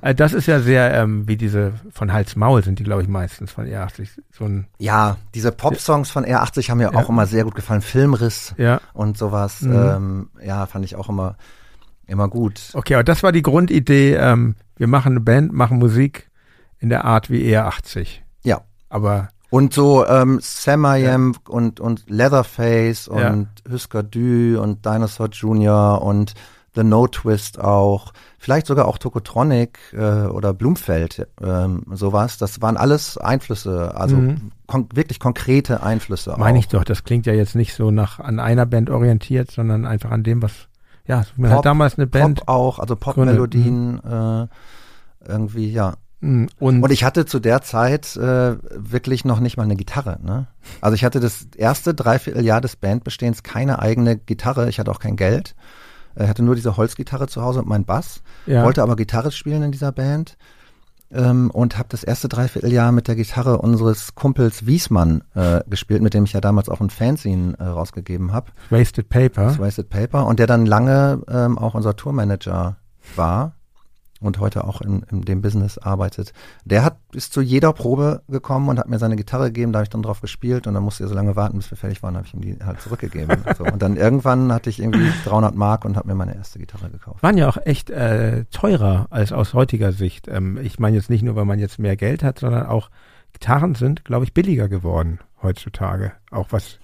äh, das ist ja sehr, ähm, wie diese von Hals Maul sind die, glaube ich, meistens von E80. So ein, Ja, diese Pop-Songs von R80 haben mir Ja. auch immer sehr gut gefallen. Filmriss ja. und sowas. Mhm. Ähm, ja, fand ich auch immer, immer gut. Okay, aber das war die Grundidee. Ähm, wir machen eine Band, machen Musik in der Art wie ER80. Ja. Aber Und so ähm, Samayem und, und Leatherface Ja. und Husker Du und Dinosaur Jr. und The No Twist auch. Vielleicht sogar auch Tokotronic äh, oder Blumfeld, ähm, sowas. Das waren alles Einflüsse, also Mhm. kon wirklich konkrete Einflüsse meine ich doch, das klingt ja jetzt nicht so nach an einer Band orientiert, sondern einfach an dem, was, ja, man Pop- hat damals eine Band. Pop auch, also Pop-Melodien äh, irgendwie, ja. Mm, Und, Und ich hatte zu der Zeit äh, wirklich noch nicht mal eine Gitarre. Ne? Also ich hatte das erste Dreivierteljahr des Bandbestehens keine eigene Gitarre. Ich hatte auch kein Geld. Ich hatte nur diese Holzgitarre zu Hause und meinen Bass. ja, Wollte aber Gitarre spielen in dieser Band. Ähm, und habe das erste Dreivierteljahr mit der Gitarre unseres Kumpels Wiesmann äh, gespielt, mit dem ich ja damals auch ein Fanzine äh, rausgegeben habe. Wasted Paper. Das Wasted Paper. Und der dann lange ähm, auch unser Tourmanager war und heute auch in, in dem Business arbeitet. Der hat ist zu jeder Probe gekommen und hat mir seine Gitarre gegeben, da habe ich dann drauf gespielt und dann musste er so lange warten, bis wir fertig waren, habe ich ihm die halt zurückgegeben. so. Und dann irgendwann hatte ich irgendwie 300 Mark und habe mir meine erste Gitarre gekauft. waren ja auch echt äh, teurer als aus heutiger Sicht. Ähm, ich meine jetzt nicht nur, weil man jetzt mehr Geld hat, sondern auch Gitarren sind, glaube ich, billiger geworden heutzutage. Auch was,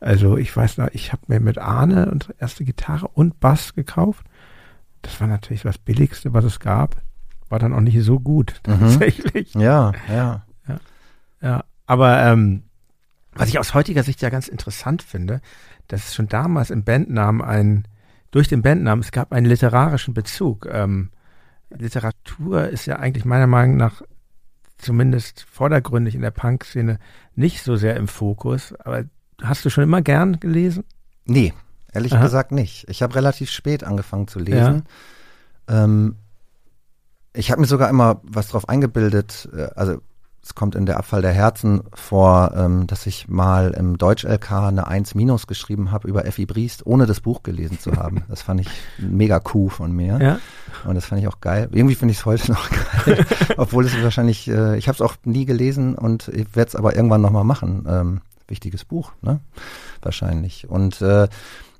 also ich weiß noch, ich habe mir mit Arne unsere erste Gitarre und Bass gekauft. Das war natürlich das Billigste, was es gab. War dann auch nicht so gut, Mhm. tatsächlich. Ja, ja. Ja, aber ähm, was ich aus heutiger Sicht ja ganz interessant finde, dass es schon damals im Bandnamen ein, durch den Bandnamen, es gab einen literarischen Bezug. Ähm, Literatur ist ja eigentlich meiner Meinung nach zumindest vordergründig in der Punk-Szene nicht so sehr im Fokus. Aber hast du schon immer gern gelesen? Nee, ehrlich Aha. gesagt nicht. Ich habe relativ spät angefangen zu lesen. Ähm, ich habe mir sogar immer was drauf eingebildet, äh, also es kommt in der Abfall der Herzen vor, ähm, dass ich mal im Deutsch-LK eine 1 minus geschrieben habe über Effi Briest, ohne das Buch gelesen zu haben. Das fand ich mega Coup von mir. Ja. Und das fand ich auch geil. Irgendwie finde ich es heute noch geil. Obwohl es wahrscheinlich, äh, ich habe es auch nie gelesen und ich werde es aber irgendwann nochmal machen. Ähm, wichtiges Buch, ne? Wahrscheinlich. Und äh,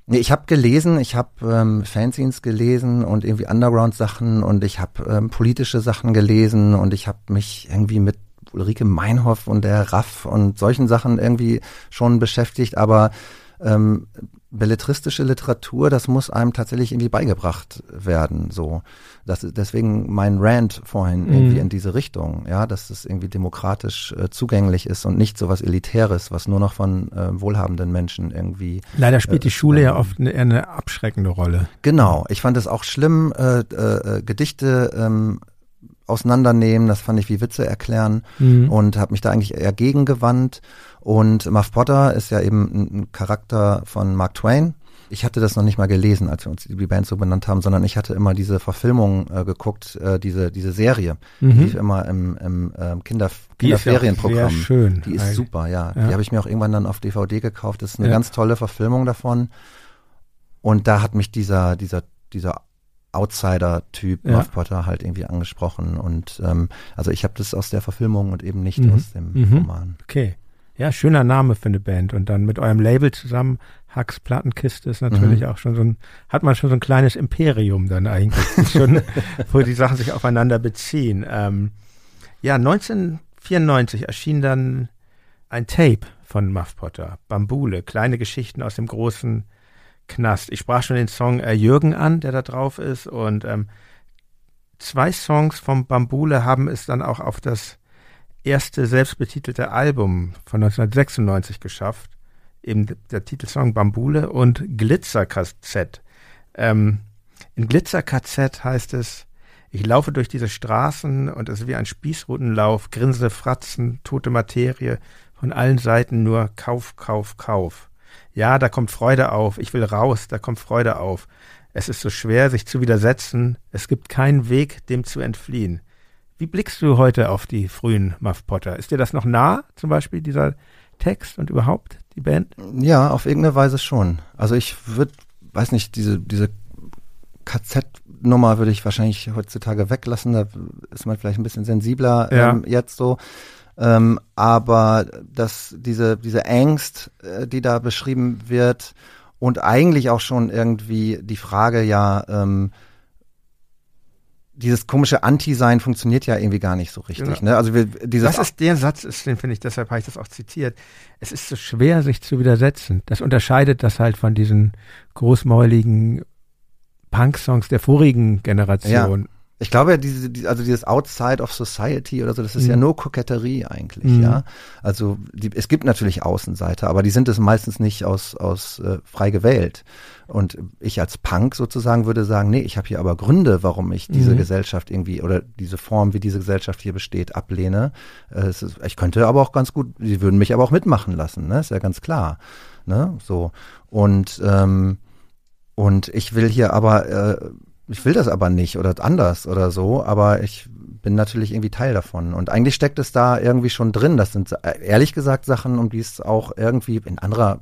nee, ich habe gelesen, ich habe ähm, Fanzines gelesen und irgendwie Underground-Sachen und ich habe ähm, politische Sachen gelesen und ich habe mich irgendwie mit Ulrike Meinhoff und der Raff und solchen Sachen irgendwie schon beschäftigt, aber ähm, belletristische Literatur, das muss einem tatsächlich irgendwie beigebracht werden. So, das deswegen mein Rant vorhin irgendwie in diese Richtung, ja, dass es irgendwie demokratisch äh, zugänglich ist und nicht so was Elitäres, was nur noch von äh, wohlhabenden Menschen irgendwie. Leider spielt die Äh, Schule ja ähm, oft eine, eher eine abschreckende Rolle. Genau, ich fand es auch schlimm, äh, äh, äh, Gedichte ähm, auseinandernehmen, das fand ich wie Witze erklären Mhm. und habe mich da eigentlich eher gegen gewandt. Und Muff Potter ist ja eben ein, Charakter von Mark Twain. Ich hatte das noch nicht mal gelesen, als wir uns die Band so benannt haben, sondern ich hatte immer diese Verfilmung äh, geguckt, äh, diese diese Serie, die Mhm. lief immer im, im ähm, Kinder, Die ist Kinderferienprogramm. schön Die ist eigentlich. super, ja. Ja. Die habe ich mir auch irgendwann dann auf DVD gekauft. Das ist eine Ja. ganz tolle Verfilmung davon. Und da hat mich dieser dieser dieser Outsider-Typ Ja. Muff Potter halt irgendwie angesprochen. Und ähm, also ich habe das aus der Verfilmung und eben nicht Mhm. aus dem Mhm. Roman. Okay. Ja, schöner Name für eine Band. Und dann mit eurem Label zusammen, Hacks Plattenkiste ist natürlich Mhm. auch schon so ein, hat man schon so ein kleines Imperium dann eigentlich, schon, wo die Sachen sich aufeinander beziehen. Ähm, ja, 1994 erschien dann ein Tape von Muff Potter, Bambule, kleine Geschichten aus dem großen Knast. Ich sprach schon den Song äh, Jürgen an, der da drauf ist und ähm, zwei Songs vom Bambule haben es dann auch auf das erste selbstbetitelte Album von 1996 geschafft. Eben der Titelsong Bambule und Glitzer-KZ. Ähm, in Glitzer-KZ heißt es, ich laufe durch diese Straßen und es ist wie ein Spießrutenlauf, grinse Fratzen, tote Materie, von allen Seiten nur Kauf, Kauf, Kauf. Ja, da kommt Freude auf, ich will raus, da kommt Freude auf. Es ist so schwer, sich zu widersetzen, es gibt keinen Weg, dem zu entfliehen. Wie blickst du heute auf die frühen Muff Potter? Ist dir das noch nah, zum Beispiel dieser Text und überhaupt die Band? Ja, auf irgendeine Weise schon. Also ich würde, weiß nicht, diese, diese KZ-Nummer würde ich wahrscheinlich heutzutage weglassen. Da ist man vielleicht ein bisschen sensibler Ja. ähm, jetzt so. Ähm, aber dass diese, diese Angst, äh, die da beschrieben wird und eigentlich auch schon irgendwie die Frage ja, ähm, dieses komische Anti-Sein funktioniert ja irgendwie gar nicht so richtig. Genau. Ne? Also wir, dieses Das ist der Satz, ist, den finde ich, deshalb habe ich das auch zitiert. Es ist so schwer, sich zu widersetzen. Das unterscheidet das halt von diesen großmäuligen Punk-Songs der vorigen Generation. Ich glaube ja, diese, die, also dieses Outside of Society oder so, das ist Mhm. ja nur Koketterie eigentlich, Mhm. ja. Also die, es gibt natürlich Außenseiter, aber die sind es meistens nicht aus, aus äh, frei gewählt. Und ich als Punk sozusagen würde sagen, nee, ich habe hier aber Gründe, warum ich diese Mhm. Gesellschaft irgendwie oder diese Form, wie diese Gesellschaft hier besteht, ablehne. Äh, ist, ich könnte aber auch ganz gut, sie würden mich aber auch mitmachen lassen, ne? Ist ja ganz klar. Ne? So. Und ähm, und ich will hier aber, äh, ich will das aber nicht oder anders oder so, aber ich bin natürlich irgendwie Teil davon. Und eigentlich steckt es da irgendwie schon drin. Das sind äh, ehrlich gesagt Sachen, um die es auch irgendwie in anderer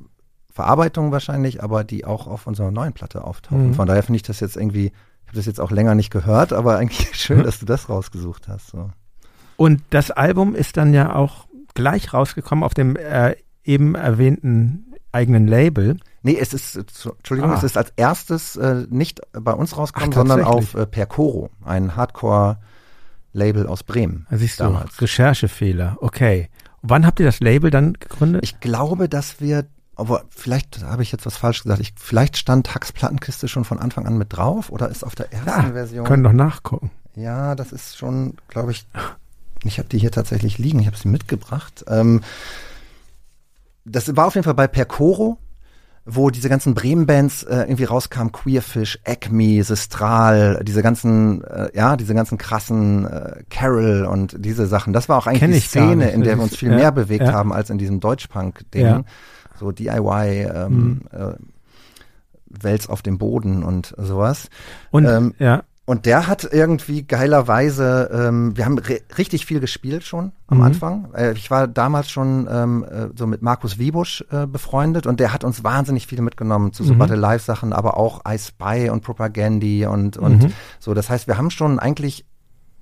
Verarbeitung wahrscheinlich, aber die auch auf unserer neuen Platte auftauchen. Mhm. Von daher finde ich das jetzt irgendwie, ich habe das jetzt auch länger nicht gehört, aber eigentlich schön, dass du das rausgesucht hast. So. Und das Album ist dann ja auch gleich rausgekommen auf dem äh, eben erwähnten eigenen Label. Nee, es ist, äh, Entschuldigung, Ah. es ist als erstes äh, nicht bei uns rausgekommen, Ach, sondern auf äh, Percoro, ein Hardcore-Label aus Bremen. Da siehst du, damals. Recherchefehler. Okay. Wann habt ihr das Label dann gegründet? Ich glaube, dass wir, aber vielleicht habe ich jetzt was falsch gesagt. Ich, vielleicht stand Hacks Plattenkiste schon von Anfang an mit drauf oder ist auf der ersten Ja, Version. können doch nachgucken. Ja, das ist schon, glaube ich, ich habe die hier tatsächlich liegen, ich habe sie mitgebracht. Ähm, das war auf jeden Fall bei Percoro, wo diese ganzen Bremen-Bands äh, irgendwie rauskamen, Queerfish, Acme, Sistral, diese ganzen, äh, ja, diese ganzen krassen äh, Carol und diese Sachen. Das war auch eigentlich die Szene, in der wir uns viel ja, mehr bewegt ja. haben als in diesem Deutschpunk-Ding. Ja. So DIY, ähm, Mhm. äh, wälz auf dem Boden und sowas. Und Ähm, ja, Und der hat irgendwie geilerweise, ähm, wir haben ri- richtig viel gespielt schon am Mhm. Anfang. Äh, ich war damals schon ähm, äh, so mit Markus Wiebusch äh, befreundet und der hat uns wahnsinnig viel mitgenommen zu so Mhm. Battle Live Sachen, aber auch I Spy und Propagandy und, und Mhm. so. Das heißt, wir haben schon eigentlich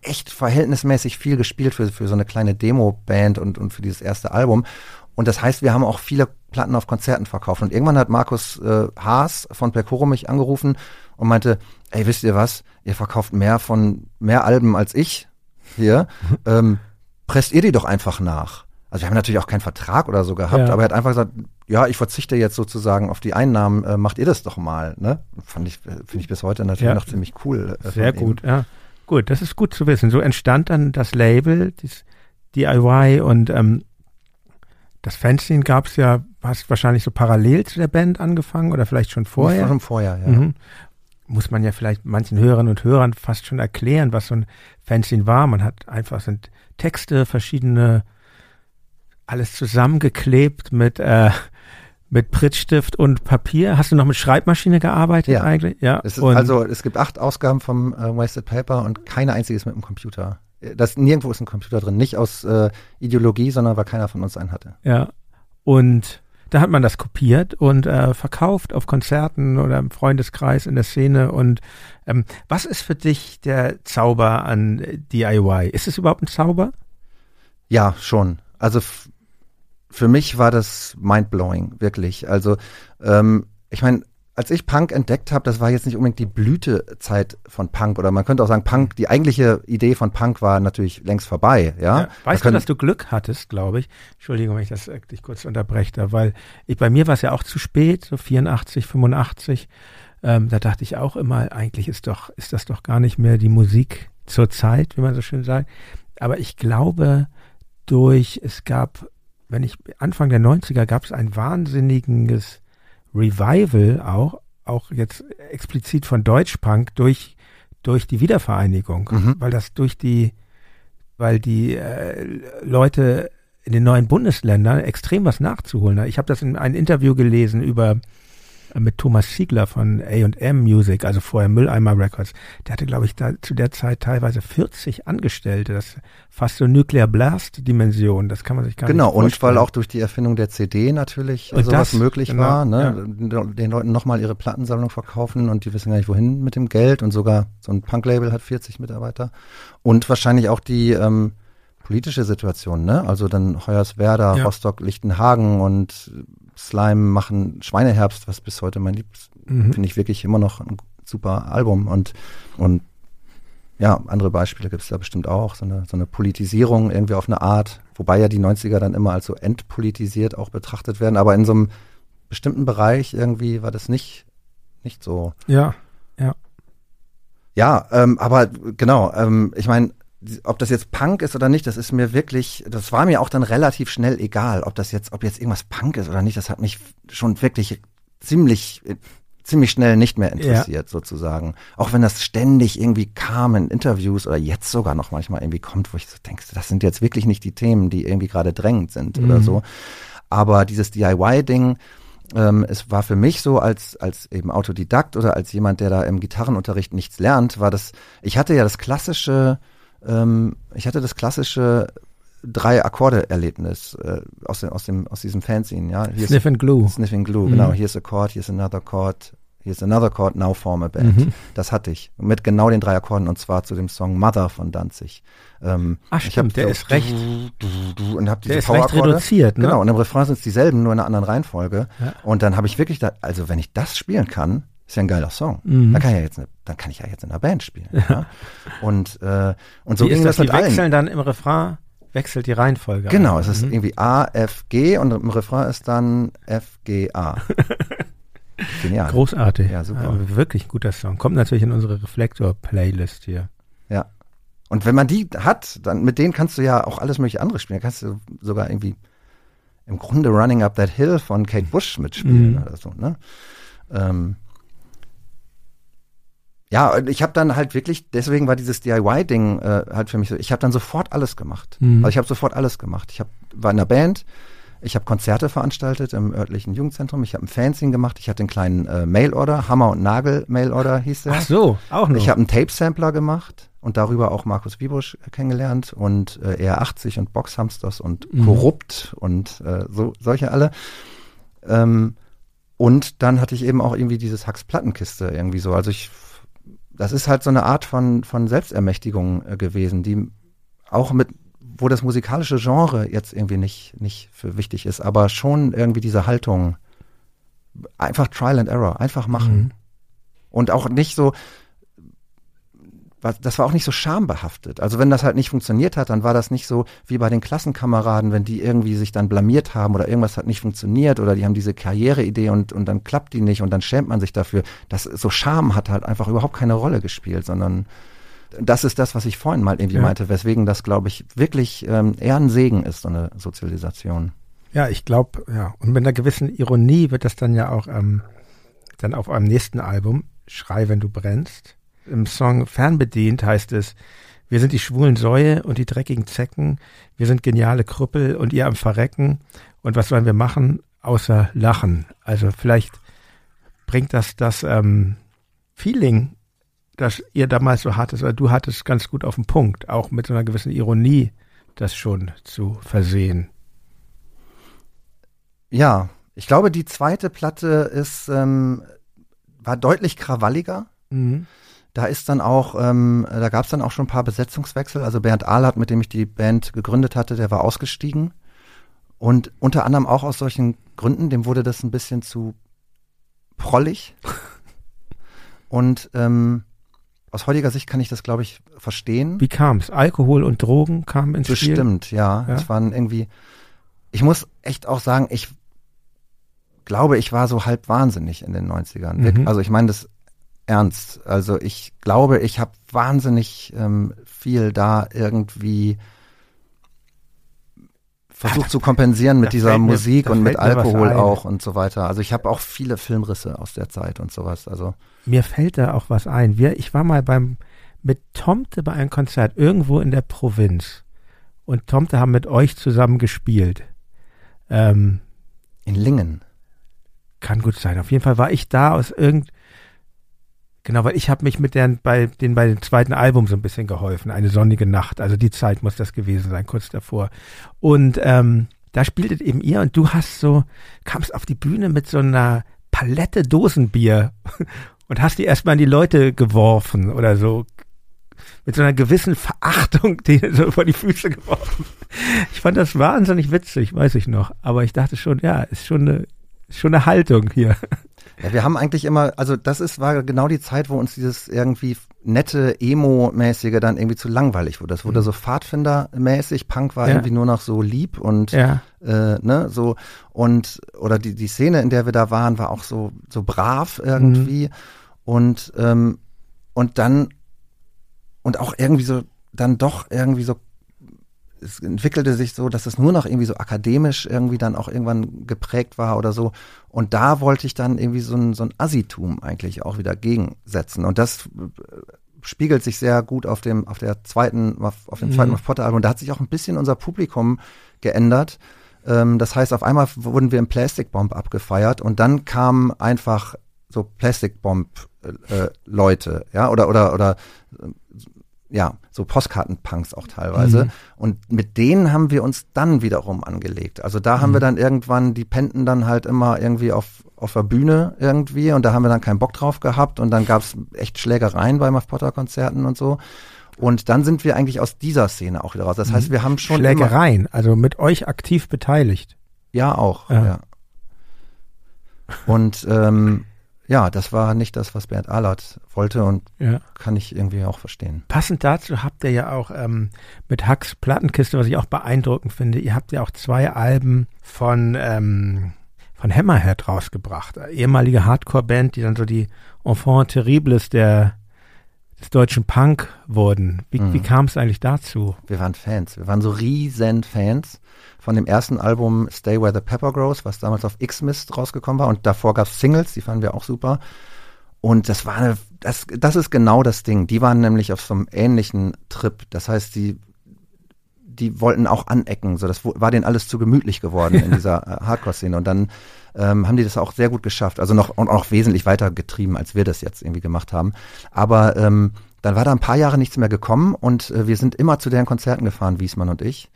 echt verhältnismäßig viel gespielt für, für so eine kleine Demo-Band und, und für dieses erste Album. Und das heißt, wir haben auch viele Platten auf Konzerten verkauft. Und irgendwann hat Markus äh, Haas von Percoro mich angerufen und meinte, ey, wisst ihr was? Ihr verkauft mehr von, mehr Alben als ich hier. ähm, presst ihr die doch einfach nach. Also wir haben natürlich auch keinen Vertrag oder so gehabt, Ja. aber er hat einfach gesagt, ja, ich verzichte jetzt sozusagen auf die Einnahmen, äh, macht ihr das doch mal, ne? Fand ich, äh, finde ich bis heute natürlich Ja. noch ziemlich cool. Äh, sehr gut, ja. Gut, das ist gut zu wissen. So entstand dann das Label, das DIY und ähm, das Fanzine gab es ja, hast wahrscheinlich so parallel zu der Band angefangen oder vielleicht schon vorher. Schon vorher, ja. Mhm. Muss man ja vielleicht manchen Hörerinnen und Hörern fast schon erklären, was so ein Fanzine war. Man hat einfach sind Texte, verschiedene, alles zusammengeklebt mit, äh, mit Prittstift und Papier. Hast du noch mit Schreibmaschine gearbeitet Ja. eigentlich? Ja. Es ist also, es gibt acht Ausgaben vom äh, Wasted Paper und keine einzige ist mit dem Computer. Das, nirgendwo ist ein Computer drin. Nicht aus äh, Ideologie, sondern weil keiner von uns einen hatte. Ja. Und da hat man das kopiert und äh, verkauft auf Konzerten oder im Freundeskreis in der Szene. Und ähm, was ist für dich der Zauber an DIY? Ist es überhaupt ein Zauber? Ja, schon. Also für mich war das mindblowing, wirklich. Also ähm, ich meine, als ich Punk entdeckt habe, das war jetzt nicht unbedingt die Blütezeit von Punk oder man könnte auch sagen, Punk, die eigentliche Idee von Punk war natürlich längst vorbei, ja. Ja, weißt Man du, dass du Glück hattest, glaube ich. Entschuldigung, wenn ich das äh, dich kurz unterbreche, da, weil ich, bei mir war es ja auch zu spät, so 84, 85. Ähm, da dachte ich auch immer, eigentlich ist doch, ist das doch gar nicht mehr die Musik zur Zeit, wie man so schön sagt. Aber ich glaube, durch, es gab, wenn ich, Anfang der 90er gab es ein wahnsinniges Revival auch, auch jetzt explizit von Deutschpunk durch, durch die Wiedervereinigung, Mhm. weil das durch die, weil die äh, Leute in den neuen Bundesländern extrem was nachzuholen. Ich habe das in einem Interview gelesen über mit Thomas Siegler von A&M Music, also vorher Mülleimer Records. Der hatte, glaube ich, da zu der Zeit teilweise 40 Angestellte. Das ist fast so Nuclear Blast Dimension. Das kann man sich gar Genau, nicht und vorstellen. weil auch durch die Erfindung der CD natürlich Und sowas das, möglich genau, war, ne? den Leuten nochmal ihre Plattensammlung verkaufen und die wissen gar nicht wohin mit dem Geld und sogar so ein Punk-Label hat 40 Mitarbeiter und wahrscheinlich auch die ähm, politische Situation, ne? Also dann Hoyerswerda, Ja. Rostock, Lichtenhagen und Slime machen Schweineherbst, was bis heute mein Liebst, Mhm. finde ich wirklich immer noch ein super Album und und ja, andere Beispiele gibt es da bestimmt auch. So eine, so eine Politisierung irgendwie auf eine Art, wobei ja die 90er dann immer als so entpolitisiert auch betrachtet werden, aber in so einem bestimmten Bereich irgendwie war das nicht, nicht so. Ja, Ja, ähm, aber genau, ähm, ich meine, ob das jetzt Punk ist oder nicht, das ist mir wirklich, das war mir auch dann relativ schnell egal, ob das jetzt, ob jetzt irgendwas Punk ist oder nicht, das hat mich schon wirklich ziemlich, ziemlich schnell nicht mehr interessiert, sozusagen. Auch wenn das ständig irgendwie kam in Interviews oder jetzt sogar noch manchmal irgendwie kommt, wo ich so denke, das sind jetzt wirklich nicht die Themen, die irgendwie gerade drängend sind oder Mhm. so. Aber dieses DIY-Ding, ähm, es war für mich so als als eben Autodidakt oder als jemand, der da im Gitarrenunterricht nichts lernt, war das. Ich hatte ja das klassische, ähm, ich hatte das klassische drei Akkorde Erlebnis äh, aus dem aus dem aus diesem Fanzine, ja. Hier Sniff and Glue. ist Sniffing Glue, Mhm. genau. Here's a chord, here's another chord, here's another chord, now form a band. Mhm. Das hatte ich mit genau den drei Akkorden und zwar zu dem Song Mother von Danzig. Ähm, Ach ich stimmt, der so ist recht, du, du, du, und hab diese der ist recht Power-Akkorde. reduziert, ne? Genau, und im Refrain sind es dieselben, nur in einer anderen Reihenfolge. Ja. Und dann habe ich wirklich da, also wenn ich das spielen kann, ist ja ein geiler Song. Mhm. Dann kann ich ja jetzt, ne, dann kann ich ja jetzt in einer Band spielen. Ja. Und äh, und so Wie ging ist das das, mit die allen. wechseln dann im Refrain, wechselt die Reihenfolge. Genau, ein. es ist Mhm. irgendwie A, F, G und im Refrain ist dann F, G, A. Genial. Großartig. Ja, super. Ja, wirklich ein guter Song. Kommt natürlich in unsere Reflektor-Playlist hier. Ja. Und wenn man die hat, dann mit denen kannst du ja auch alles mögliche andere spielen. Da kannst du sogar irgendwie im Grunde Running Up That Hill von Kate Bush mitspielen Mhm. oder so, ne? Ähm, ja, und ich habe dann halt wirklich, deswegen war dieses DIY-Ding äh, halt für mich so, ich habe dann sofort alles gemacht. Mhm. Also ich habe sofort alles gemacht. Ich hab, war in einer Band, Ich habe Konzerte veranstaltet im örtlichen Jugendzentrum. Ich habe ein Fanzine gemacht. Ich hatte einen kleinen äh, Mailorder, Hammer und Nagel Mailorder hieß der. Ach so, auch noch. Ich habe einen Tape-Sampler gemacht und darüber auch Markus Wiebusch kennengelernt und äh, ER80 und Boxhamsters und Mhm. Korrupt und äh, so solche alle. Ähm, und dann hatte ich eben auch irgendwie dieses Hacks Plattenkiste irgendwie so. Also ich, das ist halt so eine Art von, von Selbstermächtigung äh, gewesen, die auch mit, wo das musikalische Genre jetzt irgendwie nicht, nicht für wichtig ist, aber schon irgendwie diese Haltung, einfach Trial and Error, einfach machen. Mhm. Und auch nicht so, war- das war auch nicht so schambehaftet. Also wenn das halt nicht funktioniert hat, dann war das nicht so wie bei den Klassenkameraden, wenn die irgendwie sich dann blamiert haben oder irgendwas hat nicht funktioniert oder die haben diese Karriereidee und, und dann klappt die nicht und dann schämt man sich dafür. Das, so Scham hat halt einfach überhaupt keine Rolle gespielt, sondern das ist das, was ich vorhin mal irgendwie Ja. meinte, weswegen das, glaube ich, wirklich ähm, eher ein Segen ist, so eine Sozialisation. Ja, ich glaube, ja. Und mit einer gewissen Ironie wird das dann ja auch ähm, dann auf eurem nächsten Album, Schrei, wenn du brennst. Im Song Fernbedient heißt es, wir sind die schwulen Säue und die dreckigen Zecken, wir sind geniale Krüppel und ihr am Verrecken. Und was sollen wir machen, außer lachen? Also vielleicht bringt das das ähm, Feeling, das ihr damals so hattet, oder du hattest ganz gut auf den Punkt, auch mit so einer gewissen Ironie, das schon zu versehen. Ja, ich glaube, die zweite Platte ist, ähm, war deutlich krawalliger. Mhm. Da ist dann auch, ähm, da gab es dann auch schon ein paar Besetzungswechsel. Also Bernd Ahlert, mit dem ich die Band gegründet hatte, der war ausgestiegen. Und unter anderem auch aus solchen Gründen, dem wurde das ein bisschen zu prollig. Und ähm, aus heutiger Sicht kann ich das, glaube ich, verstehen. Wie kam's? Alkohol und Drogen kamen ins Spiel? Bestimmt, ja. Ja. Es waren irgendwie, ich muss echt auch sagen, ich glaube, ich war so halb wahnsinnig in den 90ern. Mhm. Also ich meine das ernst. Also ich glaube, ich habe wahnsinnig ähm, viel da irgendwie versucht zu kompensieren mit da dieser mir- Musik und mit Alkohol auch und so weiter. Also ich habe auch viele Filmrisse aus der Zeit und sowas. Also Mir fällt da auch was ein. Wir, ich war mal beim, mit Tomte bei einem Konzert irgendwo in der Provinz. Und Tomte haben mit euch zusammen gespielt. Ähm, in Lingen. kann gut sein. Auf jeden Fall war ich da aus irgend, genau, weil ich habe mich mit deren, bei den bei dem zweiten Album so ein bisschen geholfen. Eine sonnige Nacht. Also die Zeit muss das gewesen sein, kurz davor. Und ähm, da spieltet eben ihr und du hast so, kamst auf die Bühne mit so einer Palette Dosenbier und hast die erstmal an die Leute geworfen oder so. Mit so einer gewissen Verachtung, die so vor die Füße geworfen. Ich fand das wahnsinnig witzig, weiß ich noch. Aber ich dachte schon, ja, ist schon eine, ist schon eine Haltung hier. Ja, wir haben eigentlich immer, also das ist, war genau die Zeit, wo uns dieses irgendwie nette Emo-mäßige dann irgendwie zu langweilig wurde. Das wurde so Pfadfinder-mäßig, Punk war Mhm. Ja. irgendwie nur noch so lieb und Ja. äh, ne, so und oder die die Szene, in der wir da waren, war auch so so brav irgendwie Mhm. und ähm, und dann und auch irgendwie so dann doch irgendwie so es entwickelte sich so, dass es nur noch irgendwie so akademisch irgendwie dann auch irgendwann geprägt war oder so. Und da wollte ich dann irgendwie so ein, so ein Assitum eigentlich auch wieder gegensetzen. Und das äh, spiegelt sich sehr gut auf dem, auf der zweiten, auf, auf dem zweiten Mhm. Muff Potter Album. Da hat sich auch ein bisschen unser Publikum geändert. Ähm, das heißt, auf einmal wurden wir im Plastic Bomb abgefeiert und dann kamen einfach so Plastic Bomb äh, äh, Leute, ja, oder, oder, oder, äh, ja, so Postkartenpunks auch teilweise. Mhm. Und mit denen haben wir uns dann wiederum angelegt. Also da haben wir dann irgendwann, die pennten dann halt immer irgendwie auf, auf der Bühne irgendwie und da haben wir dann keinen Bock drauf gehabt und dann gab's echt Schlägereien bei Muff Potter Konzerten und so. Und dann sind wir eigentlich aus dieser Szene auch wieder raus. Das heißt, wir haben schon immer, Schlägereien, also mit euch aktiv beteiligt. ja auch, Ja. ja. Und ähm, ja, das war nicht das, was Bernd Ahlert wollte und Ja. kann ich irgendwie auch verstehen. Passend dazu habt ihr ja auch ähm, mit Hacks Plattenkiste, was ich auch beeindruckend finde, ihr habt ja auch zwei Alben von, ähm, von Hammerhead rausgebracht. Ehemalige Hardcore-Band, die dann so die Enfant terribles der, des deutschen Punk wurden. Wie, Mhm. wie kam es eigentlich dazu? Wir waren Fans. Wir waren so riesen Fans von dem ersten Album Stay Where the Pepper Grows, was damals auf X-Mist rausgekommen war. Und davor gab's Singles, die fanden wir auch super. Und das war eine, das, das ist genau das Ding. Die waren nämlich auf so einem ähnlichen Trip. Das heißt, die, die wollten auch anecken. So, das war denen alles zu gemütlich geworden in dieser äh, Hardcore-Szene. Und dann ähm, haben die das auch sehr gut geschafft. Also noch und auch wesentlich weiter getrieben, als wir das jetzt irgendwie gemacht haben. Aber ähm, dann war da ein paar Jahre nichts mehr gekommen und äh, wir sind immer zu deren Konzerten gefahren, Wiesmann und ich.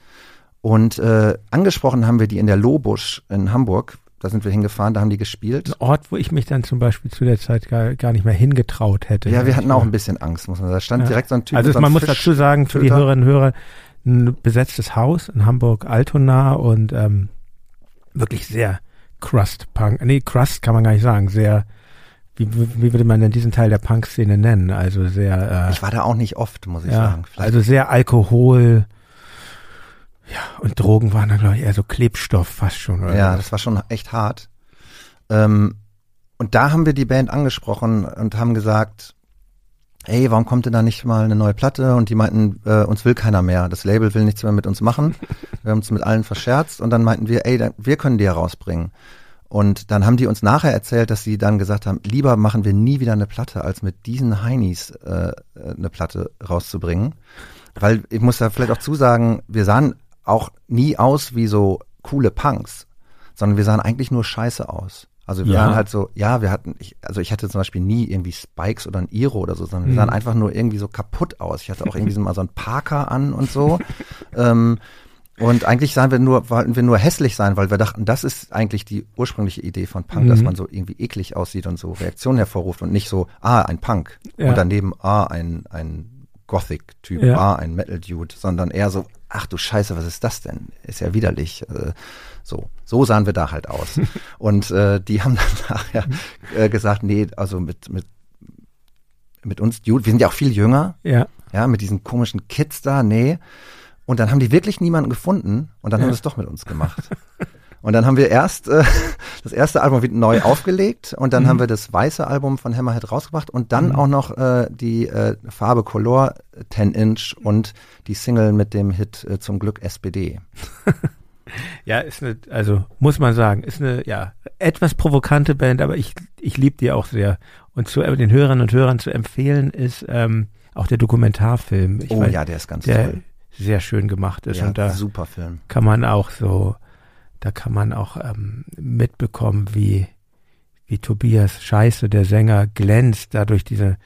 Und äh, angesprochen haben wir die in der Lobusch in Hamburg. Da sind wir hingefahren, da haben die gespielt. Ein Ort, wo ich mich dann zum Beispiel zu der Zeit gar, gar nicht mehr hingetraut hätte. Ja, wir hatten auch ein bisschen. Angst, muss man sagen. Da stand Ja. direkt so ein Typ. Also so man einem muss Fisch- dazu sagen, für die. Hörerinnen und Hörer, ein besetztes Haus in Hamburg-Altona und ähm, wirklich sehr Crust-Punk. Nee, Crust kann man gar nicht sagen. Sehr, wie, wie wie würde man denn diesen Teil der Punk-Szene nennen? Also sehr, äh, Ich war da auch nicht oft, muss ich ja, sagen. Vielleicht also sehr Alkohol. Ja, und Drogen waren dann, glaube ich, eher so Klebstoff fast schon. Oder Ja, das war schon echt hart. Ähm, und da haben wir die Band angesprochen und haben gesagt, ey, warum kommt denn da nicht mal eine neue Platte? Und die meinten, äh, uns will keiner mehr. Das Label will nichts mehr mit uns machen. Wir haben uns mit allen verscherzt und dann meinten wir, ey, wir können die herausbringen. Und dann haben die uns nachher erzählt, dass sie dann gesagt haben, lieber machen wir nie wieder eine Platte, als mit diesen Heinis äh, eine Platte rauszubringen. Weil ich muss da vielleicht auch zusagen, wir sahen auch nie aus wie so coole Punks, sondern wir sahen eigentlich nur scheiße aus. Also wir Ja. waren halt so, ja, wir hatten, ich, also ich hatte zum Beispiel nie irgendwie Spikes oder ein Iro oder so, sondern wir Mhm. sahen einfach nur irgendwie so kaputt aus. Ich hatte auch irgendwie so mal so ein Parker an und so. ähm, und eigentlich sahen wir nur, wollten wir nur hässlich sein, weil wir dachten, das ist eigentlich die ursprüngliche Idee von Punk, Mhm. dass man so irgendwie eklig aussieht und so Reaktionen hervorruft und nicht so, ah, ein Punk Ja. und daneben, ah, ein, ein Gothic-Typ, Ja. ah, ein Metal-Dude, sondern eher so, ach du Scheiße, was ist das denn? Ist ja widerlich. Äh, so, so sahen wir da halt aus. und äh, die haben dann nachher äh, gesagt, nee, also mit, mit, mit uns Dude, wir sind ja auch viel jünger, ja. ja, mit diesen komischen Kids da, nee. Und dann haben die wirklich niemanden gefunden und dann Ja. haben sie es doch mit uns gemacht. Und dann haben wir erst äh, das erste Album wieder neu aufgelegt und dann Mhm. haben wir das weiße Album von Hammerhead rausgebracht und dann Mhm. auch noch äh, die äh, Farbe Color 10 Inch und die Single mit dem Hit äh, zum Glück SPD. Ja, ist eine, also muss man sagen, ist eine ja etwas provokante Band, aber ich ich liebe die auch sehr. Und zu den Hörerinnen und Hörern zu empfehlen ist ähm, auch der Dokumentarfilm. Ich oh weiß, ja, der ist ganz der toll. sehr schön gemacht ist Ja, und da super Film. kann man auch so, da kann man auch ähm, mitbekommen, wie wie Tobias Scheiße, der Sänger, glänzt dadurch diese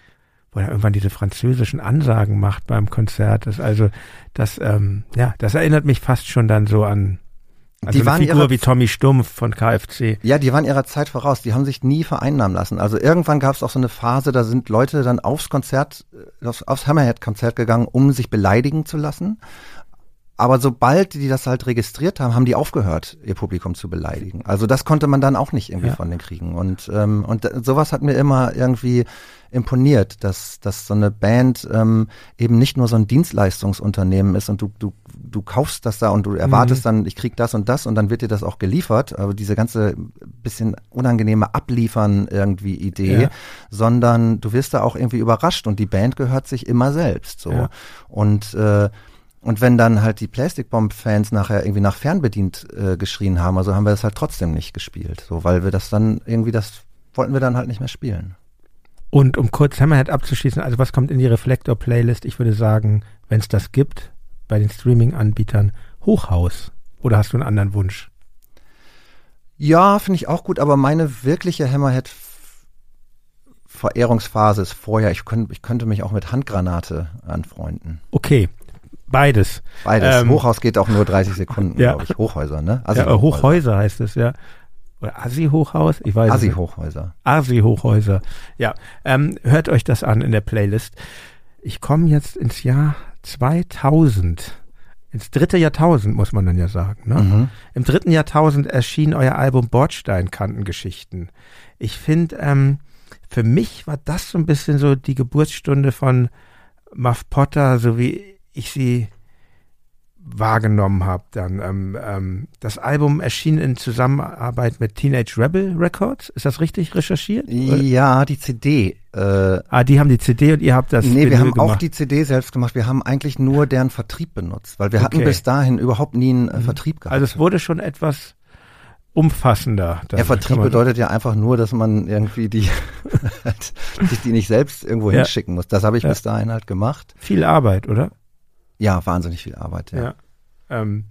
wo er irgendwann diese französischen Ansagen macht beim Konzert. Das also, das, ähm, ja, das erinnert mich fast schon dann so an, an Die waren Figur wie Tommy Stumpf von KFC. Ja, die waren ihrer Zeit voraus. Die haben sich nie vereinnahmen lassen. Also irgendwann gab es auch so eine Phase, da sind Leute dann aufs Konzert, äh, aufs Hammerhead-Konzert gegangen, um sich beleidigen zu lassen. Aber sobald die das halt registriert haben, haben die aufgehört, ihr Publikum zu beleidigen. Also das konnte man dann auch nicht irgendwie Ja. von denen kriegen. Und, ähm, und sowas hat mir immer irgendwie imponiert, dass, dass so eine Band ähm, eben nicht nur so ein Dienstleistungsunternehmen ist und du, du, du kaufst das da und du erwartest dann, ich krieg das und das und dann wird dir das auch geliefert. Aber diese ganze bisschen unangenehme Abliefern irgendwie Idee, Ja. sondern du wirst da auch irgendwie überrascht und die Band gehört sich immer selbst so. Ja. Und äh, und wenn dann halt die Plastic Bomb Fans nachher irgendwie nach fernbedient äh, geschrien haben, also haben wir das halt trotzdem nicht gespielt, so weil wir das dann irgendwie das wollten wir dann halt nicht mehr spielen. Und um kurz Hammerhead abzuschließen, also was kommt in die Reflektor-Playlist? Ich würde sagen, wenn es das gibt, bei den Streaming-Anbietern, Hochhaus. Oder hast du einen anderen Wunsch? Ja, finde ich auch gut, aber meine wirkliche Hammerhead Verehrungsphase ist vorher. Ich, könnt, ich könnte mich auch mit Handgranate anfreunden. Okay, beides. Beides. Ähm, Hochhaus geht auch nur 30 Sekunden, Ja. glaube ich. Hochhäuser, ne? ja, äh, Hochhäuser heißt es, ja. Oder Assi-Hochhaus? Ich weiß nicht. Assi-Hochhäuser. Asi-Hochhäuser. Ja, ähm, hört euch das an in der Playlist. Ich komme jetzt ins Jahr 2000. Ins dritte Jahrtausend, muss man dann ja sagen. Ne? Mhm. Im dritten Jahrtausend erschien euer Album Bordsteinkantengeschichten. Ich finde, ähm, für mich war das so ein bisschen so die Geburtsstunde von Muff Potter, so wie ich sie wahrgenommen habe. Dann ähm, ähm, das Album erschien in Zusammenarbeit mit Teenage Rebel Records. Ist das richtig recherchiert? Ja, die CD. Äh, Ah, die haben die CD und ihr habt das nee, Vinyl wir haben gemacht. auch die CD selbst gemacht. Wir haben eigentlich nur deren Vertrieb benutzt, weil wir hatten Okay. bis dahin überhaupt nie einen äh, Vertrieb gehabt. also es wurde schon etwas umfassender. ja, Vertrieb bedeutet ja einfach nur, dass man irgendwie die, sich die nicht selbst irgendwo Ja. hinschicken muss. Das habe ich Ja. bis dahin halt gemacht. viel Arbeit, oder? Ja, wahnsinnig viel Arbeit, ja. Ja. Ähm,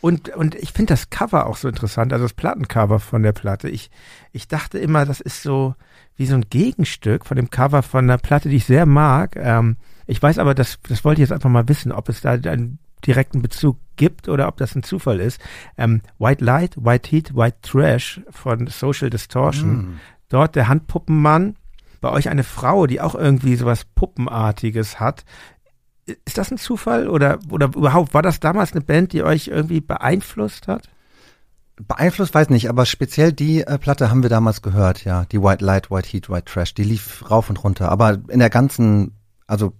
und, und ich finde das Cover auch so interessant, also das Plattencover von der Platte. Ich, ich dachte immer, das ist so wie so ein Gegenstück von dem Cover von einer Platte, die ich sehr mag. Ähm, ich weiß aber, das, das wollte ich jetzt einfach mal wissen, ob es da einen direkten Bezug gibt oder ob das ein Zufall ist. Ähm, White Light, White Heat, White Trash von Social Distortion. Mm. Dort der Handpuppenmann, bei euch eine Frau, die auch irgendwie sowas Puppenartiges hat. Ist das ein Zufall oder, oder überhaupt, war das damals eine Band, die euch irgendwie beeinflusst hat? Beeinflusst weiß nicht, aber speziell die äh, Platte haben wir damals gehört, ja. Die White Light, White Heat, White Trash. Die lief rauf und runter. Aber in der ganzen, also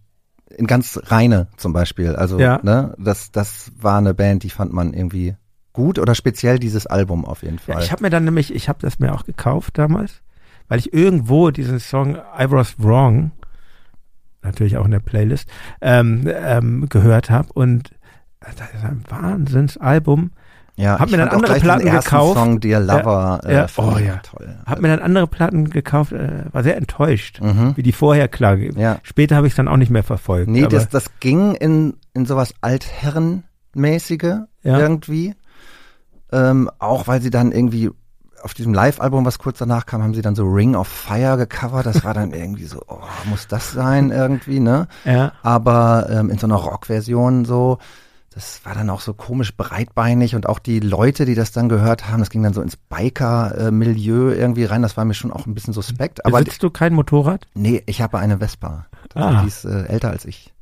in ganz reine zum Beispiel. Also, Ja. ne, das, das war eine Band, die fand man irgendwie gut oder speziell dieses Album auf jeden Fall. Ja, ich habe mir dann nämlich, ich habe das mir auch gekauft damals, weil ich irgendwo diesen Song I Was Wrong, natürlich auch in der Playlist, ähm, ähm, gehört habe und das ist ein Wahnsinnsalbum. ja, hab mir dann andere Platten gekauft. Song Dear Lover, Ja, ja. Äh, Oh, ja. toll. Hab mir dann andere Platten gekauft, äh, war sehr enttäuscht, Mhm. wie die vorher klangen. Ja. Später habe ich es dann auch nicht mehr verfolgt. Nee, das, das ging in, in sowas Altherrenmäßige Ja. irgendwie. Ähm, auch weil sie dann irgendwie auf diesem Live-Album, was kurz danach kam, haben sie dann so Ring of Fire gecovert. Das war dann irgendwie so, oh, muss das sein irgendwie, ne? ja. Aber ähm, in so einer Rock-Version so, das war dann auch so komisch breitbeinig und auch die Leute, die das dann gehört haben, das ging dann so ins Biker-Milieu irgendwie rein. Das war mir schon auch ein bisschen suspekt. Aber Besitzt du kein Motorrad? nee, ich habe eine Vespa. Ah. Die ist äh, älter als ich.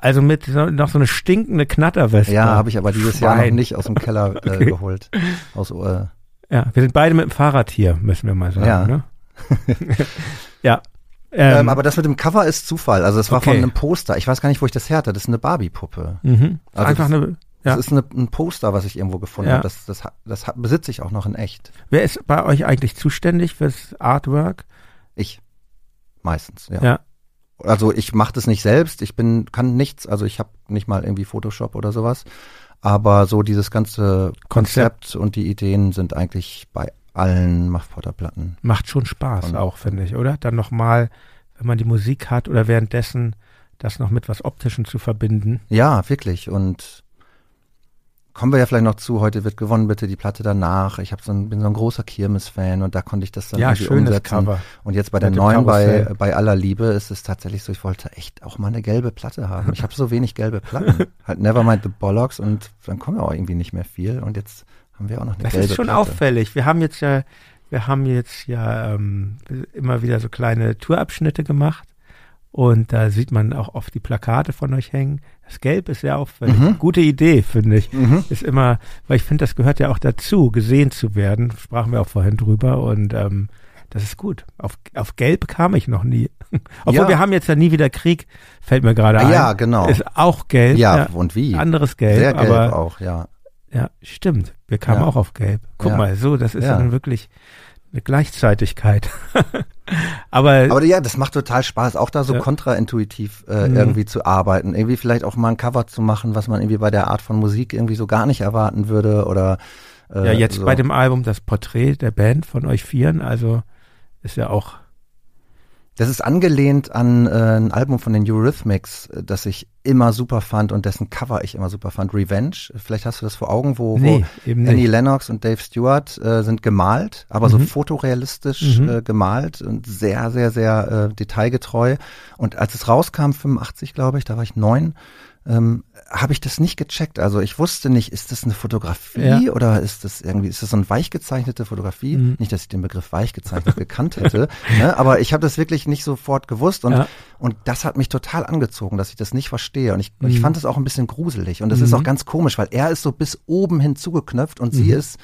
Also mit noch so eine stinkende Knatterweste. Ja, habe ich aber dieses Jahr noch Schwein. nicht aus dem Keller äh, Okay. geholt. Aus, äh, Ja, wir sind beide mit dem Fahrrad hier, müssen wir mal sagen. Ja. Ne? ja. ähm, Ähm, aber das mit dem Cover ist Zufall. Also es war Okay. von einem Poster. Ich weiß gar nicht, wo ich das her hatte. Das ist eine Barbie-Puppe. mhm. also Einfach das- eine. Ja. Das ist eine, ein Poster, was ich irgendwo gefunden Ja. habe. Das, das, das besitze ich auch noch in echt. Wer ist bei euch eigentlich zuständig fürs Artwork? Ich. Meistens, ja. Ja. Also ich mache das nicht selbst. Ich bin, kann nichts. Also ich habe nicht mal irgendwie Photoshop oder sowas. Aber so dieses ganze Konzept und die Ideen sind eigentlich bei allen Muffpotter-Platten. Macht schon Spaß Und- auch, finde ich, oder? Dann nochmal, wenn man die Musik hat oder währenddessen das noch mit was Optischem zu verbinden. Ja, wirklich. Und kommen wir ja vielleicht noch zu, heute wird gewonnen, bitte die Platte danach. Ich hab so ein, bin so ein großer Kirmes-Fan und da konnte ich das dann ja, irgendwie umsetzen. Cover. Und jetzt bei der neuen, bei, bei aller Liebe, ist es tatsächlich so, ich wollte echt auch mal eine gelbe Platte haben. Ich habe so wenig gelbe Platten. halt Nevermind the Bollocks und dann kommen ja auch irgendwie nicht mehr viel. Und jetzt haben wir auch noch eine Das gelbe ist schon Platte. auffällig. Wir haben jetzt ja, wir haben jetzt ja ähm, immer wieder so kleine Tourabschnitte gemacht. Und da sieht man auch oft die Plakate von euch hängen. Das Gelb ist sehr auffällig. Mhm. Gute Idee, finde ich. Mhm. Ist immer, weil ich finde, das gehört ja auch dazu, gesehen zu werden. Sprachen wir auch vorhin drüber. Und ähm, das ist gut. Auf, auf Gelb kam ich noch nie. Obwohl Ja. wir haben jetzt ja nie wieder Krieg, fällt mir gerade ein. ja, genau. Ist auch Gelb. Ja, und wie? Anderes Gelb. Sehr gelb aber auch, ja. ja, stimmt. Wir kamen Ja. auch auf Gelb. Guck Ja. mal, so, das ist Ja. dann wirklich eine Gleichzeitigkeit. Aber, Aber ja, das macht total Spaß, auch da so Ja. kontraintuitiv äh, Mhm. irgendwie zu arbeiten. Irgendwie vielleicht auch mal ein Cover zu machen, was man irgendwie bei der Art von Musik irgendwie so gar nicht erwarten würde oder äh, ja, jetzt so. bei dem Album das Porträt der Band von euch Vieren, also ist ja auch, Das ist angelehnt an äh, ein Album von den Eurythmics, äh, das ich immer super fand und dessen Cover ich immer super fand. Revenge. Vielleicht hast du das vor Augen, wo, nee, wo eben Annie nicht. Lennox und Dave Stewart äh, sind gemalt, aber so Mhm. fotorealistisch Mhm. äh, gemalt und sehr, sehr, sehr äh, detailgetreu. Und als es rauskam, 85 glaube ich, da war ich neun, ähm, habe ich das nicht gecheckt. Also ich wusste nicht, ist das eine Fotografie Ja. oder ist das irgendwie, ist das so eine weichgezeichnete Fotografie? Mhm. Nicht, dass ich den Begriff weichgezeichnet gekannt hätte, ne? aber ich habe das wirklich nicht sofort gewusst und, Ja. und das hat mich total angezogen, dass ich das nicht verstehe. Und ich, und ich Mhm. fand es auch ein bisschen gruselig. Und das ist Mhm. auch ganz komisch, weil er ist so bis oben hin zugeknöpft und sie Mhm. ist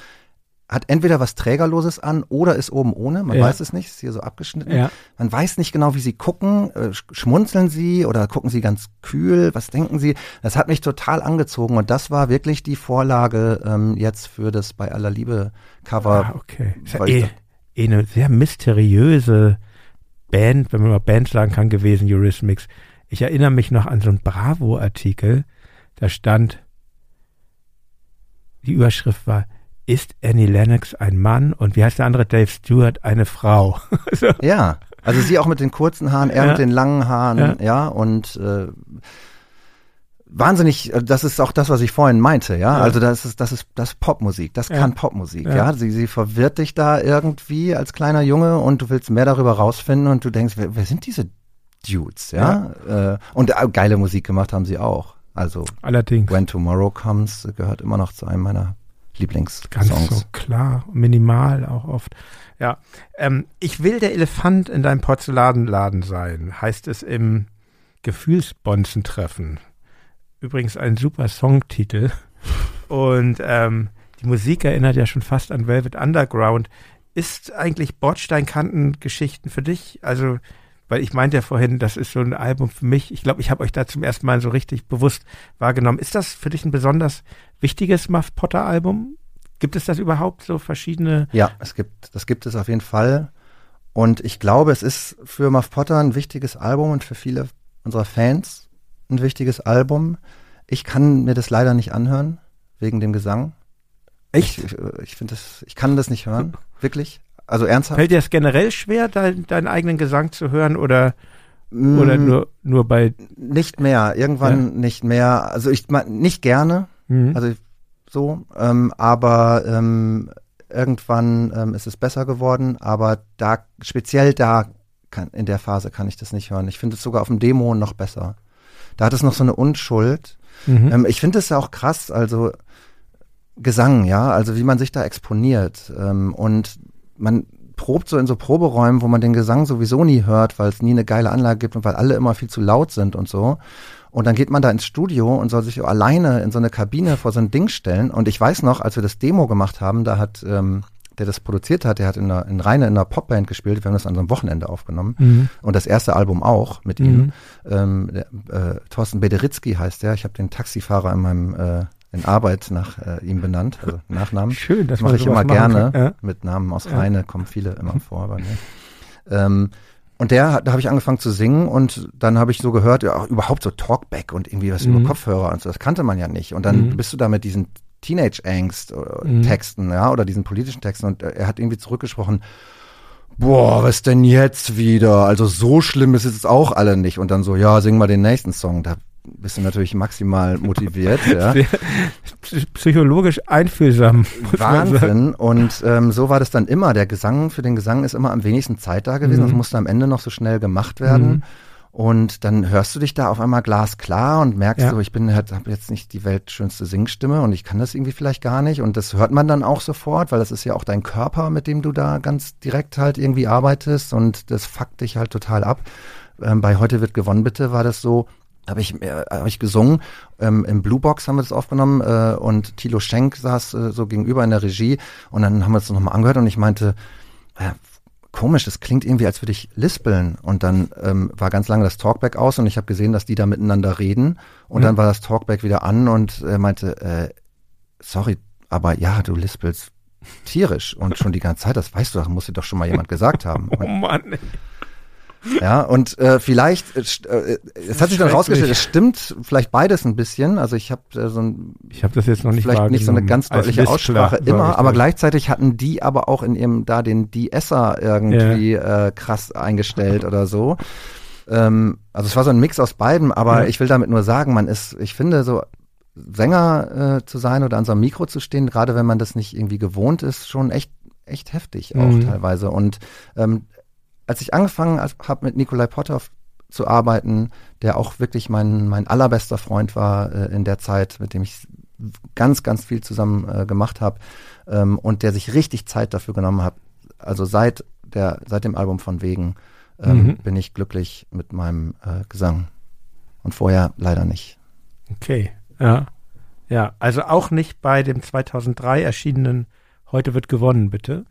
hat entweder was Trägerloses an oder ist oben ohne. Man Ja. weiß es nicht, ist hier so abgeschnitten. Ja, Man weiß nicht genau, wie sie gucken. Äh, sch- schmunzeln sie oder gucken sie ganz kühl? Was denken sie? Das hat mich total angezogen und das war wirklich die Vorlage ähm, jetzt für das bei aller Liebe Cover. ah, okay. Ist ja eh, eh eine sehr mysteriöse Band, wenn man mal Band sagen kann, gewesen, Eurythmics. Ich erinnere mich noch an so einen Bravo-Artikel, da stand, die Überschrift war, ist Annie Lennox ein Mann und wie heißt der andere, Dave Stewart, eine Frau? so. Ja, also sie auch mit den kurzen Haaren, er Ja. mit den langen Haaren, Ja. ja, und äh, wahnsinnig, äh, das ist auch das, was ich vorhin meinte, ja. Also das ist, das ist, das ist Popmusik, das Ja. kann Popmusik, Ja. ja. Sie, sie verwirrt dich da irgendwie als kleiner Junge und du willst mehr darüber rausfinden und du denkst, wer, wer sind diese Dudes, ja? Äh, und äh, geile Musik gemacht haben sie auch. Also Allerdings. When Tomorrow Comes gehört immer noch zu einem meiner Ganz Lieblingssongs. so klar, minimal auch oft. Ja, ähm, ich will der Elefant in deinem Porzellanladen sein, heißt es im Gefühlsbonzen-Treffen. Übrigens ein super Songtitel. Und ähm, die Musik erinnert ja schon fast an Velvet Underground. Ist eigentlich Bordsteinkanten-Geschichten für dich? Also, weil ich meinte ja vorhin, das ist so ein Album für mich. Ich glaube, ich habe euch da zum ersten Mal so richtig bewusst wahrgenommen. Ist das für dich ein besonders wichtiges Muff Potter Album? Gibt es das überhaupt so verschiedene? Ja, es gibt, das gibt es auf jeden Fall. Und ich glaube, es ist für Muff Potter ein wichtiges Album und für viele unserer Fans ein wichtiges Album. Ich kann mir das leider nicht anhören, wegen dem Gesang. Echt? Ich, ich finde das, ich kann das nicht hören. Wirklich. Also ernsthaft. Fällt dir das generell schwer, dein, deinen eigenen Gesang zu hören oder, Mm, oder nur, nur bei. Nicht mehr, irgendwann nicht mehr. Also ich nicht gerne, Mhm. also so, ähm, aber ähm, irgendwann ähm, ist es besser geworden, aber da, speziell da, kann, in der Phase kann ich das nicht hören. Ich finde es sogar auf dem Demo noch besser. Da hat es noch so eine Unschuld. Mhm. Ähm, ich finde es ja auch krass, also Gesang, ja, also wie man sich da exponiert. Ähm, und man probt so in so Proberäumen, wo man den Gesang sowieso nie hört, weil es nie eine geile Anlage gibt und weil alle immer viel zu laut sind und so. Und dann geht man da ins Studio und soll sich so alleine in so eine Kabine vor so ein Ding stellen. Und ich weiß noch, als wir das Demo gemacht haben, da hat, ähm, der das produziert hat, der hat in, einer, in Reine in einer Popband gespielt. Wir haben das an so einem Wochenende aufgenommen. Mhm. Und das erste Album auch mit ihm. Ähm, der, äh, Thorsten Bederitzky heißt der. Ich habe den Taxifahrer in meinem äh, in Arbeit nach äh, ihm benannt, also Nachnamen. Schön, Das mache ich immer gerne. kann. Ja. Mit Namen aus Rheine kommen viele immer vor bei mir. Ähm, und der, hat- da habe ich angefangen zu singen und dann habe ich so gehört, ja, auch überhaupt so Talkback und irgendwie was Mhm. über Kopfhörer und so, das kannte man ja nicht. Und dann Mhm. bist du da mit diesen Mhm. Teenage-Angst-Texten, ja, oder diesen politischen Texten und äh, er hat irgendwie zurückgesprochen, boah, was denn jetzt wieder? Also so schlimm ist es auch alle nicht. Und dann so, ja, sing mal den nächsten Song. Da bist du natürlich maximal motiviert, ja. Psychologisch einfühlsam. Wahnsinn. Und ähm, so war das dann immer. Der Gesang, für den Gesang ist immer am wenigsten Zeit da gewesen. Mhm. Das musste am Ende noch so schnell gemacht werden. Mhm. Und dann hörst du dich da auf einmal glasklar und merkst Ja. so, ich bin halt, habe jetzt nicht die weltschönste Singstimme und ich kann das irgendwie vielleicht gar nicht. Und das hört man dann auch sofort, weil das ist ja auch dein Körper, mit dem du da ganz direkt halt irgendwie arbeitest und das fuckt dich halt total ab. Ähm, bei Heute wird gewonnen, bitte, war das so, habe ich, äh, hab ich gesungen. Ähm, Im Blue Box haben wir das aufgenommen äh, und Thilo Schenk saß äh, so gegenüber in der Regie und dann haben wir es nochmal angehört und ich meinte, ja, komisch, das klingt irgendwie, als würde ich lispeln. Und dann ähm, war ganz lange das Talkback aus und ich habe gesehen, dass die da miteinander reden. Und dann war das Talkback wieder an und er meinte, äh, sorry, aber ja, du lispelst tierisch und schon die ganze Zeit, das weißt du, das muss dir doch schon mal jemand gesagt haben. Oh Mann. ey. Ja, und äh, vielleicht, äh, äh, es hat sich dann rausgestellt, es stimmt vielleicht beides ein bisschen. Also ich habe äh, so ein Ich habe das jetzt noch nicht vielleicht nicht so eine ganz deutliche Aussprache immer, aber gleichzeitig hatten die aber auch in ihrem da den De-Esser irgendwie äh, krass eingestellt oder so. Ähm, also es war so ein Mix aus beiden, aber Ja. ich will damit nur sagen, man ist, ich finde so Sänger äh, zu sein oder an so einem Mikro zu stehen, gerade wenn man das nicht irgendwie gewohnt ist, schon echt echt heftig auch Mhm. teilweise. Und ähm, als ich angefangen habe mit Nikolai Potthoff zu arbeiten, der auch wirklich mein, mein allerbester Freund war äh, in der Zeit, mit dem ich ganz, ganz viel zusammen äh, gemacht habe ähm, und der sich richtig Zeit dafür genommen hat. Also seit der, seit dem Album von Wegen ähm, Mhm. bin ich glücklich mit meinem äh, Gesang. Und vorher leider nicht. Okay, ja. Ja, also auch nicht bei dem 2003 erschienenen Heute wird gewonnen, bitte.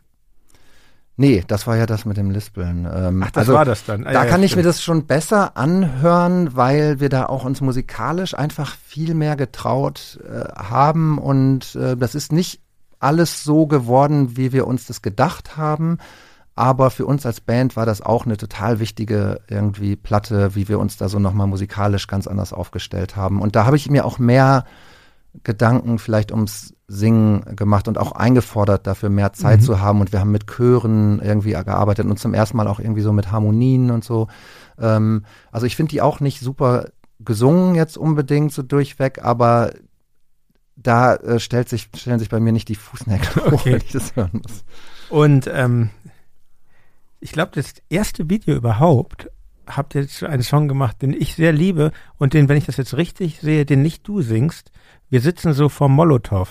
Nee, das war ja das mit dem Lispeln. Ähm, Ach, das also, war das dann. Ah, Da ja, kann ja, ich mir das schon besser anhören, weil wir da auch uns musikalisch einfach viel mehr getraut äh, haben und äh, das ist nicht alles so geworden, wie wir uns das gedacht haben. Aber für uns als Band war das auch eine total wichtige irgendwie Platte, wie wir uns da so nochmal musikalisch ganz anders aufgestellt haben. Und da habe ich mir auch mehr Gedanken vielleicht ums Singen gemacht und auch eingefordert, dafür mehr Zeit Mhm. zu haben. Und wir haben mit Chören irgendwie gearbeitet und zum ersten Mal auch irgendwie so mit Harmonien und so. Ähm, also ich finde die auch nicht super gesungen jetzt unbedingt so durchweg, aber da äh, stellt sich, stellen sich bei mir nicht die Fußnägel hoch, Okay. wenn ich das hören muss. Und ähm, ich glaube, das erste Video überhaupt habt ihr jetzt einen Song gemacht, den ich sehr liebe und den, wenn ich das jetzt richtig sehe, den nicht du singst. Wir sitzen so vor Molotow.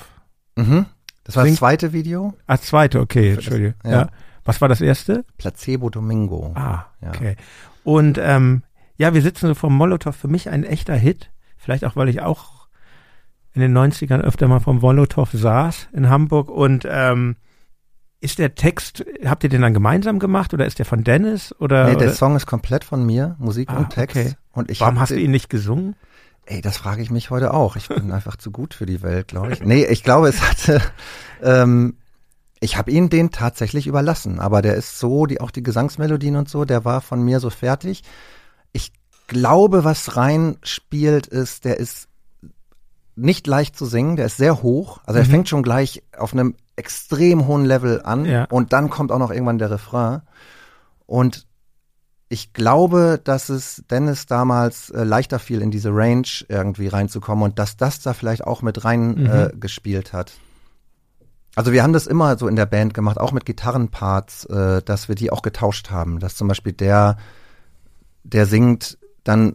Mhm. Das war Sing- das zweite Video. Ah, zweite, okay, Entschuldige. ja. Ja. Was war das erste? Placebo Domingo. Ah, Ja. okay. Und ähm, ja, wir sitzen so vor Molotow. Für mich ein echter Hit. Vielleicht auch, weil ich auch in den 90ern öfter mal vom Molotow saß in Hamburg. Und ähm, ist der Text, habt ihr den dann gemeinsam gemacht oder ist der von Dennis? Oder, Nee, der oder Song ist komplett von mir, Musik Ah, und Text. okay. Und ich warum hast du ihn nicht gesungen? Ey, das frage ich mich heute auch. Ich bin einfach zu gut für die Welt, glaube ich. Nee, ich glaube, es hatte, ähm, ich habe ihn den tatsächlich überlassen, aber der ist so, die auch die Gesangsmelodien und so, der war von mir so fertig. Ich glaube, was rein spielt, ist, der ist nicht leicht zu singen, der ist sehr hoch. Also er Mhm. fängt schon gleich auf einem extrem hohen Level an Ja. und dann kommt auch noch irgendwann der Refrain. Und ich glaube, dass es Dennis damals äh, leichter fiel, in diese Range irgendwie reinzukommen und dass das da vielleicht auch mit rein Mhm. äh, gespielt hat. Also wir haben das immer so in der Band gemacht, auch mit Gitarrenparts, äh, dass wir die auch getauscht haben. Dass zum Beispiel der, der singt, dann,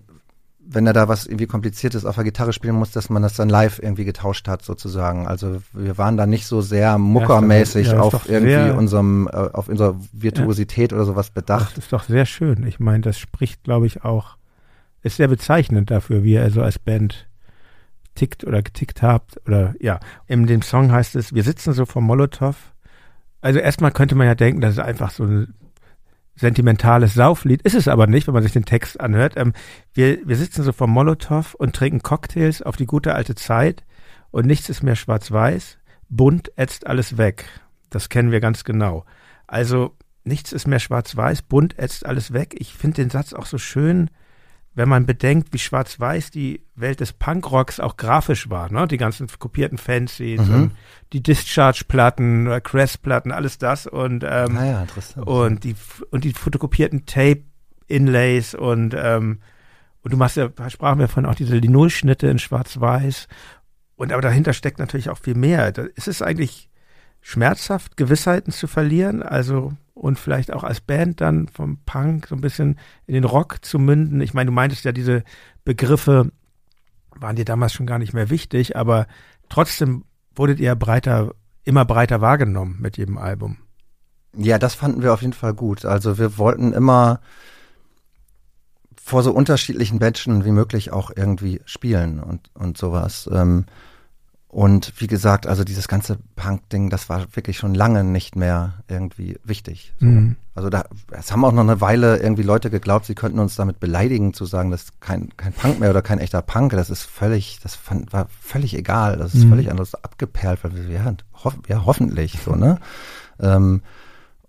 wenn er da was irgendwie Kompliziertes auf der Gitarre spielen muss, dass man das dann live irgendwie getauscht hat sozusagen. Also wir waren da nicht so sehr muckermäßig Ja, auf sehr- irgendwie unserem, äh, auf unserer Virtuosität oder sowas bedacht. Das ist doch sehr schön. Ich meine, das spricht, glaube ich, auch, ist sehr bezeichnend dafür, wie ihr so als Band tickt oder getickt habt. Oder ja, in dem Song heißt es, wir sitzen so vor Molotow. Also erstmal könnte man ja denken, das ist einfach so ein sentimentales Sauflied. Ist es aber nicht, wenn man sich den Text anhört. Ähm, wir, wir sitzen so vor Molotow und trinken Cocktails auf die gute alte Zeit und nichts ist mehr schwarz-weiß. Bunt ätzt alles weg. Das kennen wir ganz genau. Also nichts ist mehr schwarz-weiß, bunt ätzt alles weg. Ich finde den Satz auch so schön, wenn man bedenkt, wie schwarz-weiß die Welt des Punkrocks auch grafisch war. Ne? Die ganzen kopierten Fanzines Mhm. und die Discharge-Platten, Crest-Platten, alles das und ähm, Naja, interessant. und die und die fotokopierten Tape-Inlays und ähm, und du machst ja, sprachen wir von auch diese Linolschnitte in Schwarz-Weiß und aber dahinter steckt natürlich auch viel mehr. Da ist es eigentlich schmerzhaft, Gewissheiten zu verlieren, also und vielleicht auch als Band dann vom Punk so ein bisschen in den Rock zu münden. Ich meine, du meintest ja, diese Begriffe waren dir damals schon gar nicht mehr wichtig, aber trotzdem wurdet ihr breiter, immer breiter wahrgenommen mit jedem Album. Ja, das fanden wir auf jeden Fall gut. Also wir wollten immer vor so unterschiedlichen Menschen wie möglich auch irgendwie spielen und, und sowas. Ähm, und wie gesagt, also dieses ganze Punk-Ding, das war wirklich schon lange nicht mehr irgendwie wichtig. So. Mhm. Also da, es haben auch noch eine Weile irgendwie Leute geglaubt, sie könnten uns damit beleidigen, zu sagen, das ist kein, kein Punk mehr oder kein echter Punk. Das ist völlig, das fand, war völlig egal. Das ist Mhm. völlig anders abgeperlt, weil wir, ja, hoff, ja hoffentlich, so, ne? Ähm,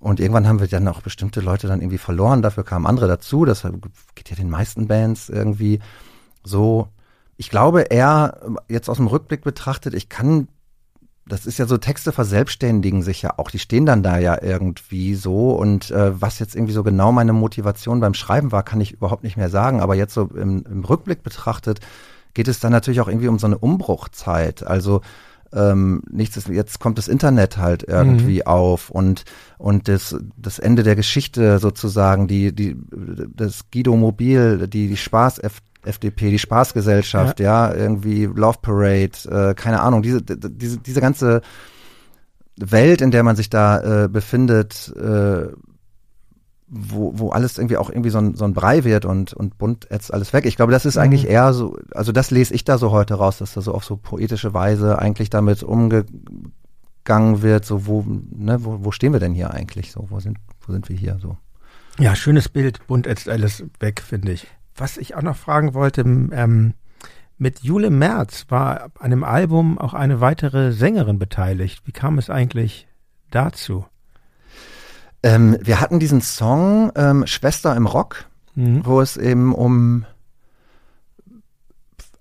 und irgendwann haben wir dann auch bestimmte Leute dann irgendwie verloren, dafür kamen andere dazu. Das geht ja den meisten Bands irgendwie so. Ich glaube eher, jetzt aus dem Rückblick betrachtet, ich kann, das ist ja so, Texte verselbstständigen sich ja auch, die stehen dann da ja irgendwie so. Und äh, was jetzt irgendwie so genau meine Motivation beim Schreiben war, kann ich überhaupt nicht mehr sagen, aber jetzt so im, im Rückblick betrachtet, geht es dann natürlich auch irgendwie um so eine Umbruchzeit, also ähm, nichts ist, jetzt kommt das Internet halt irgendwie auf und und das das Ende der Geschichte sozusagen die die das Guido Mobil die die Spaß FDP die Spaßgesellschaft ja, irgendwie Love Parade äh, keine Ahnung diese diese diese ganze Welt in der man sich da äh, befindet äh, wo, wo alles irgendwie auch irgendwie so ein, so ein Brei wird und, und bunt ätzt alles weg. Ich glaube, das ist eigentlich eher so, also das lese ich da so heute raus, dass da so auf so poetische Weise eigentlich damit umgegangen wird, so wo, ne, wo, wo stehen wir denn hier eigentlich so, wo sind, wo sind wir hier so? Ja, schönes Bild, bunt ätzt alles weg, finde ich. Was ich auch noch fragen wollte, ähm, mit Jule Merz war an dem Album auch eine weitere Sängerin beteiligt. Wie kam es eigentlich dazu? Ähm, wir hatten diesen Song ähm, Schwester im Rock, Mhm. wo es eben um,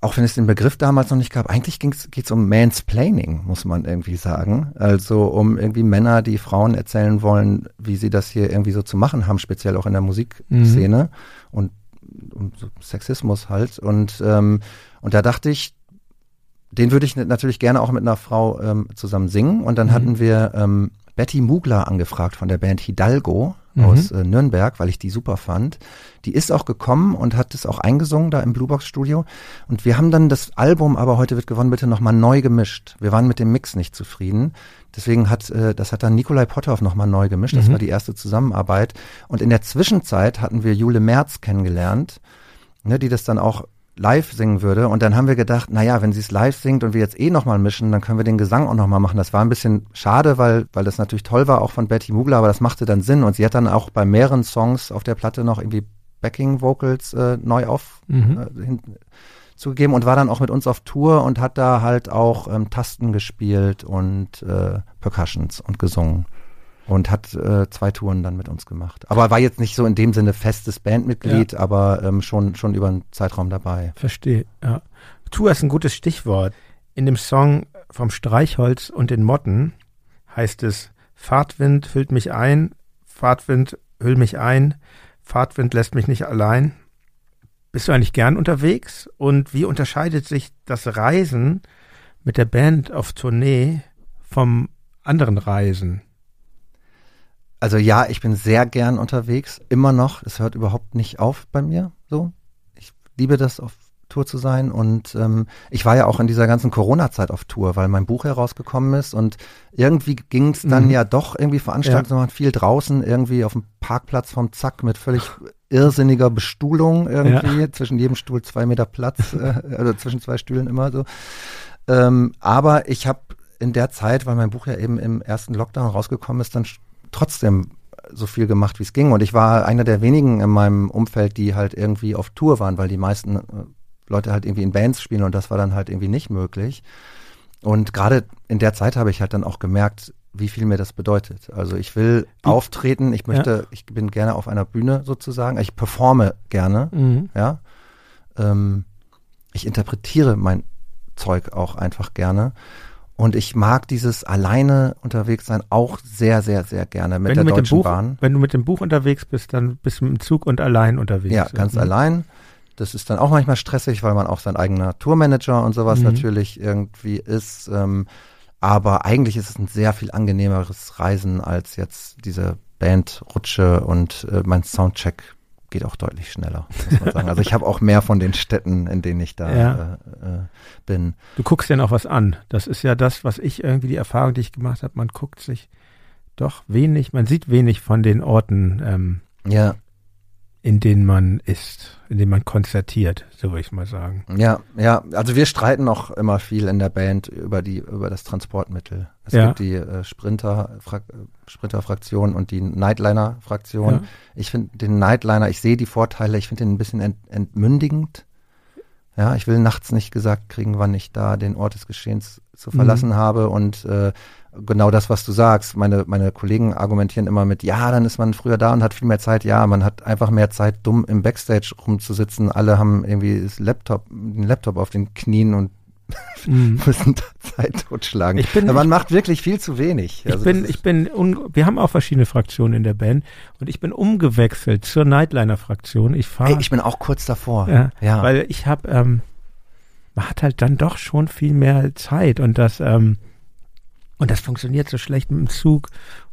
auch wenn es den Begriff damals noch nicht gab, eigentlich geht es um Mansplaining, muss man irgendwie sagen. Also um irgendwie Männer, die Frauen erzählen wollen, wie sie das hier irgendwie so zu machen haben, speziell auch in der Musikszene. Und um Sexismus halt. Und, ähm, und da dachte ich, den würde ich natürlich gerne auch mit einer Frau ähm, zusammen singen. Und dann Mhm. hatten wir ähm, Betty Mugler angefragt von der Band Hidalgo Mhm. aus äh, Nürnberg, weil ich die super fand. Die ist auch gekommen und hat es auch eingesungen da im Bluebox Studio. Und wir haben dann das Album, aber heute wird gewonnen, bitte nochmal neu gemischt. Wir waren mit dem Mix nicht zufrieden. Deswegen hat, äh, das hat dann Nikolai Potthoff nochmal neu gemischt. Das Mhm. war die erste Zusammenarbeit. Und in der Zwischenzeit hatten wir Jule Merz kennengelernt, ne, die das dann auch live singen würde. Und dann haben wir gedacht, naja, wenn sie es live singt und wir jetzt eh nochmal mischen, dann können wir den Gesang auch nochmal machen. Das war ein bisschen schade, weil, weil das natürlich toll war, auch von Betty Mugler, aber das machte dann Sinn. Und sie hat dann auch bei mehreren Songs auf der Platte noch irgendwie Backing Vocals äh, neu auf Mhm. äh, hin, zugegeben und war dann auch mit uns auf Tour und hat da halt auch ähm, Tasten gespielt und äh, Percussions und gesungen und hat äh, zwei Touren dann mit uns gemacht. Aber war jetzt nicht so in dem Sinne festes Bandmitglied, aber ähm, schon schon über einen Zeitraum dabei. Verstehe, ja. Tour ist ein gutes Stichwort. In dem Song vom Streichholz und den Motten heißt es, Fahrtwind füllt mich ein, Fahrtwind hüll mich ein, Fahrtwind lässt mich nicht allein. Bist du eigentlich gern unterwegs? Und wie unterscheidet sich das Reisen mit der Band auf Tournee vom anderen Reisen? Also ja, ich bin sehr gern unterwegs, immer noch. Es hört überhaupt nicht auf bei mir. So, ich liebe das auf Tour zu sein und ähm, ich war ja auch in dieser ganzen Corona-Zeit auf Tour, weil mein Buch herausgekommen ist und irgendwie ging es dann Mhm. ja doch irgendwie Veranstaltungen machen, viel draußen irgendwie auf dem Parkplatz vom Zack mit völlig irrsinniger Bestuhlung irgendwie zwischen jedem Stuhl zwei Meter Platz, äh, also zwischen zwei Stühlen immer so. Ähm, aber ich habe in der Zeit, weil mein Buch ja eben im ersten Lockdown rausgekommen ist, dann trotzdem so viel gemacht, wie es ging. Und ich war einer der wenigen in meinem Umfeld, die halt irgendwie auf Tour waren, weil die meisten äh, Leute halt irgendwie in Bands spielen und das war dann halt irgendwie nicht möglich. Und gerade in der Zeit habe ich halt dann auch gemerkt, wie viel mir das bedeutet. Also ich will auftreten, ich möchte, ich bin gerne auf einer Bühne sozusagen, ich performe gerne, Mhm. ja. Ähm, ich interpretiere mein Zeug auch einfach gerne. Und ich mag dieses alleine unterwegs sein auch sehr, sehr, sehr gerne mit wenn, der du mit dem Deutschen Buch, Bahn. wenn du mit dem Buch unterwegs bist, dann bist du mit dem Zug und allein unterwegs. Ja, ganz Mhm. allein. Das ist dann auch manchmal stressig, weil man auch sein eigener Tourmanager und sowas Mhm. natürlich irgendwie ist. Ähm, aber eigentlich ist es ein sehr viel angenehmeres Reisen als jetzt diese Bandrutsche und äh, mein Soundcheck geht auch deutlich schneller, muss man sagen. Also ich habe auch mehr von den Städten, in denen ich da Ja. äh, äh, bin. Du guckst dir noch was an. Das ist ja das, was ich irgendwie die Erfahrung, die ich gemacht habe. Man guckt sich doch wenig, man sieht wenig von den Orten, ähm, Ja, in denen man ist, in denen man konzertiert, so würde ich mal sagen. ja, ja. Also wir streiten auch immer viel in der Band über die über das Transportmittel. Es Ja. gibt die äh, Sprinter Frak Sprinter-Fraktion und die Nightliner-Fraktion. Ja. Ich finde den Nightliner, ich sehe die Vorteile, ich finde den ein bisschen ent entmündigend. Ja, ich will nachts nicht gesagt kriegen, wann ich da den Ort des Geschehens zu verlassen habe und äh, genau das, was du sagst. Meine, meine Kollegen argumentieren immer mit, ja, dann ist man früher da und hat viel mehr Zeit. Ja, man hat einfach mehr Zeit, dumm im Backstage rumzusitzen. Alle haben irgendwie das Laptop, den Laptop auf den Knien und müssen da Zeit totschlagen. Ich bin- Aber man macht wirklich viel zu wenig. Ich Also bin, das ist- ich bin, un, wir haben auch verschiedene Fraktionen in der Band und ich bin umgewechselt zur Nightliner-Fraktion. Ich fahre ich bin auch kurz davor. Ja, Ja. weil ich habe, ähm, man hat halt dann doch schon viel mehr Zeit und das, ähm, und das funktioniert so schlecht mit dem Zug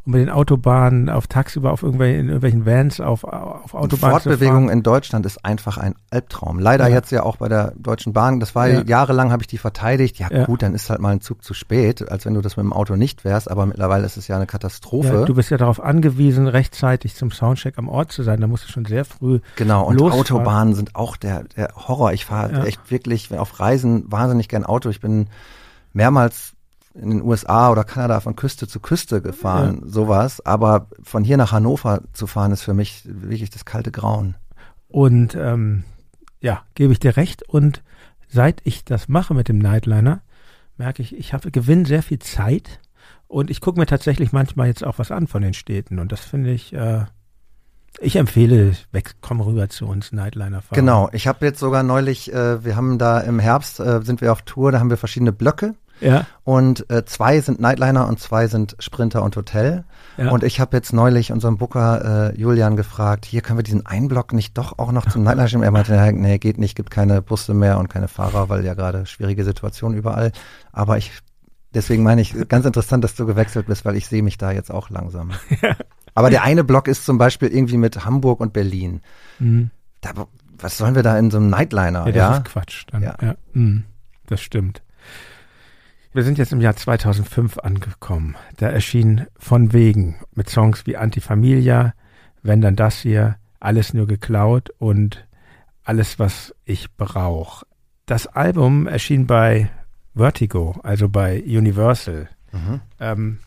und mit den Autobahnen, auf tagsüber, auf irgendwelchen, in irgendwelchen Vans, auf, auf Autobahnen Fortbewegung in Deutschland ist einfach ein Albtraum. Leider Ja. jetzt ja auch bei der Deutschen Bahn. Das war Ja. jahrelang habe ich die verteidigt. Ja, Ja. gut, dann ist halt mal ein Zug zu spät, als wenn du das mit dem Auto nicht wärst. Aber mittlerweile ist es ja eine Katastrophe. Du bist ja darauf angewiesen, rechtzeitig zum Soundcheck am Ort zu sein. Da musst du schon sehr früh. genau. Und losfahren. Autobahnen sind auch der, der Horror. Ich fahre echt wirklich auf Reisen wahnsinnig gern Auto. Ich bin mehrmals in den USA oder Kanada von Küste zu Küste gefahren, sowas. Aber von hier nach Hannover zu fahren, ist für mich wirklich das kalte Grauen. Und ähm, ja, gebe ich dir recht. Und seit ich das mache mit dem Nightliner, merke ich, ich habe gewinne sehr viel Zeit. Und ich gucke mir tatsächlich manchmal jetzt auch was an von den Städten. Und das finde ich, äh, ich empfehle, weg, komm rüber zu uns, Nightliner fahren. Genau, ich habe jetzt sogar neulich, äh, wir haben da im Herbst, äh, sind wir auf Tour, da haben wir verschiedene Blöcke Ja. Und äh, zwei sind Nightliner und zwei sind Sprinter und Hotel. Ja. Und ich habe jetzt neulich unseren Booker äh, Julian gefragt, hier können wir diesen Einblock nicht doch auch noch zum Nightliner schieben? Er meinte, ja, nee, geht nicht, gibt keine Busse mehr und keine Fahrer, weil ja gerade schwierige Situation überall. Aber ich, deswegen meine ich, ganz interessant, dass du gewechselt bist, weil ich sehe mich da jetzt auch langsam. Aber der eine Block ist zum Beispiel irgendwie mit Hamburg und Berlin. Mhm. Da, was sollen wir da in so einem Nightliner? Ja, das ist Quatsch. Dann. Ja. Ja. Mhm. Das stimmt. Wir sind jetzt im Jahr 2005 angekommen. Da erschien von wegen mit Songs wie Antifamilia, wenn dann das hier, alles nur geklaut und alles, was ich brauch. Das Album erschien bei Vertigo, also bei Universal. Mhm. Ähm,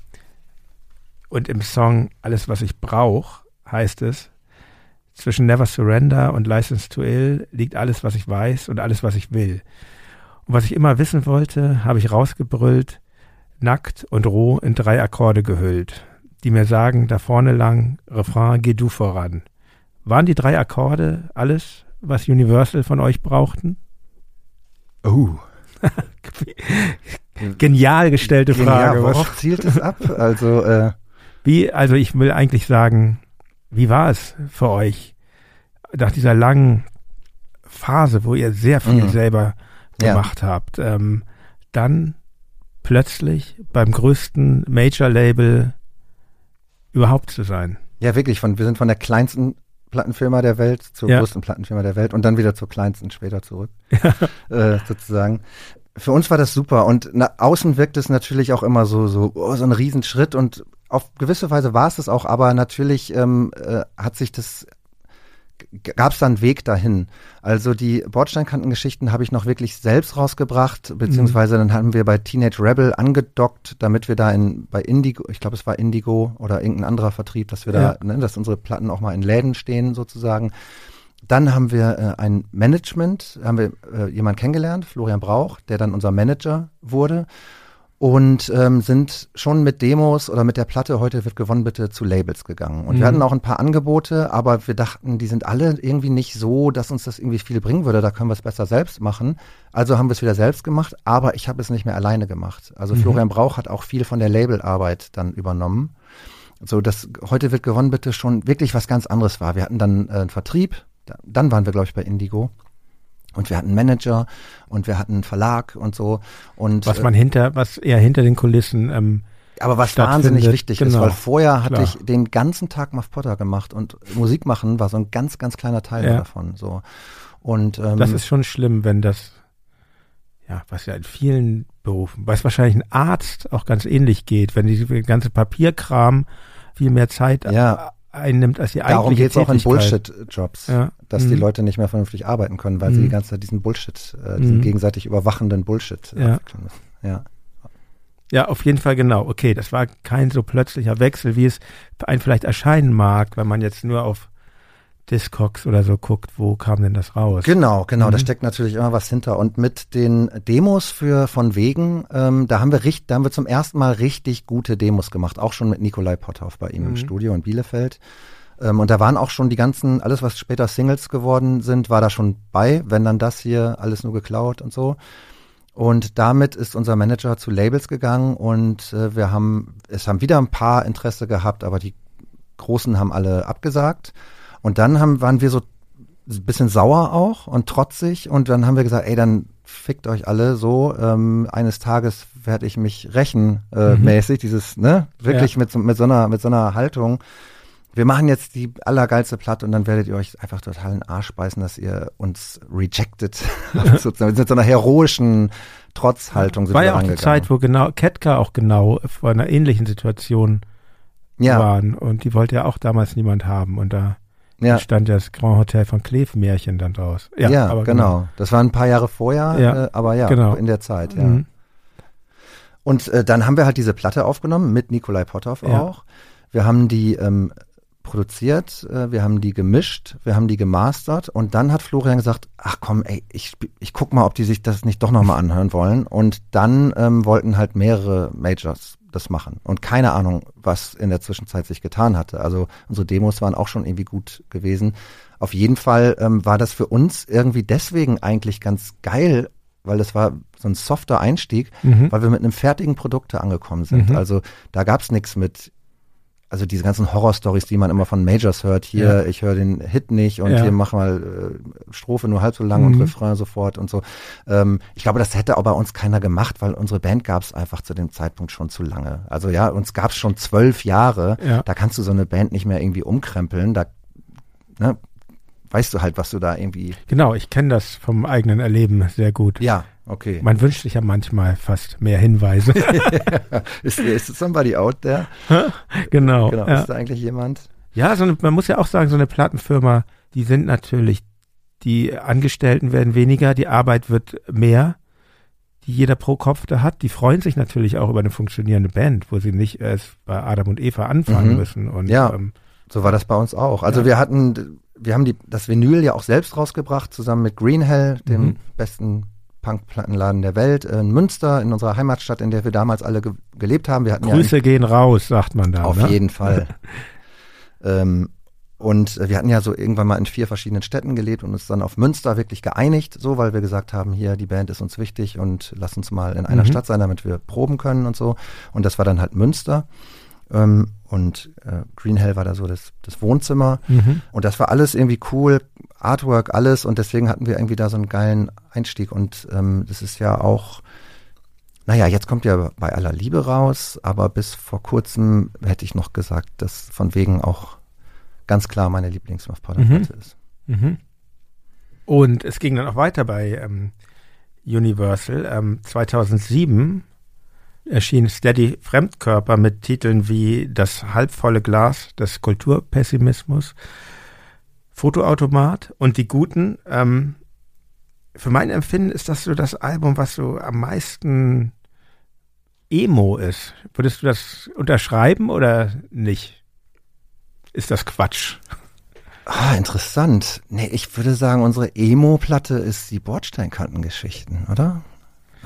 und im Song Alles, was ich brauch, heißt es, zwischen Never Surrender und License to Ill liegt alles, was ich weiß und alles, was ich will. Was ich immer wissen wollte, habe ich rausgebrüllt, nackt und roh in drei Akkorde gehüllt, die mir sagen, da vorne lang, Refrain, geh du voran. Waren die drei Akkorde alles, was Universal von euch brauchten? Oh. Genial gestellte Frage. Ja, Was- worauf zielt es ab? Also, äh, Wie, also ich will eigentlich sagen, wie war es für euch nach dieser langen Phase, wo ihr sehr viel Mhm. selber Ja. gemacht habt, ähm, dann plötzlich beim größten Major-Label überhaupt zu sein? ja, wirklich, von, wir sind von der kleinsten Plattenfirma der Welt zur Ja. größten Plattenfirma der Welt und dann wieder zur kleinsten später zurück, äh, sozusagen. Für uns war das super und nach außen wirkt es natürlich auch immer so, so, oh, so ein Riesenschritt und auf gewisse Weise war es das auch, aber natürlich ähm, äh, hat sich das gab es da einen Weg dahin. Also die Bordsteinkantengeschichten habe ich noch wirklich selbst rausgebracht, beziehungsweise dann haben wir bei Teenage Rebel angedockt, damit wir da in bei Indigo, ich glaube es war Indigo oder irgendein anderer Vertrieb, dass wir Ja. da, ne, dass unsere Platten auch mal in Läden stehen sozusagen. Dann haben wir äh, ein Management, haben wir äh, jemanden kennengelernt, Florian Brauch, der dann unser Manager wurde und ähm, sind schon mit Demos oder mit der Platte heute wird gewonnen bitte zu Labels gegangen. Und Mhm. wir hatten auch ein paar Angebote, aber wir dachten, die sind alle irgendwie nicht so, dass uns das irgendwie viel bringen würde. Da können wir es besser selbst machen. Also haben wir es wieder selbst gemacht, aber ich habe es nicht mehr alleine gemacht. Also Mhm. Florian Brauch hat auch viel von der Labelarbeit dann übernommen. So, dass heute wird gewonnen bitte schon wirklich was ganz anderes war. Wir hatten dann äh, einen Vertrieb, da, dann waren wir, glaube ich, bei Indigo. Und wir hatten Manager und wir hatten einen Verlag und so. Und Was äh, man hinter, was eher hinter den Kulissen, ähm, aber was wahnsinnig wichtig ist, genau, weil vorher hatte klar. ich den ganzen Tag Muff Potter gemacht und Musik machen war so ein ganz, ganz kleiner Teil Ja. davon. So. Und ähm, das ist schon schlimm, wenn das, ja, was ja in vielen Berufen, was wahrscheinlich ein Arzt auch ganz ähnlich geht, wenn die ganze Papierkram viel mehr Zeit Ja. Einnimmt als die darum eigentliche geht es auch in. Bullshit-Jobs, Ja. dass die Mhm. Leute nicht mehr vernünftig arbeiten können, weil sie Mhm. die ganze Zeit diesen Bullshit, äh, diesen Mhm. gegenseitig überwachenden Bullshit Ja. abwickeln müssen. Ja. Ja, auf jeden Fall genau. Okay, das war kein so plötzlicher Wechsel, wie es einem vielleicht erscheinen mag, wenn man jetzt nur auf Discogs oder so guckt, wo kam denn das raus? Genau, genau, da Mhm. steckt natürlich immer was hinter. Und mit den Demos für von wegen, ähm, da haben wir richtig, da haben wir zum ersten Mal richtig gute Demos gemacht, auch schon mit Nikolai Potthoff bei ihm im Mhm. Studio in Bielefeld. Ähm, und da waren auch schon die ganzen, alles was später Singles geworden sind, war da schon bei, wenn dann das hier alles nur geklaut und so. Und damit ist unser Manager zu Labels gegangen und äh, wir haben, es haben wieder ein paar Interesse gehabt, aber die Großen haben alle abgesagt. Und dann haben, waren wir so ein bisschen sauer auch und trotzig und dann haben wir gesagt, ey, dann fickt euch alle so, ähm, eines Tages werde ich mich rächen äh, Mhm. mäßig, dieses, ne, wirklich mit, so, mit so einer, mit so einer Haltung. Wir machen jetzt die allergeilste Platte und dann werdet ihr euch einfach total in den Arsch beißen, dass ihr uns rejected habt, sozusagen. Mit so einer heroischen Trotzhaltung sind war wir ja auch die. Zeit, wo genau Ketka auch genau vor einer ähnlichen Situation ja, waren und die wollte ja auch damals niemand haben und da ja. stand ja das Grand Hotel von Kleef Märchen dann draus. Ja, aber genau. Das war ein paar Jahre vorher, Ja, äh, aber ja, genau. in der Zeit, ja. Mhm. Und äh, dann haben wir halt diese Platte aufgenommen mit Nikolai Potthoff Ja. auch. Wir haben die ähm, produziert, äh, wir haben die gemischt, wir haben die gemastert und dann hat Florian gesagt, ach komm, ey, ich, ich guck mal, ob die sich das nicht doch nochmal anhören wollen. Und dann ähm, wollten halt mehrere Majors das machen. Und keine Ahnung, was in der Zwischenzeit sich getan hatte. Also unsere Demos waren auch schon irgendwie gut gewesen. Auf jeden Fall ähm, war das für uns irgendwie deswegen eigentlich ganz geil, weil das war so ein softer Einstieg, Mhm. weil wir mit einem fertigen Produkt angekommen sind. Mhm. Also da gab's nichts mit, also diese ganzen Horror-Stories, die man immer von Majors hört, hier, Ja. ich höre den Hit nicht und Ja. hier mach mal äh, Strophe nur halb so lang Mhm. und Refrain sofort und so. Ähm, ich glaube, das hätte auch bei uns keiner gemacht, weil unsere Band gab's einfach zu dem Zeitpunkt schon zu lange. Also ja, uns gab's schon zwölf Jahre. Ja. Da kannst du so eine Band nicht mehr irgendwie umkrempeln. Da ne, weißt du halt, was du da irgendwie. Genau, ich kenne das vom eigenen Erleben sehr gut. Ja, okay. Man wünscht sich ja manchmal fast mehr Hinweise. Ist, ist somebody out there? genau. Genau. Ja. Ist da eigentlich jemand? Ja, so eine, man muss ja auch sagen, so eine Plattenfirma, die sind natürlich, die Angestellten werden weniger, die Arbeit wird mehr, die jeder pro Kopf da hat. Die freuen sich natürlich auch über eine funktionierende Band, wo sie nicht erst bei Adam und Eva anfangen Mhm. müssen. Und, Ja. ähm, So war das bei uns auch. Also Ja. wir hatten, wir haben die, das Vinyl ja auch selbst rausgebracht, zusammen mit Green Hell, dem Mhm. besten Punkplattenladen der Welt, in Münster, in unserer Heimatstadt, in der wir damals alle ge gelebt haben. Wir hatten Grüße gehen raus, sagt man da. ja auf ne? jeden Fall. ähm, und äh, wir hatten ja so irgendwann mal in vier verschiedenen Städten gelebt und uns dann auf Münster wirklich geeinigt, so weil wir gesagt haben, hier die Band ist uns wichtig und lass uns mal in einer Mhm. Stadt sein, damit wir proben können und so. Und das war dann halt Münster. Ähm, und äh, Green Hell war da so das, das Wohnzimmer. Mhm. Und das war alles irgendwie cool, Artwork, alles. Und deswegen hatten wir irgendwie da so einen geilen Einstieg. Und ähm, das ist ja auch, naja, jetzt kommt ja bei aller Liebe raus, aber bis vor kurzem hätte ich noch gesagt, dass von wegen auch ganz klar meine Lieblings-Muff Potter Mhm. Ist. Mhm. Und es ging dann auch weiter bei ähm, Universal. Ähm, 2007 erschien Steady Fremdkörper mit Titeln wie Das halbvolle Glas des Kulturpessimismus, Fotoautomat und Die Guten. Ähm, für mein Empfinden ist das so das Album, was so am meisten Emo ist. Würdest du das unterschreiben oder nicht? Ist das Quatsch? Ah, interessant. Nee, ich würde sagen, unsere Emo-Platte ist die Bordsteinkantengeschichten, oder?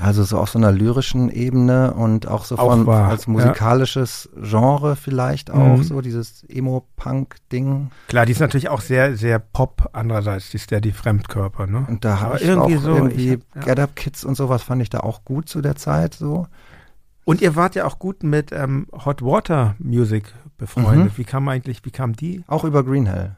Also so auf so einer lyrischen Ebene und auch so Auch von wahr, als ja. musikalisches Genre vielleicht auch, Mhm. so dieses Emo-Punk-Ding. Klar, die ist natürlich auch sehr, sehr Pop, andererseits, die Steady Fremdkörper, ne? Und da habe ich irgendwie auch so, irgendwie hab- ja. Get Up Kids und sowas fand ich da auch gut zu der Zeit so. Und ihr wart ja auch gut mit ähm, Hot Water Music befreundet. Mhm. Wie kam eigentlich, wie kam die? Auch über Green Hell.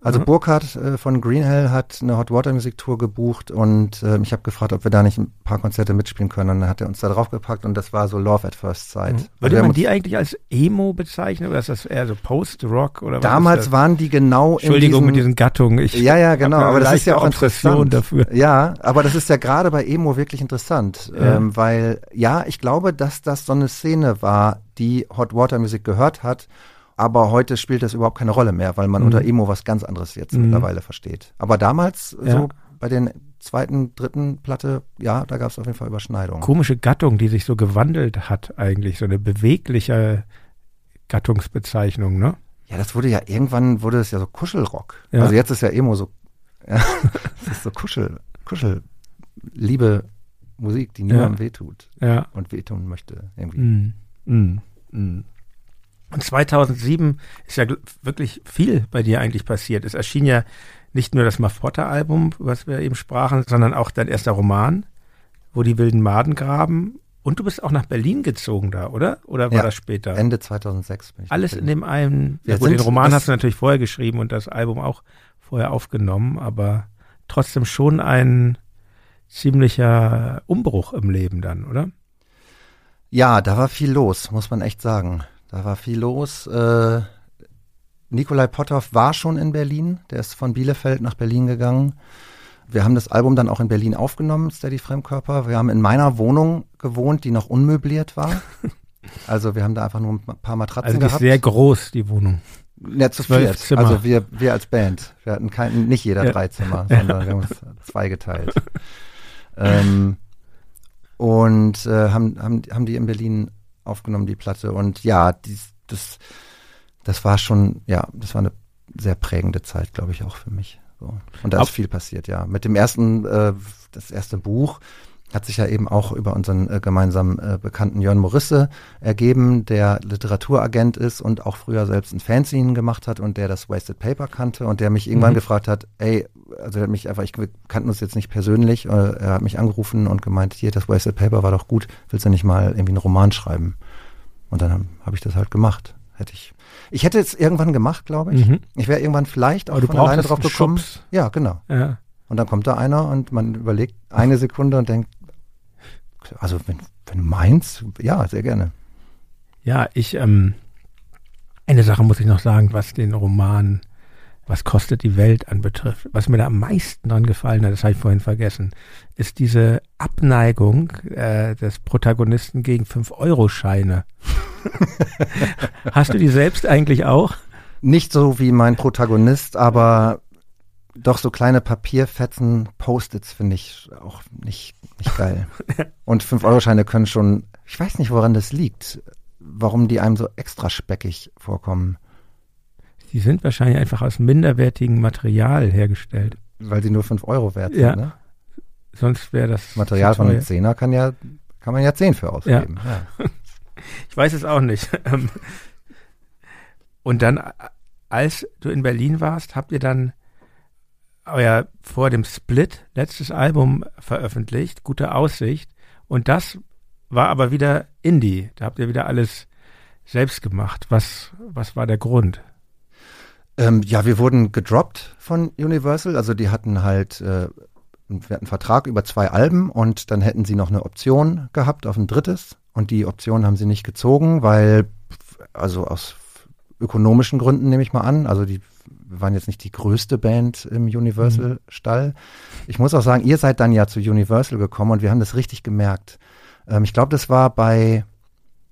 Also Mhm. Burkhardt äh, von Green Hell hat eine Hot Water Music Tour gebucht und äh, ich habe gefragt, ob wir da nicht ein paar Konzerte mitspielen können. Und dann hat er uns da draufgepackt und das war so Love at First Sight. Also wir Würde haben man die eigentlich als Emo bezeichnen oder ist das eher so Post-Rock oder was damals waren die genau Entschuldigung in mit diesen, diesen Gattungen. Ich Ja, ja, genau, aber das ist ja auch Obsession interessant. dafür. Ja, aber das ist ja gerade bei Emo wirklich interessant, Ja. ähm, weil ja, ich glaube, dass das so eine Szene war, die Hot Water Musik gehört hat, aber heute spielt das überhaupt keine Rolle mehr, weil man Mhm. unter Emo was ganz anderes jetzt Mhm. mittlerweile versteht. Aber damals, Ja. so bei den zweiten, dritten Platte, ja, da gab es auf jeden Fall Überschneidungen. Komische Gattung, die sich so gewandelt hat eigentlich, so eine bewegliche Gattungsbezeichnung, ne? Ja, das wurde ja irgendwann wurde es ja so Kuschelrock. Ja. Also jetzt ist ja Emo so, ja, es ist so Kuschel, Kuschel, liebe Musik, die niemandem wehtut Ja. und wehtun möchte irgendwie. Mm, mm, mm. Und 2007 ist ja wirklich viel bei dir eigentlich passiert. Es erschien ja nicht nur das Muff Potter Album, was wir eben sprachen, sondern auch dein erster Roman, wo die wilden Maden graben. Und du bist auch nach Berlin gezogen da, oder? Oder war Ja, das später? Ende 2006 bin ich. Alles in dem einen. Ja, gut, den Roman hast du natürlich vorher geschrieben und das Album auch vorher aufgenommen, aber trotzdem schon ein ziemlicher Umbruch im Leben dann, oder? Ja, da war viel los, muss man echt sagen. Da war viel los. Äh, Nikolai Potthoff war schon in Berlin. Der ist von Bielefeld nach Berlin gegangen. Wir haben das Album dann auch in Berlin aufgenommen, Steady Fremdkörper. Wir haben in meiner Wohnung gewohnt, die noch unmöbliert war. Also wir haben da einfach nur ein paar Matratzen Also die ist gehabt. sehr groß, die Wohnung. Ja, zu viert. Zimmer. Also wir, wir als Band. Wir hatten kein, nicht jeder Ja. drei Zimmer, sondern wir haben uns zwei geteilt. ähm, und äh, haben, haben, haben die in Berlin aufgenommen, die Platte. Und ja, dies, das, das war schon, ja, das war eine sehr prägende Zeit, glaube ich, auch für mich. So. Und da Ab- ist viel passiert, ja. Mit dem ersten, äh, das erste Buch hat sich ja eben auch über unseren äh, gemeinsamen äh, Bekannten Jörn Morisse ergeben, der Literaturagent ist und auch früher selbst ein Fanzine gemacht hat und der das Wasted Paper kannte und der mich irgendwann Mhm. gefragt hat, ey, also er hat mich einfach, ich wir kannten uns jetzt nicht persönlich, äh, er hat mich angerufen und gemeint, hier, das Wasted Paper war doch gut, willst du nicht mal irgendwie einen Roman schreiben? Und dann habe hab ich das halt gemacht. Hätte ich. Ich hätte es irgendwann gemacht, glaube ich. Mhm. Ich wäre irgendwann vielleicht auch Aber von alleine drauf gekommen. Schubs. Ja, genau. Ja. Und dann kommt da einer und man überlegt eine Sekunde und denkt, also wenn, wenn du meinst, ja, sehr gerne. Ja, ich, ähm, eine Sache muss ich noch sagen, was den Roman Was kostet die Welt anbetrifft. Was mir da am meisten dran gefallen hat, das habe ich vorhin vergessen, ist diese Abneigung äh, des Protagonisten gegen 5-Euro-Scheine. Hast du die selbst eigentlich auch? Nicht so wie mein Protagonist, aber doch so kleine Papierfetzen, Post-its finde ich auch nicht, nicht geil. Und 5-Euro-Scheine können schon, ich weiß nicht, woran das liegt, warum die einem so extra speckig vorkommen, Die sind wahrscheinlich einfach aus minderwertigem Material hergestellt. weil sie nur 5 Euro wert sind. Ja. Ne? Sonst wäre das Material von einem Zehner kann ja, kann man ja 10 für ausgeben. Ja. Ich weiß es auch nicht. Ähm, Und dann, als du in Berlin warst, habt ihr dann euer vor dem Split letztes Album veröffentlicht, Gute Aussicht. Und das war aber wieder Indie. Da habt ihr wieder alles selbst gemacht. Was, was war der Grund? Ähm, ja, wir wurden gedroppt von Universal. Also die hatten halt, äh, wir hatten einen Vertrag über zwei Alben und dann hätten sie noch eine Option gehabt auf ein drittes. Und die Option haben sie nicht gezogen, weil, also aus ökonomischen Gründen nehme ich mal an. Also die wir waren jetzt nicht die größte Band im Universal-Stall. Ich muss auch sagen, ihr seid dann ja zu Universal gekommen und wir haben das richtig gemerkt. Ähm, ich glaube, das war bei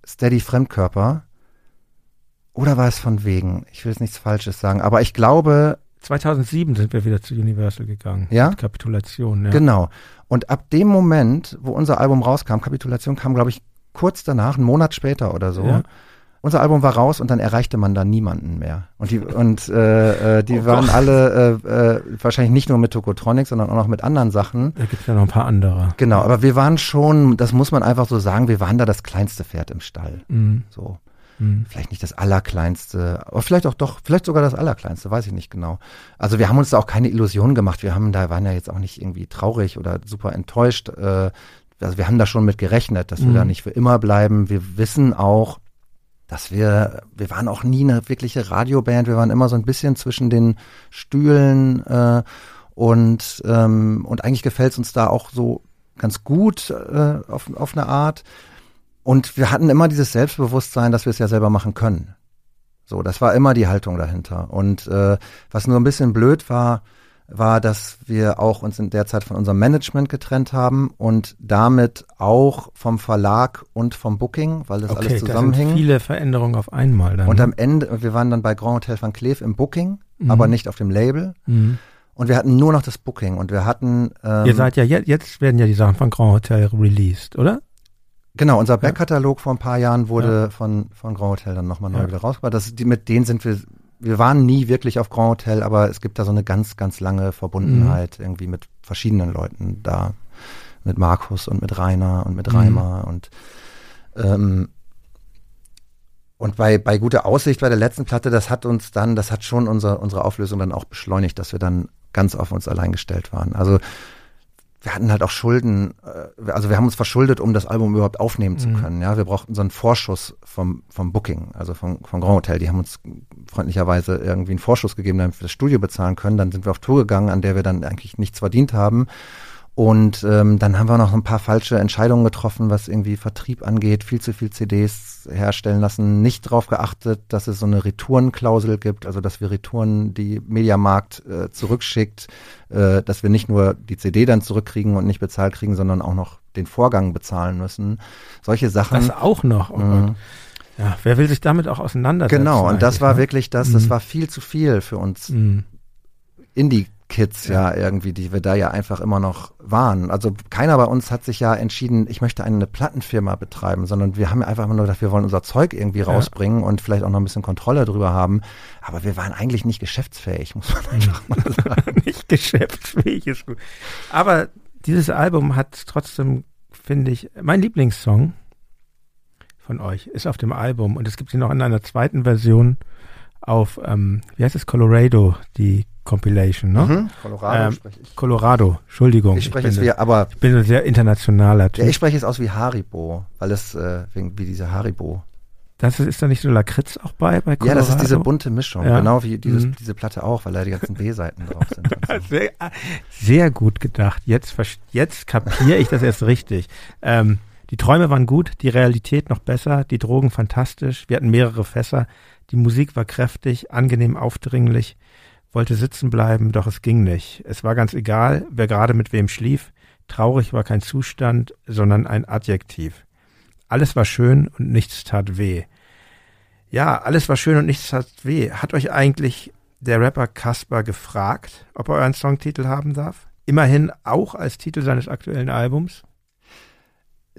Steady Fremdkörper. Oder war es von wegen? Ich will jetzt nichts Falsches sagen, aber ich glaube, 2007 sind wir wieder zu Universal gegangen. Ja? Mit Kapitulation, ja. genau. Und ab dem Moment, wo unser Album rauskam, Kapitulation kam, glaube ich, kurz danach, einen Monat später oder so. Ja. Unser Album war raus und dann erreichte man da niemanden mehr. Und die, und, äh, äh, die Oh waren Gott. alle äh, äh, wahrscheinlich nicht nur mit Tokotronic, sondern auch noch mit anderen Sachen. Da gibt es ja noch ein paar andere. Genau, aber wir waren schon, das muss man einfach so sagen, wir waren da das kleinste Pferd im Stall. Mhm. So. Mhm. vielleicht nicht das allerkleinste, aber vielleicht auch doch, vielleicht sogar das allerkleinste, weiß ich nicht genau. Also wir haben uns da auch keine Illusionen gemacht. Wir haben da, waren ja jetzt auch nicht irgendwie traurig oder super enttäuscht. Äh, also wir haben da schon mit gerechnet, dass wir Mhm. da nicht für immer bleiben. Wir wissen auch, dass wir, wir waren auch nie eine wirkliche Radioband. Wir waren immer so ein bisschen zwischen den Stühlen äh, und, ähm, und eigentlich gefällt es uns da auch so ganz gut äh, auf, auf eine Art. Und wir hatten immer dieses Selbstbewusstsein, dass wir es ja selber machen können. So, das war immer die Haltung dahinter. Und äh, was nur ein bisschen blöd war, war, dass wir auch uns in der Zeit von unserem Management getrennt haben und damit auch vom Verlag und vom Booking, weil das Okay, alles da sind zusammenhing. viele Veränderungen auf einmal dann. Und ne? am Ende, wir waren dann bei Grand Hotel Van Cleef im Booking, Mhm. aber nicht auf dem Label. Mhm. Und wir hatten nur noch das Booking und wir hatten ähm, Ihr seid ja jetzt, jetzt werden ja die Sachen von Grand Hotel released, oder? Genau, unser Backkatalog vor ein paar Jahren wurde von, von Grand Hotel dann nochmal neu Ja. wieder rausgebracht. Das, die, mit denen sind wir, wir waren nie wirklich auf Grand Hotel, aber es gibt da so eine ganz, ganz lange Verbundenheit irgendwie mit verschiedenen Leuten da. Mit Markus und mit Rainer und mit Mhm. Reimer und ähm, und bei, bei guter Aussicht bei der letzten Platte, das hat uns dann, das hat schon unsere, unsere Auflösung dann auch beschleunigt, dass wir dann ganz auf uns allein gestellt waren. Also wir hatten halt auch Schulden, äh, also wir haben uns verschuldet, um das Album überhaupt aufnehmen zu Mhm. können. Ja, wir brauchten so einen Vorschuss vom, vom Booking, also vom, vom Grand Hotel. Die haben uns freundlicherweise irgendwie einen Vorschuss gegeben, damit wir das Studio bezahlen können. Dann sind wir auf Tour gegangen, an der wir dann eigentlich nichts verdient haben. Und ähm, dann haben wir noch ein paar falsche Entscheidungen getroffen, was irgendwie Vertrieb angeht, viel zu viel CDs herstellen lassen, nicht darauf geachtet, dass es so eine Retourenklausel gibt, also dass wir Retouren die Mediamarkt äh, zurückschickt, äh, dass wir nicht nur die CD dann zurückkriegen und nicht bezahlt kriegen, sondern auch noch den Vorgang bezahlen müssen. Solche Sachen. Das auch noch. Oh Mhm. Ja, wer will sich damit auch auseinandersetzen? Genau, und das war ne? wirklich das, das Mhm. war viel zu viel für uns Mhm. Indie-Kids ja. irgendwie, die wir da ja einfach immer noch waren. Also keiner bei uns hat sich ja entschieden, ich möchte eine Plattenfirma betreiben, sondern wir haben einfach immer nur gedacht, wir wollen unser Zeug irgendwie Ja. rausbringen und vielleicht auch noch ein bisschen Kontrolle drüber haben. Aber wir waren eigentlich nicht geschäftsfähig, muss man einfach mal sagen. nicht geschäftsfähig ist gut. Aber dieses Album hat trotzdem, finde ich, mein Lieblingssong von euch ist auf dem Album und es gibt sie noch in einer zweiten Version auf, ähm, wie heißt es, Colorado, die Compilation, ne? Mhm. Colorado Ähm, spreche ich. Colorado, Entschuldigung. Ich spreche bin, es wie, aber ich bin ein sehr internationaler Typ. ja, ich spreche es aus wie Haribo, weil es äh, wegen wie diese Haribo. das ist, ist da nicht so Lakritz auch bei, bei Ja, Colorado? das ist diese bunte Mischung, Ja. genau wie dieses, Mhm. diese Platte auch, weil da die ganzen B-Seiten drauf sind. So. Sehr, sehr gut gedacht. Jetzt, jetzt kapiere ich das erst richtig. Ähm, die Träume waren gut, die Realität noch besser, die Drogen fantastisch. Wir hatten mehrere Fässer. Die Musik war kräftig, angenehm aufdringlich. Wollte sitzen bleiben, doch es ging nicht. Es war ganz egal, wer gerade mit wem schlief. Traurig war kein Zustand, sondern ein Adjektiv. Alles war schön und nichts tat weh. Ja, alles war schön und nichts tat weh. Hat euch eigentlich der Rapper Kasper gefragt, ob er euren Songtitel haben darf? Immerhin auch als Titel seines aktuellen Albums.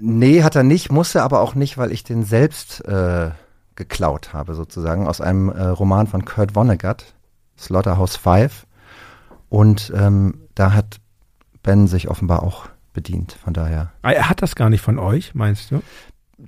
Nee, hat er nicht, musste aber auch nicht, weil ich den selbst äh, geklaut habe, sozusagen, aus einem äh, Roman von Kurt Vonnegut, Slaughterhouse Five. Und ähm, da hat Ben sich offenbar auch bedient, von daher. Ah, Er hat das gar nicht von euch, meinst du?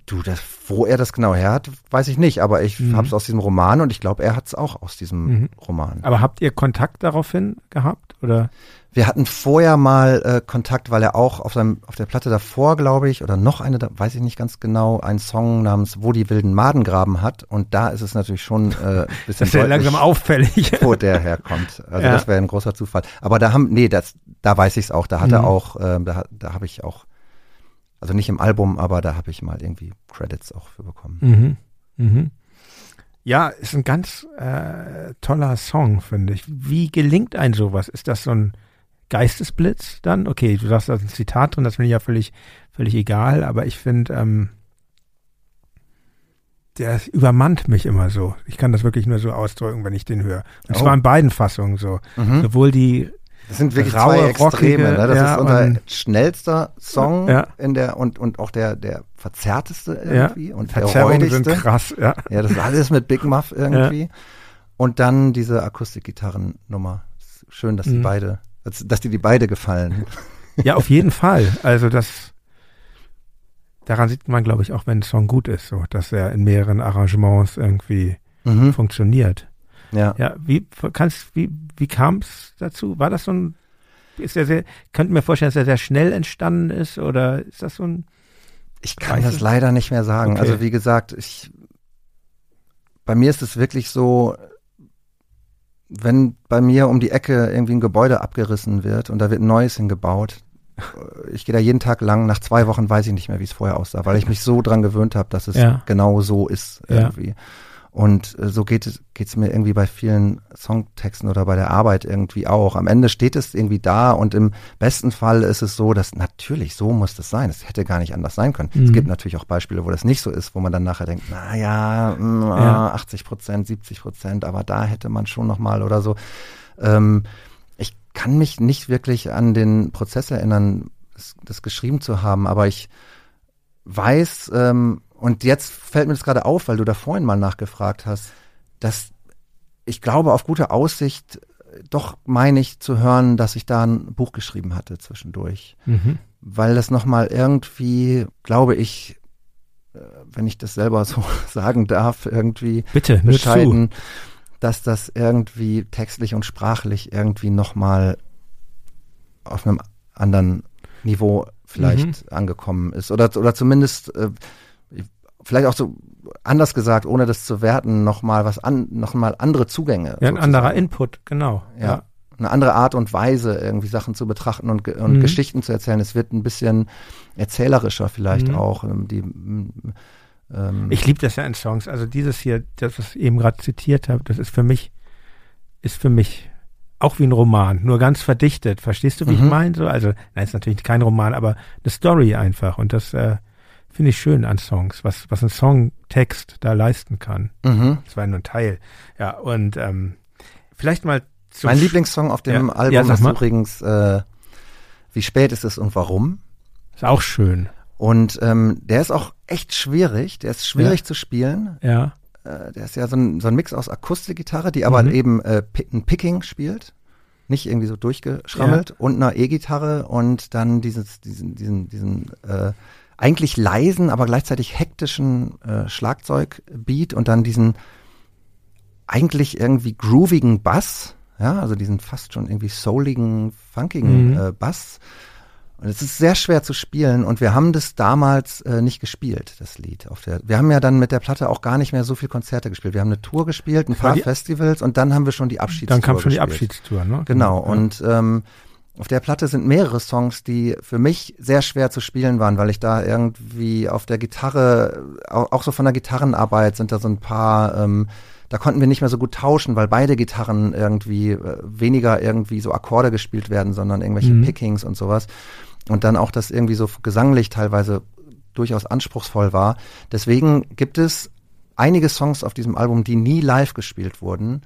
Du, das, wo er das genau her hat, weiß ich nicht, aber ich Mhm. habe es aus diesem Roman und ich glaube, er hat es auch aus diesem Mhm. Roman. Aber habt ihr Kontakt daraufhin gehabt? Oder? Wir hatten vorher mal äh, Kontakt, weil er auch auf seinem auf der Platte davor, glaube ich, oder noch eine, da weiß ich nicht ganz genau, einen Song namens Wo die wilden Maden graben hat. Und da ist es natürlich schon äh, ein bisschen Das ist ja langsam auffällig. wo der herkommt. Also Ja. das wäre ein großer Zufall. Aber da haben, nee, das, da weiß ich es auch. Da hat er Mhm. auch, ähm, da, da habe ich auch, also nicht im Album, aber da habe ich mal irgendwie Credits auch für bekommen. Mhm. Mhm. Ja, ist ein ganz äh, toller Song, finde ich. Wie gelingt ein sowas? Ist das so ein Geistesblitz dann? Okay, du sagst, da ist ein Zitat drin, das finde ich ja völlig, völlig egal, aber ich finde, ähm, der übermannt mich immer so. Ich kann das wirklich nur so ausdrücken, wenn ich den höre. Und Oh. zwar in beiden Fassungen so. Mhm. Sowohl die, Das sind wirklich Raue, zwei Extreme. rockige, ne? Das ja, ist unser schnellster Song Ja. in der und und auch der der verzerrteste irgendwie und der Verzerrungen sind räudigste. krass, ja. Ja, das ist alles mit Big Muff irgendwie. Und dann diese Akustikgitarrennummer. Schön, dass die Mhm. beide, dass, dass die die beide gefallen. Ja, auf jeden Fall. Also das, daran sieht man, glaube ich, auch wenn ein Song gut ist, so, dass er in mehreren Arrangements irgendwie Mhm. funktioniert. Ja. Ja, wie kannst, wie, wie kam es dazu? War das so ein, ist der sehr, könnte mir vorstellen, dass er sehr schnell entstanden ist oder ist das so ein, Ich kann das leider nicht mehr sagen. Okay. Also wie gesagt, ich bei mir ist es wirklich so, wenn bei mir um die Ecke irgendwie ein Gebäude abgerissen wird und da wird ein neues hingebaut, äh, ich gehe da jeden Tag lang, nach zwei Wochen weiß ich nicht mehr, wie es vorher aussah, weil ich mich so dran gewöhnt habe, dass es Ja. genau so ist Ja. Und äh, so geht es mir irgendwie bei vielen Songtexten oder bei der Arbeit irgendwie auch. Am Ende steht es irgendwie da und im besten Fall ist es so, dass natürlich so muss das sein. Es hätte gar nicht anders sein können. Es Mhm. gibt natürlich auch Beispiele, wo das nicht so ist, wo man dann nachher denkt, na ja, mm, Ja. ah, 80 Prozent, 70 Prozent, aber da hätte man schon noch mal oder so. Ähm, ich kann mich nicht wirklich an den Prozess erinnern, das, das geschrieben zu haben, aber ich weiß, ähm, und jetzt fällt mir das gerade auf, weil du da vorhin mal nachgefragt hast, dass ich glaube, auf gute Aussicht äh, doch meine ich zu hören, dass ich da ein Buch geschrieben hatte zwischendurch. mhm. Weil das nochmal irgendwie, glaube ich, äh, wenn ich das selber so sagen darf, irgendwie bitte, zu. bescheiden, dass das irgendwie textlich und sprachlich irgendwie nochmal auf einem anderen Niveau vielleicht angekommen ist. Oder, oder zumindest, äh, vielleicht auch so anders gesagt, ohne das zu werten, nochmal was an, nochmal andere Zugänge. Ja, ein anderer Input, genau. Ja. Eine andere Art und Weise, irgendwie Sachen zu betrachten und, und Mhm. Geschichten zu erzählen. Es wird ein bisschen erzählerischer vielleicht Mhm. auch. ähm, Die, ähm, ähm, Ich liebe das ja in Songs. Also dieses hier, das, was ich eben gerade zitiert habe, das ist für mich, ist für mich auch wie ein Roman, nur ganz verdichtet. Verstehst du, wie ich Mhm. meine? So, also, nein, ist natürlich kein Roman, aber eine Story einfach. Und das äh, finde ich schön an Songs, was, was ein Songtext da leisten kann. mhm. Das war nur ein Teil. Ja, und ähm, vielleicht mal zum Mein Lieblingssong auf dem Ja. Album Ja, ist mal. übrigens äh, Wie spät ist es und warum? Ist auch schön. Und ähm, der ist auch echt schwierig. Der ist schwierig zu spielen. Ja. Äh, der ist ja so ein, so ein Mix aus Akustikgitarre, die aber Mhm. eben äh, ein Picking spielt. nicht irgendwie so durchgeschrammelt und einer E-Gitarre und dann dieses, diesen, diesen, diesen äh, eigentlich leisen, aber gleichzeitig hektischen äh, Schlagzeugbeat und dann diesen eigentlich irgendwie groovigen Bass, ja, also diesen fast schon irgendwie souligen, funkigen Mhm. äh, Bass. Und es ist sehr schwer zu spielen und wir haben das damals äh, nicht gespielt, das Lied. Auf der, wir haben ja dann mit der Platte auch gar nicht mehr so viel Konzerte gespielt. Wir haben eine Tour gespielt, ein paar die- Festivals und dann haben wir schon die Abschiedstour Dann kam schon die gespielt. Abschiedstour, ne? Genau, Ja. und ähm, auf der Platte sind mehrere Songs, die für mich sehr schwer zu spielen waren, weil ich da irgendwie auf der Gitarre, auch, so von der Gitarrenarbeit sind da so ein paar, ähm, da konnten wir nicht mehr so gut tauschen, weil beide Gitarren irgendwie äh, weniger irgendwie so Akkorde gespielt werden, sondern irgendwelche Mhm. Pickings und sowas. Und dann auch das irgendwie so gesanglich teilweise durchaus anspruchsvoll war. Deswegen gibt es einige Songs auf diesem Album, die nie live gespielt wurden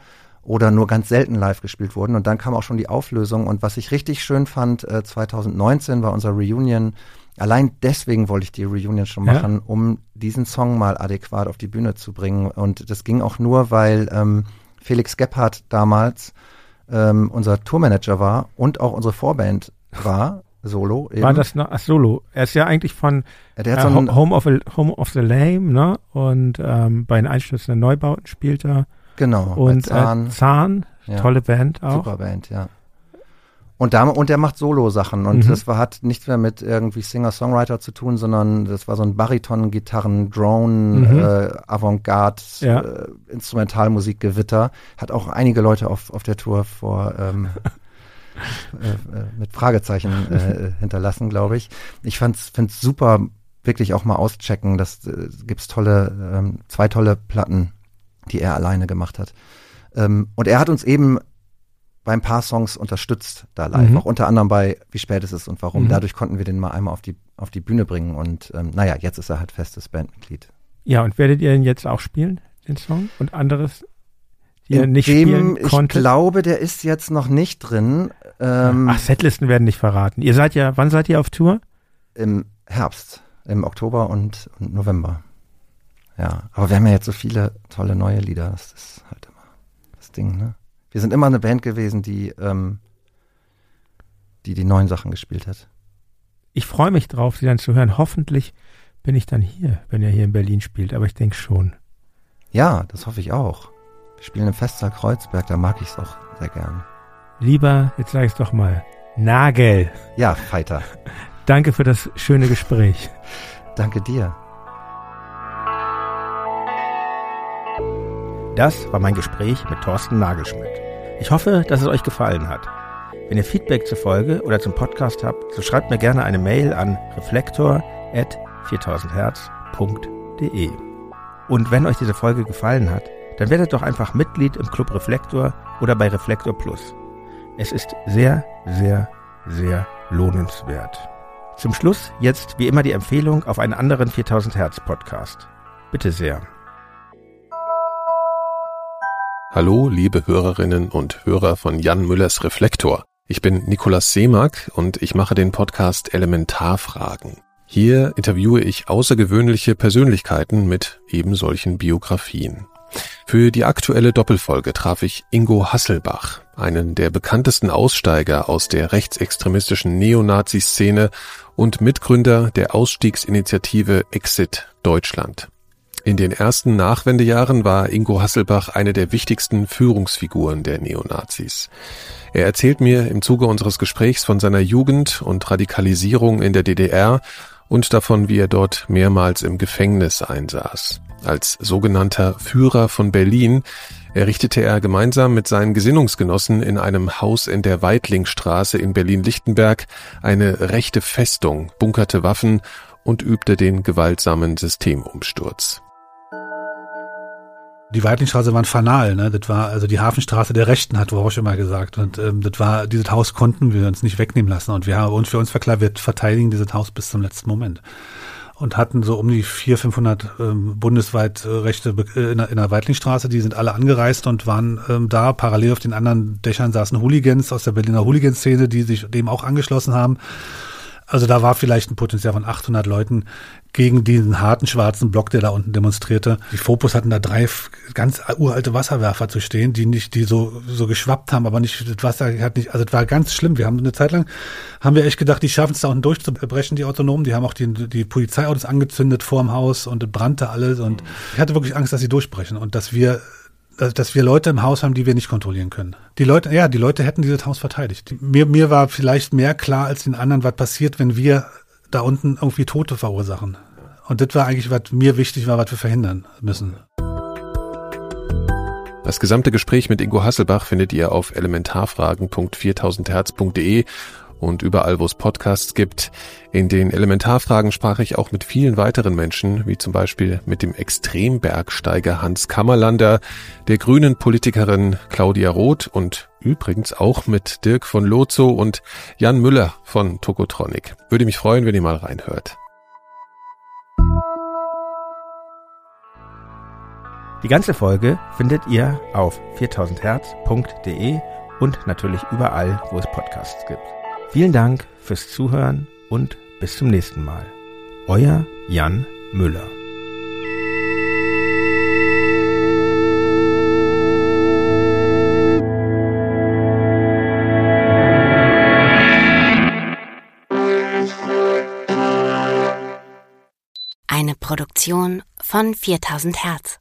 oder nur ganz selten live gespielt wurden. Und dann kam auch schon die Auflösung. Und was ich richtig schön fand, äh, 2019 war unser Reunion. Allein deswegen wollte ich die Reunion schon Ja. machen, um diesen Song mal adäquat auf die Bühne zu bringen. Und das ging auch nur, weil ähm, Felix Gebhardt damals ähm, unser Tourmanager war und auch unsere Vorband war, solo. Eben. War das noch, ach, Solo. Er ist ja eigentlich von Ja, äh, so Home, of, a- Home of the Lame, ne? Und ähm, bei den einstürzenden Neubauten spielt er. Genau, Und bei Zahn, Äh, Zahn, ja. tolle Band auch. Super Band, ja. Und, da, und der macht Solo-Sachen und Mhm. das war, hat nichts mehr mit irgendwie Singer-Songwriter zu tun, sondern das war so ein Bariton-Gitarren, Drone, Mhm. äh, äh. Hat auch einige Leute auf, auf der Tour vor ähm, äh, äh, mit Fragezeichen äh, hinterlassen, glaube ich. Ich fand's, find's super, wirklich auch mal auschecken. Das äh, gibt's tolle, ähm, zwei tolle Platten, die er alleine gemacht hat. Ähm, und er hat uns eben bei ein paar Songs unterstützt da live, Mhm. auch unter anderem bei Wie spät ist es und warum. Mhm. Dadurch konnten wir den mal einmal auf die, auf die Bühne bringen und ähm, naja, jetzt ist er halt festes Bandmitglied. Ja, und werdet ihr ihn jetzt auch spielen, den Song? Und anderes, die ihr In nicht dem, ich glaube, der ist jetzt noch nicht drin. Ähm, Ach, Setlisten werden nicht verraten. Ihr seid ja, wann seid ihr auf Tour? Im Herbst, im Oktober und, und November. Ja, aber wir haben ja jetzt so viele tolle neue Lieder. Das ist halt immer das Ding, ne? Wir sind immer eine Band gewesen, die ähm, die, die neuen Sachen gespielt hat. Ich freue mich drauf, sie dann zu hören. Hoffentlich bin ich dann hier, wenn ihr hier in Berlin spielt, aber ich denke schon. Ja, das hoffe ich auch. Wir spielen im Festsaal Kreuzberg, da mag ich es auch sehr gern. Lieber, jetzt sage ich es doch mal, Nagel. Ja, Fighter. Danke für das schöne Gespräch. Danke dir. Das war mein Gespräch mit Thorsten Nagelschmidt. Ich hoffe, dass es euch gefallen hat. Wenn ihr Feedback zur Folge oder zum Podcast habt, so schreibt mir gerne eine Mail an reflektor.4000herz.de. Und wenn euch diese Folge gefallen hat, dann werdet doch einfach Mitglied im Club Reflektor oder bei Reflektor Plus. Es ist sehr, sehr, sehr lohnenswert. Zum Schluss jetzt wie immer die Empfehlung auf einen anderen 4000 Hertz Podcast. Bitte sehr. Hallo, liebe Hörerinnen und Hörer von Jan Müllers Reflektor. Ich bin Nikolaus Seemack und ich mache den Podcast Elementarfragen. Hier interviewe ich außergewöhnliche Persönlichkeiten mit eben solchen Biografien. Für die aktuelle Doppelfolge traf ich Ingo Hasselbach, einen der bekanntesten Aussteiger aus der rechtsextremistischen Neonazi-Szene und Mitgründer der Ausstiegsinitiative Exit Deutschland. In den ersten Nachwendejahren war Ingo Hasselbach eine der wichtigsten Führungsfiguren der Neonazis. Er erzählt mir im Zuge unseres Gesprächs von seiner Jugend und Radikalisierung in der DDR und davon, wie er dort mehrmals im Gefängnis einsaß. Als sogenannter Führer von Berlin errichtete er gemeinsam mit seinen Gesinnungsgenossen in einem Haus in der Weitlingstraße in Berlin-Lichtenberg eine rechte Festung, bunkerte Waffen und übte den gewaltsamen Systemumsturz. Die Weitlingstraße war ein Fanal, ne? Das war also die Hafenstraße der Rechten, hat Rausch immer gesagt. Und ähm, das war, dieses Haus konnten wir uns nicht wegnehmen lassen. Und wir haben uns für uns war klar, wir verteidigen dieses Haus bis zum letzten Moment. Und hatten so um die 400, 500 ähm, bundesweit äh, Rechte äh, in, der, in der Weitlingstraße. Die sind alle angereist und waren ähm, da. Parallel auf den anderen Dächern saßen Hooligans aus der Berliner Hooligan-Szene, die sich dem auch angeschlossen haben. Also da war vielleicht ein Potenzial von 800 Leuten gegen diesen harten schwarzen Block, der da unten demonstrierte. Die Fopus hatten da drei ganz uralte Wasserwerfer zu stehen, die nicht, die so, so geschwappt haben, aber nicht, das Wasser hat nicht, also es war ganz schlimm. Wir haben eine Zeit lang, haben wir echt gedacht, die schaffen es da unten durchzubrechen, die Autonomen. Die haben auch die, die Polizeiautos angezündet vorm Haus und es brannte alles und ich hatte wirklich Angst, dass sie durchbrechen und dass wir dass wir Leute im Haus haben, die wir nicht kontrollieren können. Die Leute, ja, die Leute hätten dieses Haus verteidigt. Mir, mir war vielleicht mehr klar als den anderen, was passiert, wenn wir da unten irgendwie Tote verursachen. Und das war eigentlich, was mir wichtig war, was wir verhindern müssen. Das gesamte Gespräch mit Ingo Hasselbach findet ihr auf elementarfragen.4000herz.de und überall, wo es Podcasts gibt. In den Elementarfragen sprach ich auch mit vielen weiteren Menschen, wie zum Beispiel mit dem Extrembergsteiger Hans Kammerlander, der grünen Politikerin Claudia Roth und übrigens auch mit Dirk von Lozo und Jan Müller von Tokotronic. Würde mich freuen, wenn ihr mal reinhört. Die ganze Folge findet ihr auf 4000herz.de und natürlich überall, wo es Podcasts gibt. Vielen Dank fürs Zuhören und bis zum nächsten Mal. Euer Jan Müller. Eine Produktion von 4000 Hertz.